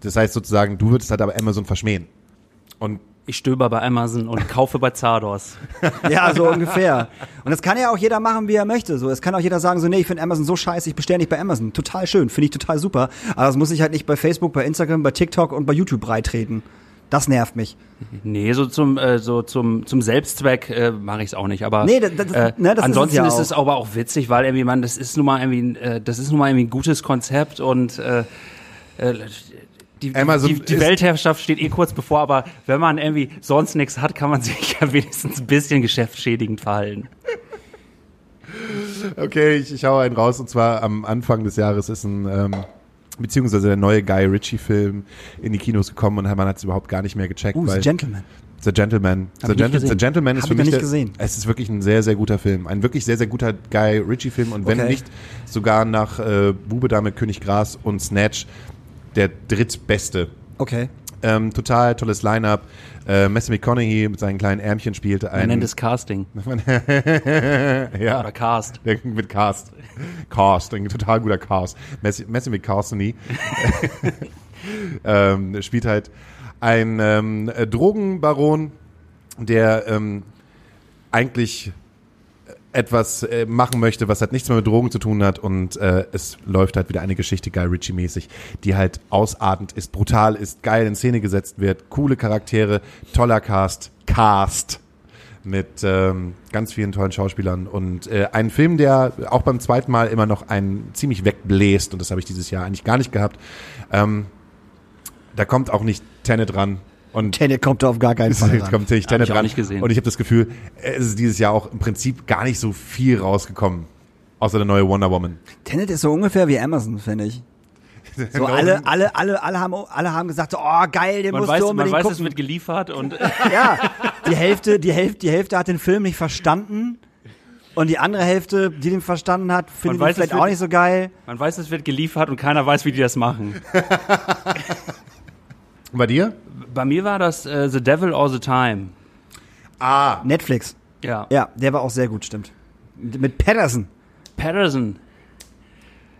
das heißt sozusagen, du würdest halt aber Amazon verschmähen. Und Ich stöber bei Amazon und kaufe bei Zardos. Ja, so ungefähr. Und das kann ja auch jeder machen, wie er möchte. So, es kann auch jeder sagen, so, nee, ich finde Amazon so scheiße, ich bestelle nicht bei Amazon. Total schön, finde ich total super. Aber das muss ich halt nicht bei Facebook, bei Instagram, bei TikTok und bei YouTube breitreten. Das nervt mich. Nee, so zum, äh, so zum, zum Selbstzweck äh, mache ich es auch nicht. Aber Nee, das- das- äh, ne, das ist es ansonsten ja ist es aber auch witzig, weil irgendwie man, das ist nun mal irgendwie, äh, das ist nun mal irgendwie ein gutes Konzept und äh, äh, die, die, die Weltherrschaft steht eh kurz bevor, aber wenn man irgendwie sonst nichts hat, kann man sich ja wenigstens ein bisschen geschäftsschädigend verhalten. Okay, ich, ich hau einen raus und zwar am Anfang des Jahres ist ein ähm, beziehungsweise der neue Guy Ritchie Film in die Kinos gekommen und man hat es überhaupt gar nicht mehr gecheckt, Uh, weil The Gentleman. The Gentleman. Hab The, Gentle. The Gentleman ist Hab für mich nicht der, gesehen. es ist wirklich ein sehr sehr guter Film, ein wirklich sehr sehr guter Guy Ritchie Film und wenn Okay. nicht sogar nach äh, Bube Dame König Gras und Snatch der drittbeste. Okay. Ähm, total tolles Line-up. Äh, Matthew McConaughey mit seinen kleinen Ärmchen spielte Man einen nennt es Casting ja. oder Cast. Der mit Cast. Cast, ein total guter Cast. Messi, McCartney ähm, spielt halt ein ähm, äh, Drogenbaron, der ähm, eigentlich etwas äh, machen möchte, was halt nichts mehr mit Drogen zu tun hat und äh, es läuft halt wieder eine Geschichte Guy Ritchie mäßig, die halt ausartend ist, brutal ist, geil in Szene gesetzt wird, coole Charaktere, toller Cast, Cast mit ähm, ganz vielen tollen Schauspielern und äh, ein Film, der auch beim zweiten Mal immer noch einen ziemlich wegbläst und das habe ich dieses Jahr eigentlich gar nicht gehabt. Ähm, da kommt auch nicht Tenet ran und Tenet kommt da auf gar keinen Fall ran. kommt natürlich Tenet ich auch ran. nicht gesehen. Und ich habe das Gefühl, es ist dieses Jahr auch im Prinzip gar nicht so viel rausgekommen. Außer der neue Wonder Woman. Tenet ist so ungefähr wie Amazon, finde ich. So alle, alle, alle, alle haben, alle haben gesagt, so, oh geil, den Man musst weiß, du man unbedingt weiß es gucken. wird geliefert und Ja, die Hälfte, die Hälfte, die Hälfte hat den Film nicht verstanden. Und die andere Hälfte, die den verstanden hat, findet ihn weiß, es vielleicht wird- auch nicht so geil. man weiß, es wird geliefert und keiner weiß, wie die das machen. Und bei dir? Bei mir war das äh, The Devil All the Time. Ah. Netflix. Ja. Ja, der war auch sehr gut, stimmt. Mit Patterson. Patterson.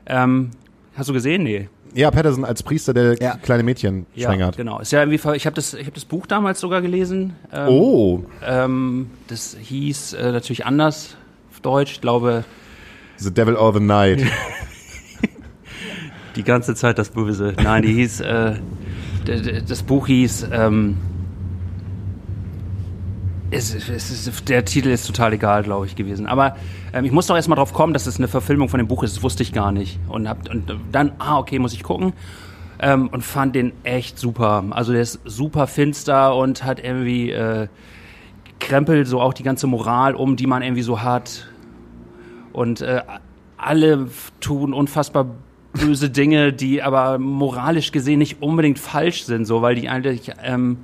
Ähm, hast du gesehen? Nee. Ja, Patterson als Priester, der Ja. kleine Mädchen Ja, schwängert. genau. Ist ja irgendwie, ich habe das, ich hab das Buch damals sogar gelesen. Ähm, Oh, Ähm, das hieß äh, natürlich anders auf Deutsch. Ich glaube, The Devil of the Night. die ganze Zeit das Böse. Nein, die hieß, äh, das Buch hieß, ähm, es, es ist, der Titel ist total egal, glaube ich, gewesen. Aber ähm, ich muss doch erstmal drauf kommen, dass es eine Verfilmung von dem Buch ist. Das wusste ich gar nicht. Und, hab, und dann, ah, okay, muss ich gucken. ähm, und fand den echt super. Also der ist super finster und hat irgendwie äh, krempelt so auch die ganze Moral um, die man irgendwie so hat. Und äh, alle tun unfassbar böse Dinge, die aber moralisch gesehen nicht unbedingt falsch sind, so weil die eigentlich ähm,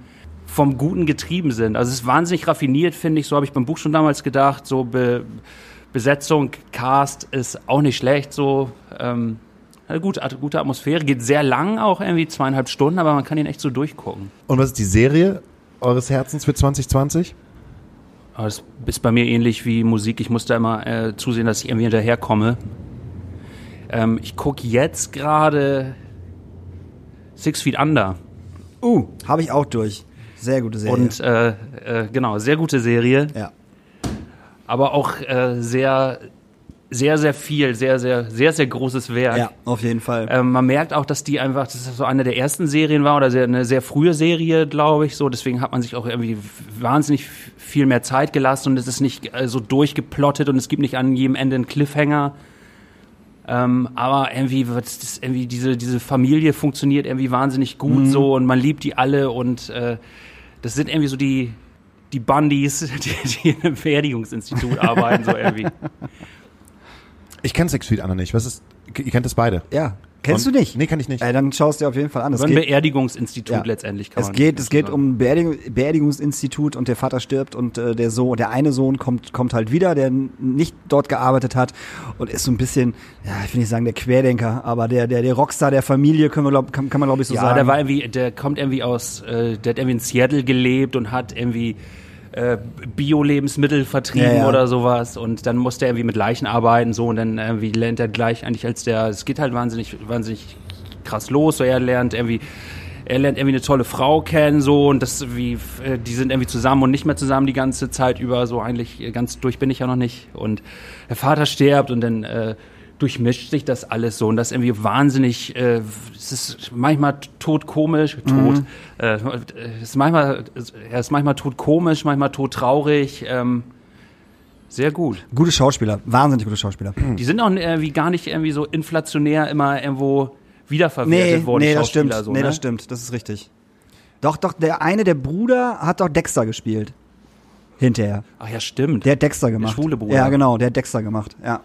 vom Guten getrieben sind. Also es ist wahnsinnig raffiniert, finde ich. So habe ich beim Buch schon damals gedacht. So Be Besetzung, Cast ist auch nicht schlecht. So ähm, eine gute, gute Atmosphäre, geht sehr lang, auch irgendwie zweieinhalb Stunden, aber man kann ihn echt so durchgucken. Und was ist die Serie eures Herzens für 2020? Aber das ist bei mir ähnlich wie Musik. Ich muss da immer äh, zusehen, dass ich irgendwie hinterherkomme. Ähm, ich gucke jetzt gerade Six Feet Under. Uh, habe ich auch durch. Sehr gute Serie. Und äh, äh, genau, sehr gute Serie. ja. aber auch äh, sehr, sehr, sehr viel, sehr, sehr, sehr, sehr großes Werk. ja, auf jeden Fall. Ähm, man merkt auch, dass die einfach, dass das so eine der ersten Serien war oder sehr, eine sehr frühe Serie, glaube ich. So, deswegen hat man sich auch irgendwie wahnsinnig viel mehr Zeit gelassen und es ist nicht äh, so durchgeplottet und es gibt nicht an jedem Ende einen Cliffhanger. Ähm, aber irgendwie wird das irgendwie diese diese Familie funktioniert irgendwie wahnsinnig gut so und man liebt die alle und äh, das sind irgendwie so die die Bundys, die, die in einem Beerdigungsinstitut arbeiten so irgendwie. Ich kenne Six Feet Under nicht. Was ist, ihr kennt das beide? ja. Kennst Und- du nicht? Nee, kann ich nicht. Äh, dann schaust du dir auf jeden Fall an. Es So ein geht, Beerdigungsinstitut Ja. letztendlich kann es man geht, es geht sagen. um ein Beerdigung, Beerdigungsinstitut und der Vater stirbt und äh, der Sohn, der eine Sohn kommt, kommt halt wieder, der nicht dort gearbeitet hat und ist so ein bisschen, ja, ich will nicht sagen der Querdenker, aber der, der, der Rockstar der Familie, können wir glaub, kann, kann man glaube ich so Ja, sagen. der war irgendwie, der kommt irgendwie aus, äh, der hat irgendwie in Seattle gelebt und hat irgendwie äh, Bio-Lebensmittel vertrieben Ja, oder sowas. Und dann musste er irgendwie mit Leichen arbeiten so. Und dann irgendwie lernt er gleich eigentlich als der, es geht halt wahnsinnig, wahnsinnig krass los, so er lernt irgendwie er lernt irgendwie eine tolle Frau kennen so. Und das wie äh, die sind irgendwie zusammen und nicht mehr zusammen die ganze Zeit über. So eigentlich äh, ganz durch bin ich ja noch nicht. Und der Vater stirbt und dann äh, durchmischt sich das alles so und das ist irgendwie wahnsinnig äh, es ist manchmal todkomisch tot äh, es ist manchmal er ist manchmal todkomisch manchmal todtraurig ähm, sehr gut Gute Schauspieler, wahnsinnig gute Schauspieler. die sind auch irgendwie gar nicht irgendwie so inflationär immer irgendwo wiederverwertet Nee, worden nee, das stimmt. so, nee, ne? das stimmt, das ist richtig. Doch, doch, der eine, der Bruder, hat doch Dexter gespielt. Hinterher. ach ja stimmt Der hat Dexter gemacht. schwule Bruder. Ja, genau, der hat Dexter gemacht. Ja.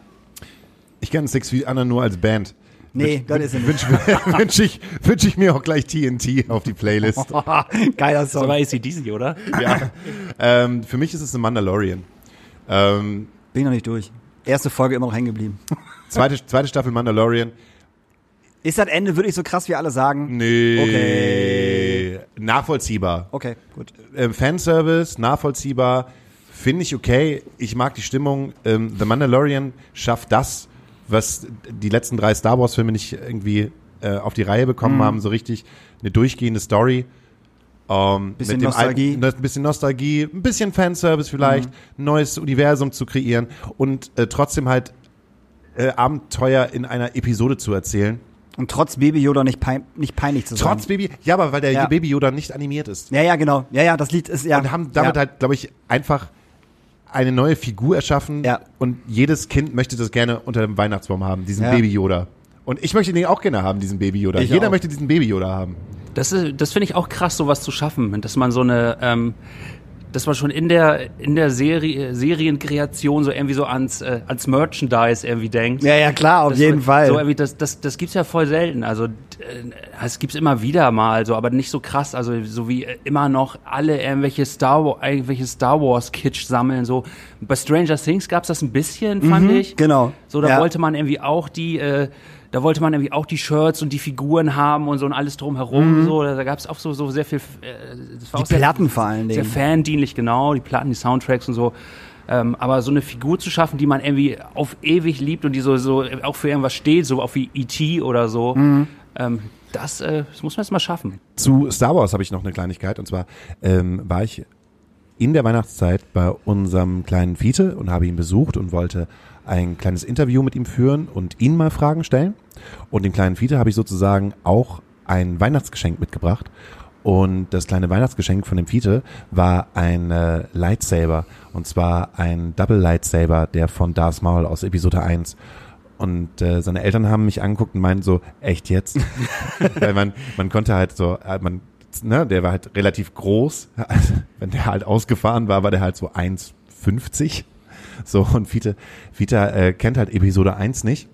Ich kenne Six Feet Under nur als Band. Nee, das ist er nicht. Wünsche wünsch ich, wünsch ich mir auch gleich TNT auf die Playlist. Geiler das Song. war ACDC, oder? ja. ähm, für mich ist es ein Mandalorian. Ähm, Bin noch nicht durch. Erste Folge immer noch hängen geblieben. zweite, zweite Staffel Mandalorian. Ist das Ende wirklich so krass, wie alle sagen? Nee. Okay. Nachvollziehbar. Okay, gut. Ähm, Fanservice, nachvollziehbar, finde ich okay. Ich mag die Stimmung. Ähm, The Mandalorian schafft das, was die letzten drei Star Wars Filme nicht irgendwie äh, auf die Reihe Mhm. bekommen haben. So richtig eine durchgehende Story. Ähm, Bisschen mit dem Nostalgie. Alten, ein bisschen Nostalgie, ein bisschen Fanservice vielleicht, ein neues Universum zu kreieren und äh, trotzdem halt äh, Abenteuer in einer Episode zu erzählen. Und trotz Baby Yoda nicht, pein nicht peinlich zu sein. Trotz Baby, ja, aber weil der Ja. Baby Yoda nicht animiert ist. Ja, ja, genau. Ja, ja, das Lied ist ja. und haben damit ja. halt, glaube ich, einfach eine neue Figur erschaffen. Ja. Und jedes Kind möchte das gerne unter dem Weihnachtsbaum haben, diesen Ja. Baby Yoda. Und ich möchte den auch gerne haben, diesen Baby Yoda. Ich Jeder auch. möchte diesen Baby Yoda haben. Das, ist- das finde ich auch krass, sowas zu schaffen, dass man so eine, ähm, dass man schon in der in der Serie Serienkreation so irgendwie so ans äh, ans Merchandise irgendwie denkt. Ja, ja, klar, auf Das- jeden Fall. So irgendwie, das, das, das gibt's ja voll selten. Also es gibt's immer wieder mal, so, aber nicht so krass. Also so wie äh, immer noch alle irgendwelche Star Wars, irgendwelche Star Wars Kitsch sammeln. So bei Stranger Things gab's das ein bisschen, fand ich. genau. So da Ja. wollte man irgendwie auch die, äh, da wollte man irgendwie auch die Shirts und die Figuren haben und so und alles drumherum. So da, da gab's auch so so sehr viel. Äh, das war Mhm. Die auch sehr, Platten vor allen sehr Dingen. fandienlich, genau, die Platten, die Soundtracks und so. Ähm, aber so eine Figur zu schaffen, die man irgendwie auf ewig liebt und die so, so auch für irgendwas steht, so auch wie E.T. oder so, Mhm. Ähm, das, äh, das muss man jetzt mal schaffen. Zu Star Wars habe ich noch eine Kleinigkeit. Und zwar ähm, war ich in der Weihnachtszeit bei unserem kleinen Fiete und habe ihn besucht und wollte ein kleines Interview mit ihm führen und ihn mal Fragen stellen. Und dem kleinen Fiete habe ich sozusagen auch ein Weihnachtsgeschenk mitgebracht. Und das kleine Weihnachtsgeschenk von dem Fiete war ein äh, Lightsaber. Und zwar ein Double Lightsaber, der von Darth Maul aus Episode 1. Und äh, seine Eltern haben mich angeguckt und meinten so, echt jetzt? Weil man, man konnte halt so, äh, man, ne, der war halt relativ groß. Also, wenn der halt ausgefahren war, war der halt so 1,50. So, und Vita, Vita äh, kennt halt Episode 1 nicht.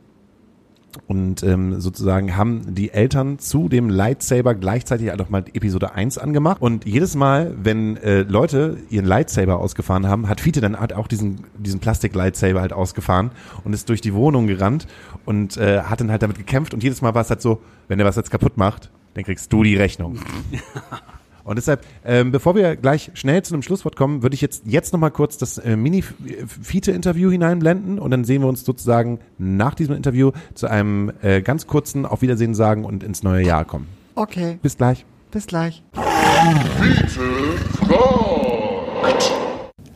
Und ähm, sozusagen haben die Eltern zu dem Lightsaber gleichzeitig halt auch mal Episode 1 angemacht. Und jedes Mal, wenn äh, Leute ihren Lightsaber ausgefahren haben, hat Fiete dann halt auch diesen, diesen Plastik-Lightsaber halt ausgefahren und ist durch die Wohnung gerannt und äh, hat dann halt damit gekämpft. Und jedes Mal war es halt so, wenn er was jetzt kaputt macht, dann kriegst du die Rechnung. Und deshalb, ähm, bevor wir gleich schnell zu einem Schlusswort kommen, würde ich jetzt, jetzt nochmal kurz das äh, Mini-Fiete-Interview hineinblenden und dann sehen wir uns sozusagen nach diesem Interview zu einem äh, ganz kurzen Auf Wiedersehen sagen und ins neue Jahr kommen. Okay, Bis gleich. bis gleich.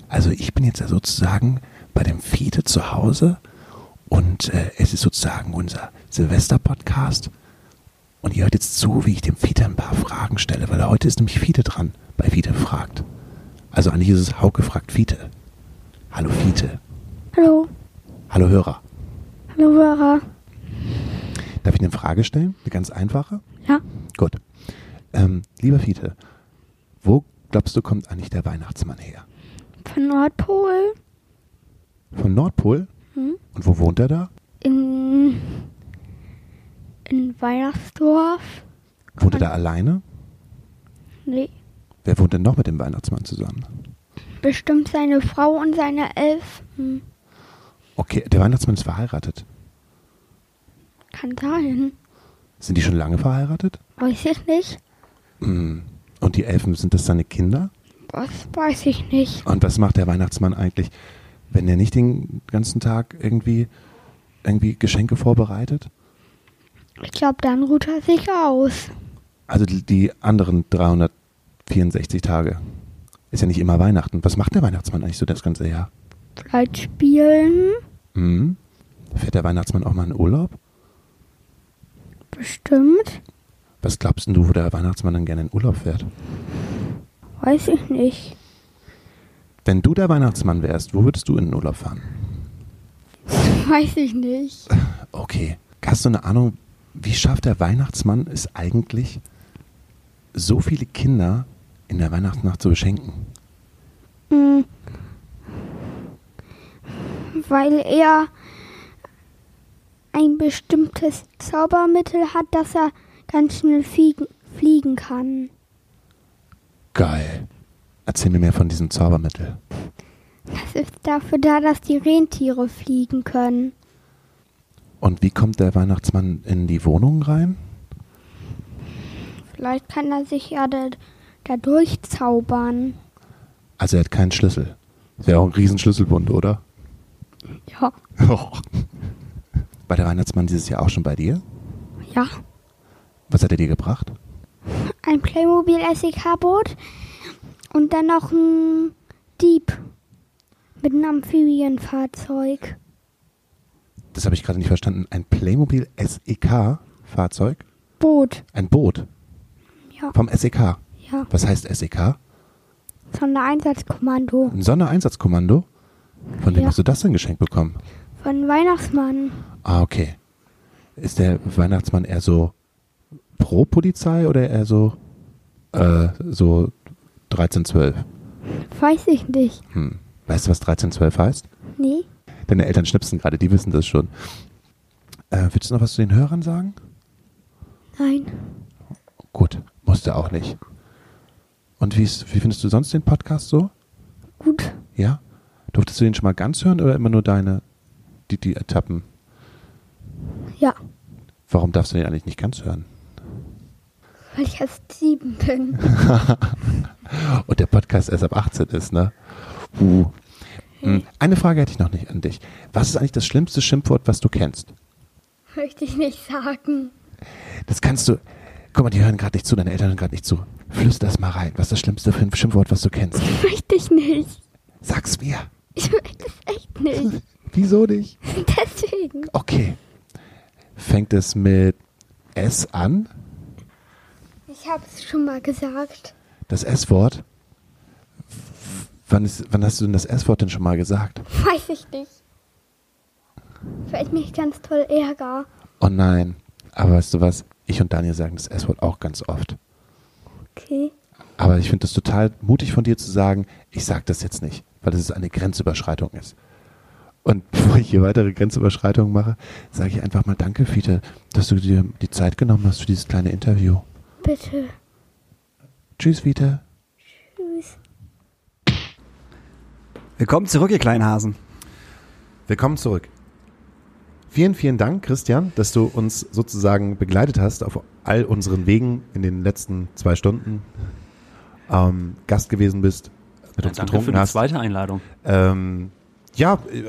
Also ich bin jetzt ja sozusagen bei dem Fiete zu Hause und äh, es ist sozusagen unser Silvester-Podcast. Und ihr hört jetzt zu, wie ich dem Fiete ein paar Fragen stelle, weil heute ist nämlich Fiete dran, bei Fiete fragt. Also eigentlich ist es Hauke fragt Fiete. Hallo Fiete. Hallo, Hallo Hörer. hallo Hörer. Darf ich eine Frage stellen? Eine ganz einfache? Ja, Gut. Ähm, lieber Fiete, wo glaubst du, kommt eigentlich der Weihnachtsmann her? von Nordpol Von Nordpol? Und wo wohnt er da? in, in Weihnachtsdorf. Wohnt er da alleine? Nee, Wer wohnt denn noch mit dem Weihnachtsmann zusammen? bestimmt seine Frau und seine Elfen. Okay, der Weihnachtsmann ist verheiratet. Kann sein. Sind die schon lange verheiratet? Weiß ich nicht. Und die Elfen, sind das seine Kinder? Das weiß ich nicht. Und was macht der Weihnachtsmann eigentlich, wenn er nicht den ganzen Tag irgendwie, irgendwie Geschenke vorbereitet? Ich glaube, dann ruht er sich aus. Also die, anderen 364 Tage. Ist ja nicht immer Weihnachten. Was macht der Weihnachtsmann eigentlich so das ganze Jahr? Vielleicht spielen. Hm? Fährt der Weihnachtsmann auch mal in Urlaub? Bestimmt. Was glaubst du, wo der Weihnachtsmann dann gerne in Urlaub fährt? Weiß ich nicht. Wenn du der Weihnachtsmann wärst, wo würdest du in den Urlaub fahren? Weiß ich nicht. Okay. Hast du eine Ahnung, wie schafft der Weihnachtsmann es eigentlich, so viele Kinder in der Weihnachtsnacht zu beschenken? Hm. Weil er ein bestimmtes Zaubermittel hat, dass er ganz schnell fliegen, fliegen kann. Geil. Erzähl mir mehr von diesem Zaubermittel. Das ist dafür da, dass die Rentiere fliegen können. Und wie kommt der Weihnachtsmann in die Wohnung rein? Vielleicht kann er sich ja da, da durchzaubern. Also er hat keinen Schlüssel. Das wäre auch ein Riesenschlüsselbund, oder? Ja. War der Weihnachtsmann dieses Jahr auch schon bei dir? Ja. Was hat er dir gebracht? Ein Playmobil SEK-Boot und dann noch ein Dieb mit einem Amphibienfahrzeug. Das habe ich gerade nicht verstanden. Ein Playmobil SEK-Fahrzeug? Boot. Ein Boot Ja. vom SEK. Ja. Was heißt SEK? Sondereinsatzkommando. Ein Sondereinsatzkommando? Von wem Ja. hast du das denn geschenkt bekommen? Von Weihnachtsmann. Ah, okay. Ist der Weihnachtsmann eher so pro Polizei oder eher so, äh, so 1312? Weiß ich nicht. Hm. Weißt du, was 1312 heißt? Nee. Deine Eltern schnipsen gerade, die wissen das schon. Äh, willst du noch was zu den Hörern sagen? Nein. Gut, musste auch nicht. Und wie, ist, wie findest du sonst den Podcast so? Gut. Ja? Durftest du den schon mal ganz hören oder immer nur deine, die, die Etappen? Ja. Warum darfst du den eigentlich nicht ganz hören? Weil ich erst sieben bin. Und der Podcast erst ab 18 ist, ne? Uh. Hm, Eine Frage hätte ich noch nicht an dich. Was ist eigentlich das schlimmste Schimpfwort, was du kennst? Möchte ich nicht sagen. Das kannst du. Guck mal, die hören gerade nicht zu, deine Eltern hören gerade nicht zu. Flüster das mal rein. Was ist das schlimmste Schimpfwort, was du kennst? Möchte ich nicht. Sag's mir. Ich möchte es echt nicht. Wieso nicht? Deswegen. Okay. Fängt es mit S an? Ich habe es schon mal gesagt. Das S-Wort? Wann, ist, wann hast du denn das S-Wort denn schon mal gesagt? Weiß ich nicht. ich mich ganz toll ärgere. Oh nein. Aber weißt du was? Ich und Daniel sagen das S-Wort auch ganz oft. Okay. Aber ich finde es total mutig von dir zu sagen, ich sage das jetzt nicht, weil das eine Grenzüberschreitung ist. Und bevor ich hier weitere Grenzüberschreitungen mache, sage ich einfach mal Danke, Fiete, dass du dir die Zeit genommen hast für dieses kleine Interview. Bitte. Tschüss, Fiete. Tschüss. Willkommen zurück, ihr kleinen Hasen. Willkommen zurück. Vielen, vielen Dank, Christian, dass du uns sozusagen begleitet hast auf all unseren Wegen in den letzten zwei Stunden. Ähm, Gast gewesen bist, mit Ja, uns danke für getrunken die hast. zweite Einladung. Ähm, ja, äh,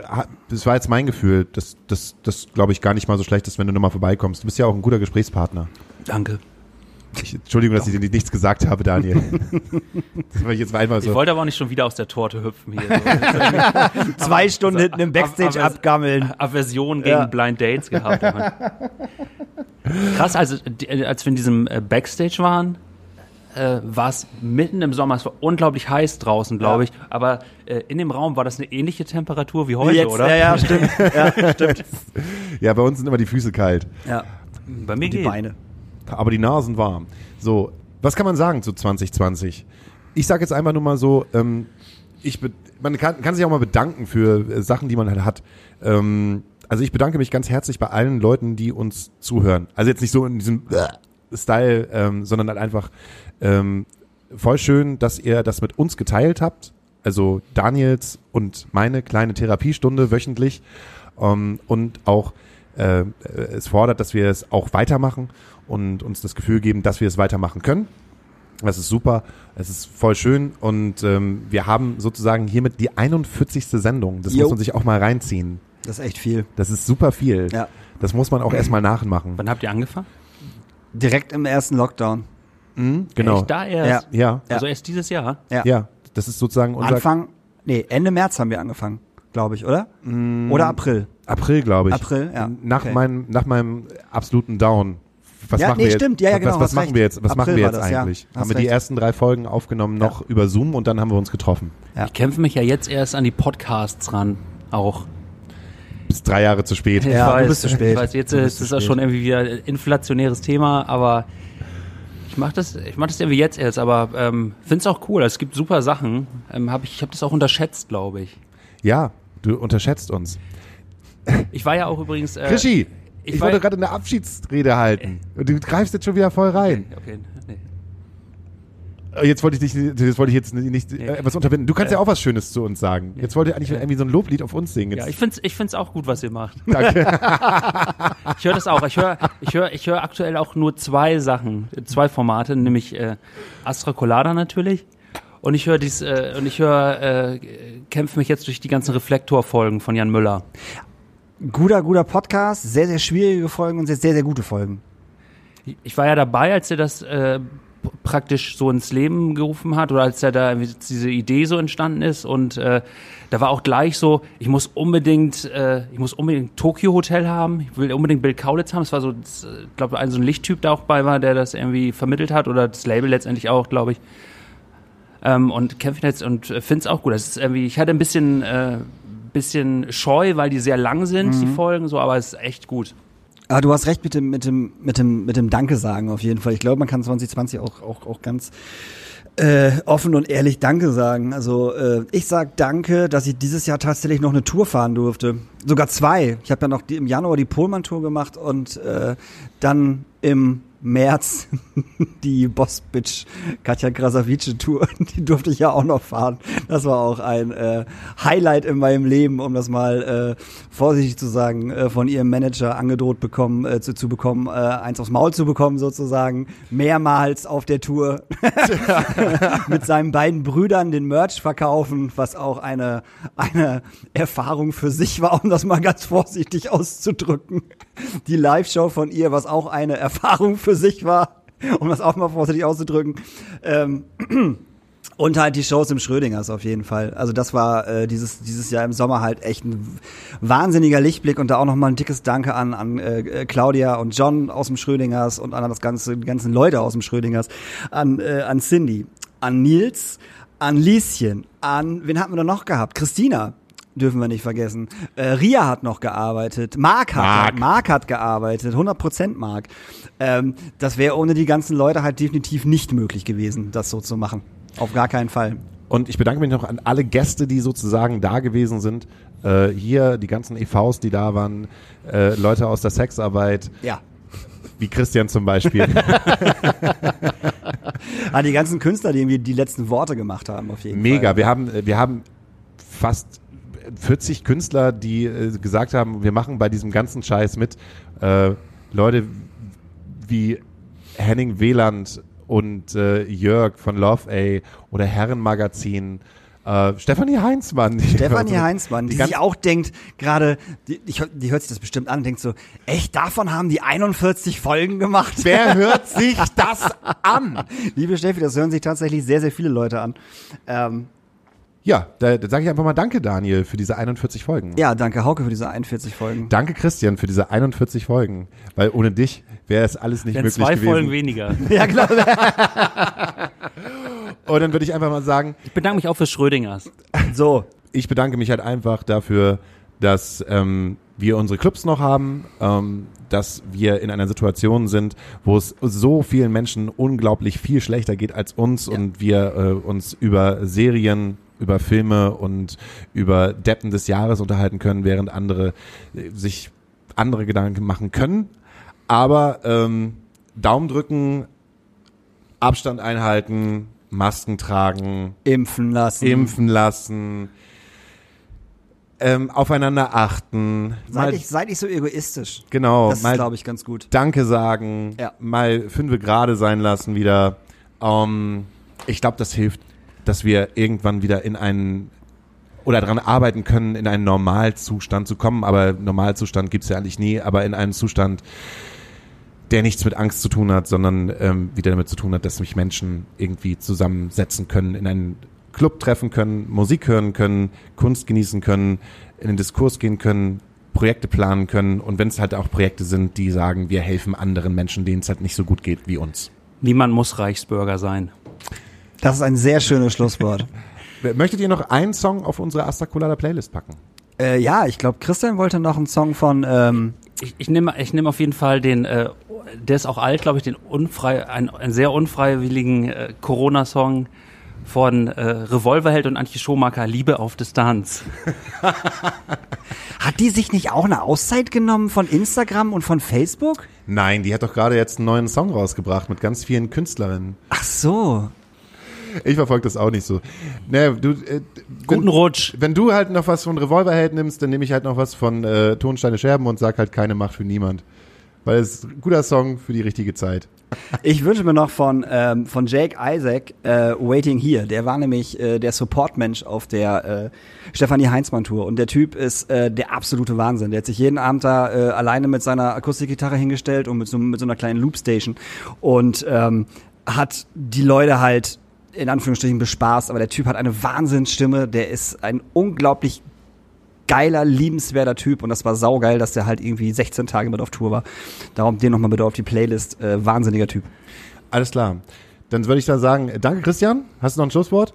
das war jetzt mein Gefühl, dass das, das glaube ich, gar nicht mal so schlecht ist, wenn du nochmal vorbeikommst. Du bist ja auch ein guter Gesprächspartner. Danke. Ich, Entschuldigung, dass ich dir nichts gesagt habe, Daniel. das war ich jetzt einmal Ich so. wollte aber auch nicht schon wieder aus der Torte hüpfen hier. Zwei Stunden hinten im Backstage aber- abgammeln. Aversion gegen Ja. Blind Dates gehabt. Krass, also als wir in diesem äh, Backstage waren, äh, war es mitten im Sommer, es war unglaublich heiß draußen, glaube ich, aber äh, in dem Raum war das eine ähnliche Temperatur wie heute, Jetzt, oder? Ja, ja, stimmt. Ja, stimmt. Ja, bei uns sind immer die Füße kalt. Ja, Bei mir die geht. Beine. Aber die Nasen warm. So, was kann man sagen zu 2020? Ich sage jetzt einfach nur mal so, ähm, ich man kann, kann sich auch mal bedanken für äh, Sachen, die man halt hat. Ähm, also ich bedanke mich ganz herzlich bei allen Leuten, die uns zuhören. Also jetzt nicht so in diesem äh, Style, ähm, sondern halt einfach ähm, voll schön, dass ihr das mit uns geteilt habt. Also Daniels und meine kleine Therapiestunde wöchentlich ähm, und auch äh, es fordert, dass wir es auch weitermachen und uns das Gefühl geben, dass wir es weitermachen können. Das ist super, es ist voll schön und ähm, wir haben sozusagen hiermit die 41. Sendung. Das Jo. muss man sich auch mal reinziehen. Das ist echt viel. Das ist super viel. Ja. Das muss man auch erstmal nachmachen. Wann habt ihr angefangen? Direkt im ersten Lockdown. Genau. Echt da erst? Ja, Also erst dieses Jahr? Ja. ja. Das ist sozusagen unser Anfang, nee, Ende März haben wir angefangen, glaube ich, oder? Oder April. April, glaube ich. April, ja. Nach, Okay. meinem, nach meinem absoluten Down. Was Ja, machen nee, wir jetzt? stimmt. Ja, ja, was, genau, Was, was machen recht. wir jetzt? Was April machen wir jetzt das, ja. eigentlich? Hast Haben wir die recht. ersten drei Folgen aufgenommen noch über Zoom und dann haben wir uns getroffen. Ja. Ich kämpfe mich ja jetzt erst an die Podcasts ran, auch. Bis drei Jahre zu spät. Ich Ja, du weiß, bist zu spät. Ich weiß, jetzt Du ist das schon irgendwie wieder ein inflationäres Thema, aber ich mache das, ich mach das irgendwie jetzt erst, aber ähm, finde es auch cool. Es gibt super Sachen. Ähm, hab ich ich habe das auch unterschätzt, glaube ich. Ja, du unterschätzt uns. Ich war ja auch übrigens. Äh, Krischi, ich, ich wollte gerade eine Abschiedsrede halten. Und du greifst jetzt schon wieder voll rein. Okay, nee. Äh, Jetzt wollte ich dich, jetzt wollte ich jetzt nicht äh, etwas unterbinden. Du kannst ja auch was Schönes zu uns sagen. Jetzt wollte ich eigentlich irgendwie so ein Loblied auf uns singen. Ja, Jetzt, ich find's, ich find's auch gut, was ihr macht. danke. Ich höre das auch. Ich höre, ich höre, ich höre aktuell auch nur zwei Sachen, äh, zwei Formate, nämlich äh, Astra Colada natürlich. Und ich höre dies, äh, und ich höre, äh, kämpfe mich jetzt durch die ganzen Reflektorfolgen von Jan Müller. Guter, guter Podcast, sehr, sehr schwierige Folgen und sehr, sehr, sehr gute Folgen. Ich war ja dabei, als er das äh, praktisch so ins Leben gerufen hat oder als er da diese Idee so entstanden ist und äh, da war auch gleich so, ich muss unbedingt, äh, ich muss unbedingt Tokyo Hotel haben, ich will unbedingt Bill Kaulitz haben. Es war so, das, äh, ich glaube, ein so ein Lichttyp da auch bei war, der das irgendwie vermittelt hat oder das Label letztendlich auch, glaube ich. Ähm, und kämpfe jetzt und finde es auch gut. Das ist irgendwie, ich hatte ein bisschen, äh, bisschen scheu, weil die sehr lang sind, die Folgen, so, aber es ist echt gut. Ah, du hast recht mit dem, mit dem, mit dem, mit dem Danke sagen auf jeden Fall. Ich glaube, man kann 2020 auch, auch, auch ganz äh, offen und ehrlich Danke sagen. Also äh, ich sag Danke, dass ich dieses Jahr tatsächlich noch eine Tour fahren durfte. Sogar zwei. Ich habe ja noch die, im Januar die Pohlmann-Tour gemacht und äh, dann im März die Boss-Bitch Katja Krasavice-Tour. Die durfte ich ja auch noch fahren. Das war auch ein äh, Highlight in meinem Leben, um das mal äh, vorsichtig zu sagen, äh, von ihrem Manager angedroht bekommen, äh, zu, zu bekommen, äh, eins aufs Maul zu bekommen sozusagen. Mehrmals auf der Tour mit seinen beiden Brüdern den Merch verkaufen, was auch eine, eine Erfahrung für sich war, um das mal ganz vorsichtig auszudrücken. Die Live-Show von ihr, was auch eine Erfahrung für sich war, um das auch mal vorsichtig auszudrücken. Ähm, und halt die Shows im Schrödingers auf jeden Fall. Also das war äh, dieses dieses Jahr im Sommer halt echt ein wahnsinniger Lichtblick und da auch nochmal ein dickes Danke an an äh, Claudia und John aus dem Schrödingers und an das ganze die ganzen Leute aus dem Schrödingers, an äh, an Cindy, an Nils, an Lieschen, an wen hatten wir da noch gehabt? Christina. Dürfen wir nicht vergessen. Äh, Ria hat noch gearbeitet. Mark hat, Mark. Mark hat gearbeitet. 100% Mark. Ähm, das wäre ohne die ganzen Leute halt definitiv nicht möglich gewesen, das so zu machen. Auf gar keinen Fall. Und ich bedanke mich noch an alle Gäste, die sozusagen da gewesen sind. Äh, hier die ganzen EVs, die da waren, äh, Leute aus der Sexarbeit, Ja. wie Christian zum Beispiel. Ah, die ganzen Künstler, die irgendwie die letzten Worte gemacht haben, auf jeden Mega. Fall. Wir haben, äh, wir haben fast 40 Künstler, die äh, gesagt haben, wir machen bei diesem ganzen Scheiß mit. Äh, Leute wie Henning Wieland und äh, Jörg von Love A oder Herrenmagazin. Äh, Stefanie Heinzmann. die- Stefanie Heinzmann, die, die sich auch denkt, gerade, die, die, die hört sich das bestimmt an und denkt so, echt, davon haben die 41 Folgen gemacht? Wer hört sich das an? Liebe Steffi, das hören sich tatsächlich sehr, sehr viele Leute an. Ähm, Ja, da, da sage ich einfach mal Danke, Daniel, für diese 41 Folgen. ja, danke Hauke für diese 41 Folgen. Danke, Christian, für diese 41 Folgen. Weil ohne dich wäre es alles nicht Wären möglich zwei gewesen. Folgen weniger. Ja, klar. Und dann würde ich einfach mal sagen, Ich bedanke mich auch für Schrödingers. So, ich bedanke mich halt einfach dafür, dass ähm, wir unsere Clubs noch haben, ähm, dass wir in einer Situation sind, wo es so vielen Menschen unglaublich viel schlechter geht als uns und wir äh, uns über Serien, über Filme und über Deppen des Jahres unterhalten können, während andere äh, sich andere Gedanken machen können. Aber ähm, Daumen drücken, Abstand einhalten, Masken tragen, impfen lassen. impfen lassen, ähm, aufeinander achten, Seid mal, ich, seid ich so egoistisch. genau, Das mal glaube ich, ganz gut. Danke sagen, Ja. mal fünfe gerade sein lassen wieder. Ähm, ich glaube, das hilft, dass wir irgendwann wieder in einen oder daran arbeiten können, in einen Normalzustand zu kommen. Aber Normalzustand gibt's ja eigentlich nie, aber in einen Zustand, der nichts mit Angst zu tun hat, sondern ähm, wieder damit zu tun hat, dass sich Menschen irgendwie zusammensetzen können, in einen Club treffen können, Musik hören können, Kunst genießen können, in den Diskurs gehen können, Projekte planen können und wenn es halt auch Projekte sind, die sagen, wir helfen anderen Menschen, denen es halt nicht so gut geht wie uns. Niemand muss Reichsbürger sein. Das ist ein sehr schönes Schlusswort. Möchtet ihr noch einen Song auf unsere Asta Colada Playlist packen? äh, ja, ich glaube, Christian wollte noch einen Song von, ähm, Ich, ich nehme ich nehm auf jeden Fall den, äh, der ist auch alt, glaube ich, den unfrei, ein, einen sehr unfreiwilligen äh, Corona-Song von äh, Revolverheld und Antje Schomaker, Liebe auf Distanz. hat die sich nicht auch eine Auszeit genommen von Instagram und von Facebook? Nein, die hat doch gerade jetzt einen neuen Song rausgebracht mit ganz vielen Künstlerinnen. Ach so. Ich verfolge das auch nicht so. Ne, du, äh, Guten wenn, Rutsch. wenn du halt noch was von Revolverheld nimmst, dann nehme ich halt noch was von äh, Tonsteine Scherben und sag halt keine Macht für niemand. Weil es ist ein guter Song für die richtige Zeit. Ich wünsche mir noch von, ähm, von Jake Isaac äh, Waiting Here. Der war nämlich äh, der Supportmensch auf der äh, Stefanie Heinzmann Tour. Und der Typ ist äh, der absolute Wahnsinn. Der hat sich jeden Abend da äh, alleine mit seiner Akustikgitarre hingestellt und mit so, mit so einer kleinen Loopstation und ähm, hat die Leute halt in Anführungsstrichen bespaßt. Aber der Typ hat eine Wahnsinnsstimme. Der ist ein unglaublich geiler, liebenswerter Typ und das war saugeil, dass der halt irgendwie 16 Tage mit auf Tour war. Darum den nochmal bitte auf die Playlist. Äh, wahnsinniger Typ. Alles klar. Dann würde ich da sagen, danke Christian. Hast du noch ein Schlusswort?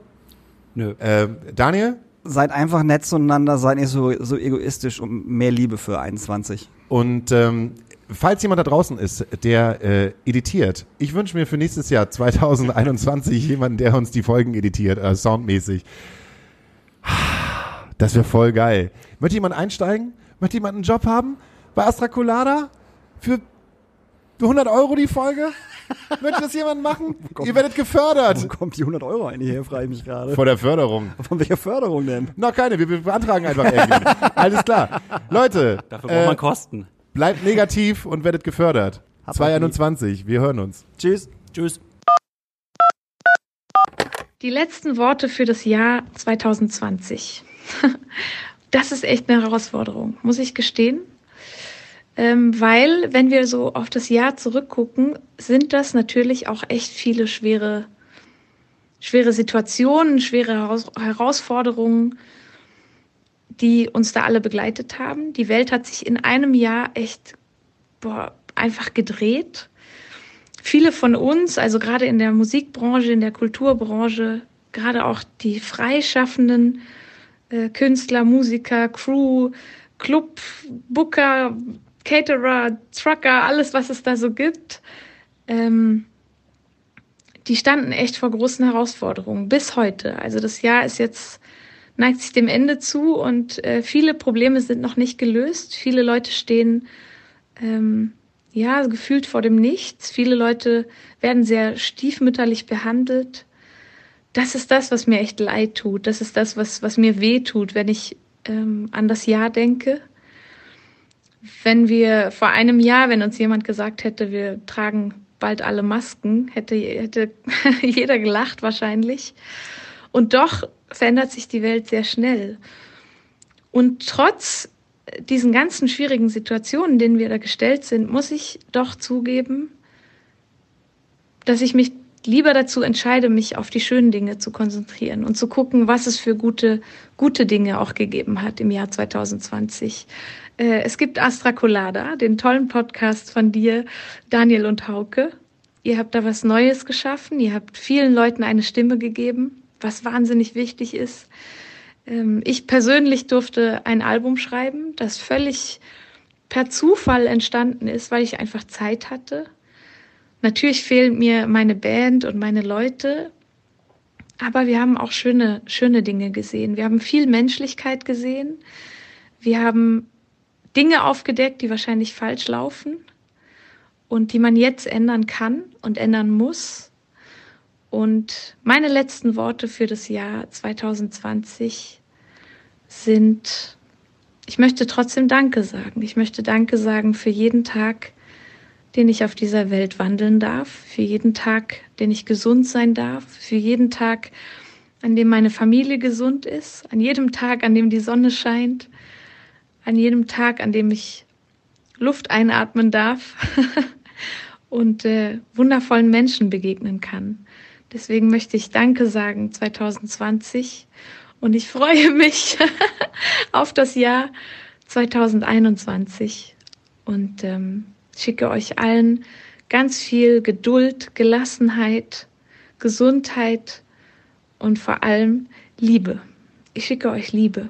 Nö. Äh, Daniel? Seid einfach nett zueinander, seid nicht so, so egoistisch und mehr Liebe für 21. Und ähm, falls jemand da draußen ist, der äh, editiert, ich wünsche mir für nächstes Jahr 2021 jemanden, der uns die Folgen editiert, äh, soundmäßig. Das wäre voll geil. Möchte jemand einsteigen? Möchte jemand einen Job haben? Bei Astra Colada? Für 100 Euro die Folge? Möchte das jemand machen? Ihr werdet gefördert. Wo kommt die 100 Euro eigentlich her, frage ich mich gerade. Vor der Förderung. Von welcher Förderung denn? Noch keine, wir wir beantragen einfach irgendwie. Alles klar. Leute, Dafür braucht man äh, Kosten. Bleibt negativ und werdet gefördert. 221, wir hören uns. Tschüss. Tschüss. Die letzten Worte für das Jahr 2020. Das ist echt eine Herausforderung, muss ich gestehen. Ähm, weil, wenn wir so auf das Jahr zurückgucken, sind das natürlich auch echt viele schwere, schwere Situationen, schwere Heraus Herausforderungen, die uns da alle begleitet haben. Die Welt hat sich in einem Jahr echt boah, einfach gedreht. Viele von uns, also gerade in der Musikbranche, in der Kulturbranche, gerade auch die Freischaffenden, äh, Künstler, Musiker, Crew, Club, Booker, Caterer, Trucker, alles, was es da so gibt. Ähm, die standen echt vor großen Herausforderungen bis heute. Also das Jahr ist jetzt neigt sich dem Ende zu und äh, viele Probleme sind noch nicht gelöst. Viele Leute stehen ähm, ja gefühlt vor dem Nichts. Viele Leute werden sehr stiefmütterlich behandelt. Das ist das, was mir echt leid tut. Das ist das, was, was mir weh tut, wenn ich ähm, an das Jahr denke. Wenn wir vor einem Jahr, wenn uns jemand gesagt hätte, wir tragen bald alle Masken, hätte, hätte jeder gelacht wahrscheinlich. Und doch verändert sich die Welt sehr schnell. Und trotz diesen ganzen schwierigen Situationen, denen wir da gestellt sind, muss ich doch zugeben, dass ich mich lieber dazu entscheide, mich auf die schönen Dinge zu konzentrieren und zu gucken, was es für gute, gute Dinge auch gegeben hat im Jahr 2020. Äh, es gibt Astra Colada, den tollen Podcast von dir, Daniel und Hauke. Ihr habt da was Neues geschaffen. Ihr habt vielen Leuten eine Stimme gegeben, was wahnsinnig wichtig ist. Ähm, ich persönlich durfte ein Album schreiben, das völlig per Zufall entstanden ist, weil ich einfach Zeit hatte. Natürlich fehlen mir meine Band und meine Leute, aber wir haben auch schöne, schöne Dinge gesehen. Wir haben viel Menschlichkeit gesehen. Wir haben Dinge aufgedeckt, die wahrscheinlich falsch laufen und die man jetzt ändern kann und ändern muss. Und meine letzten Worte für das Jahr 2020 sind, ich möchte trotzdem Danke sagen. Ich möchte Danke sagen für jeden Tag, den ich auf dieser Welt wandeln darf, für jeden Tag, den ich gesund sein darf, für jeden Tag, an dem meine Familie gesund ist, an jedem Tag, an dem die Sonne scheint, an jedem Tag, an dem ich Luft einatmen darf und äh, wundervollen Menschen begegnen kann. Deswegen möchte ich Danke sagen 2020 und ich freue mich auf das Jahr 2021 und ähm, schicke euch allen ganz viel Geduld, Gelassenheit, Gesundheit und vor allem Liebe. Ich schicke euch Liebe.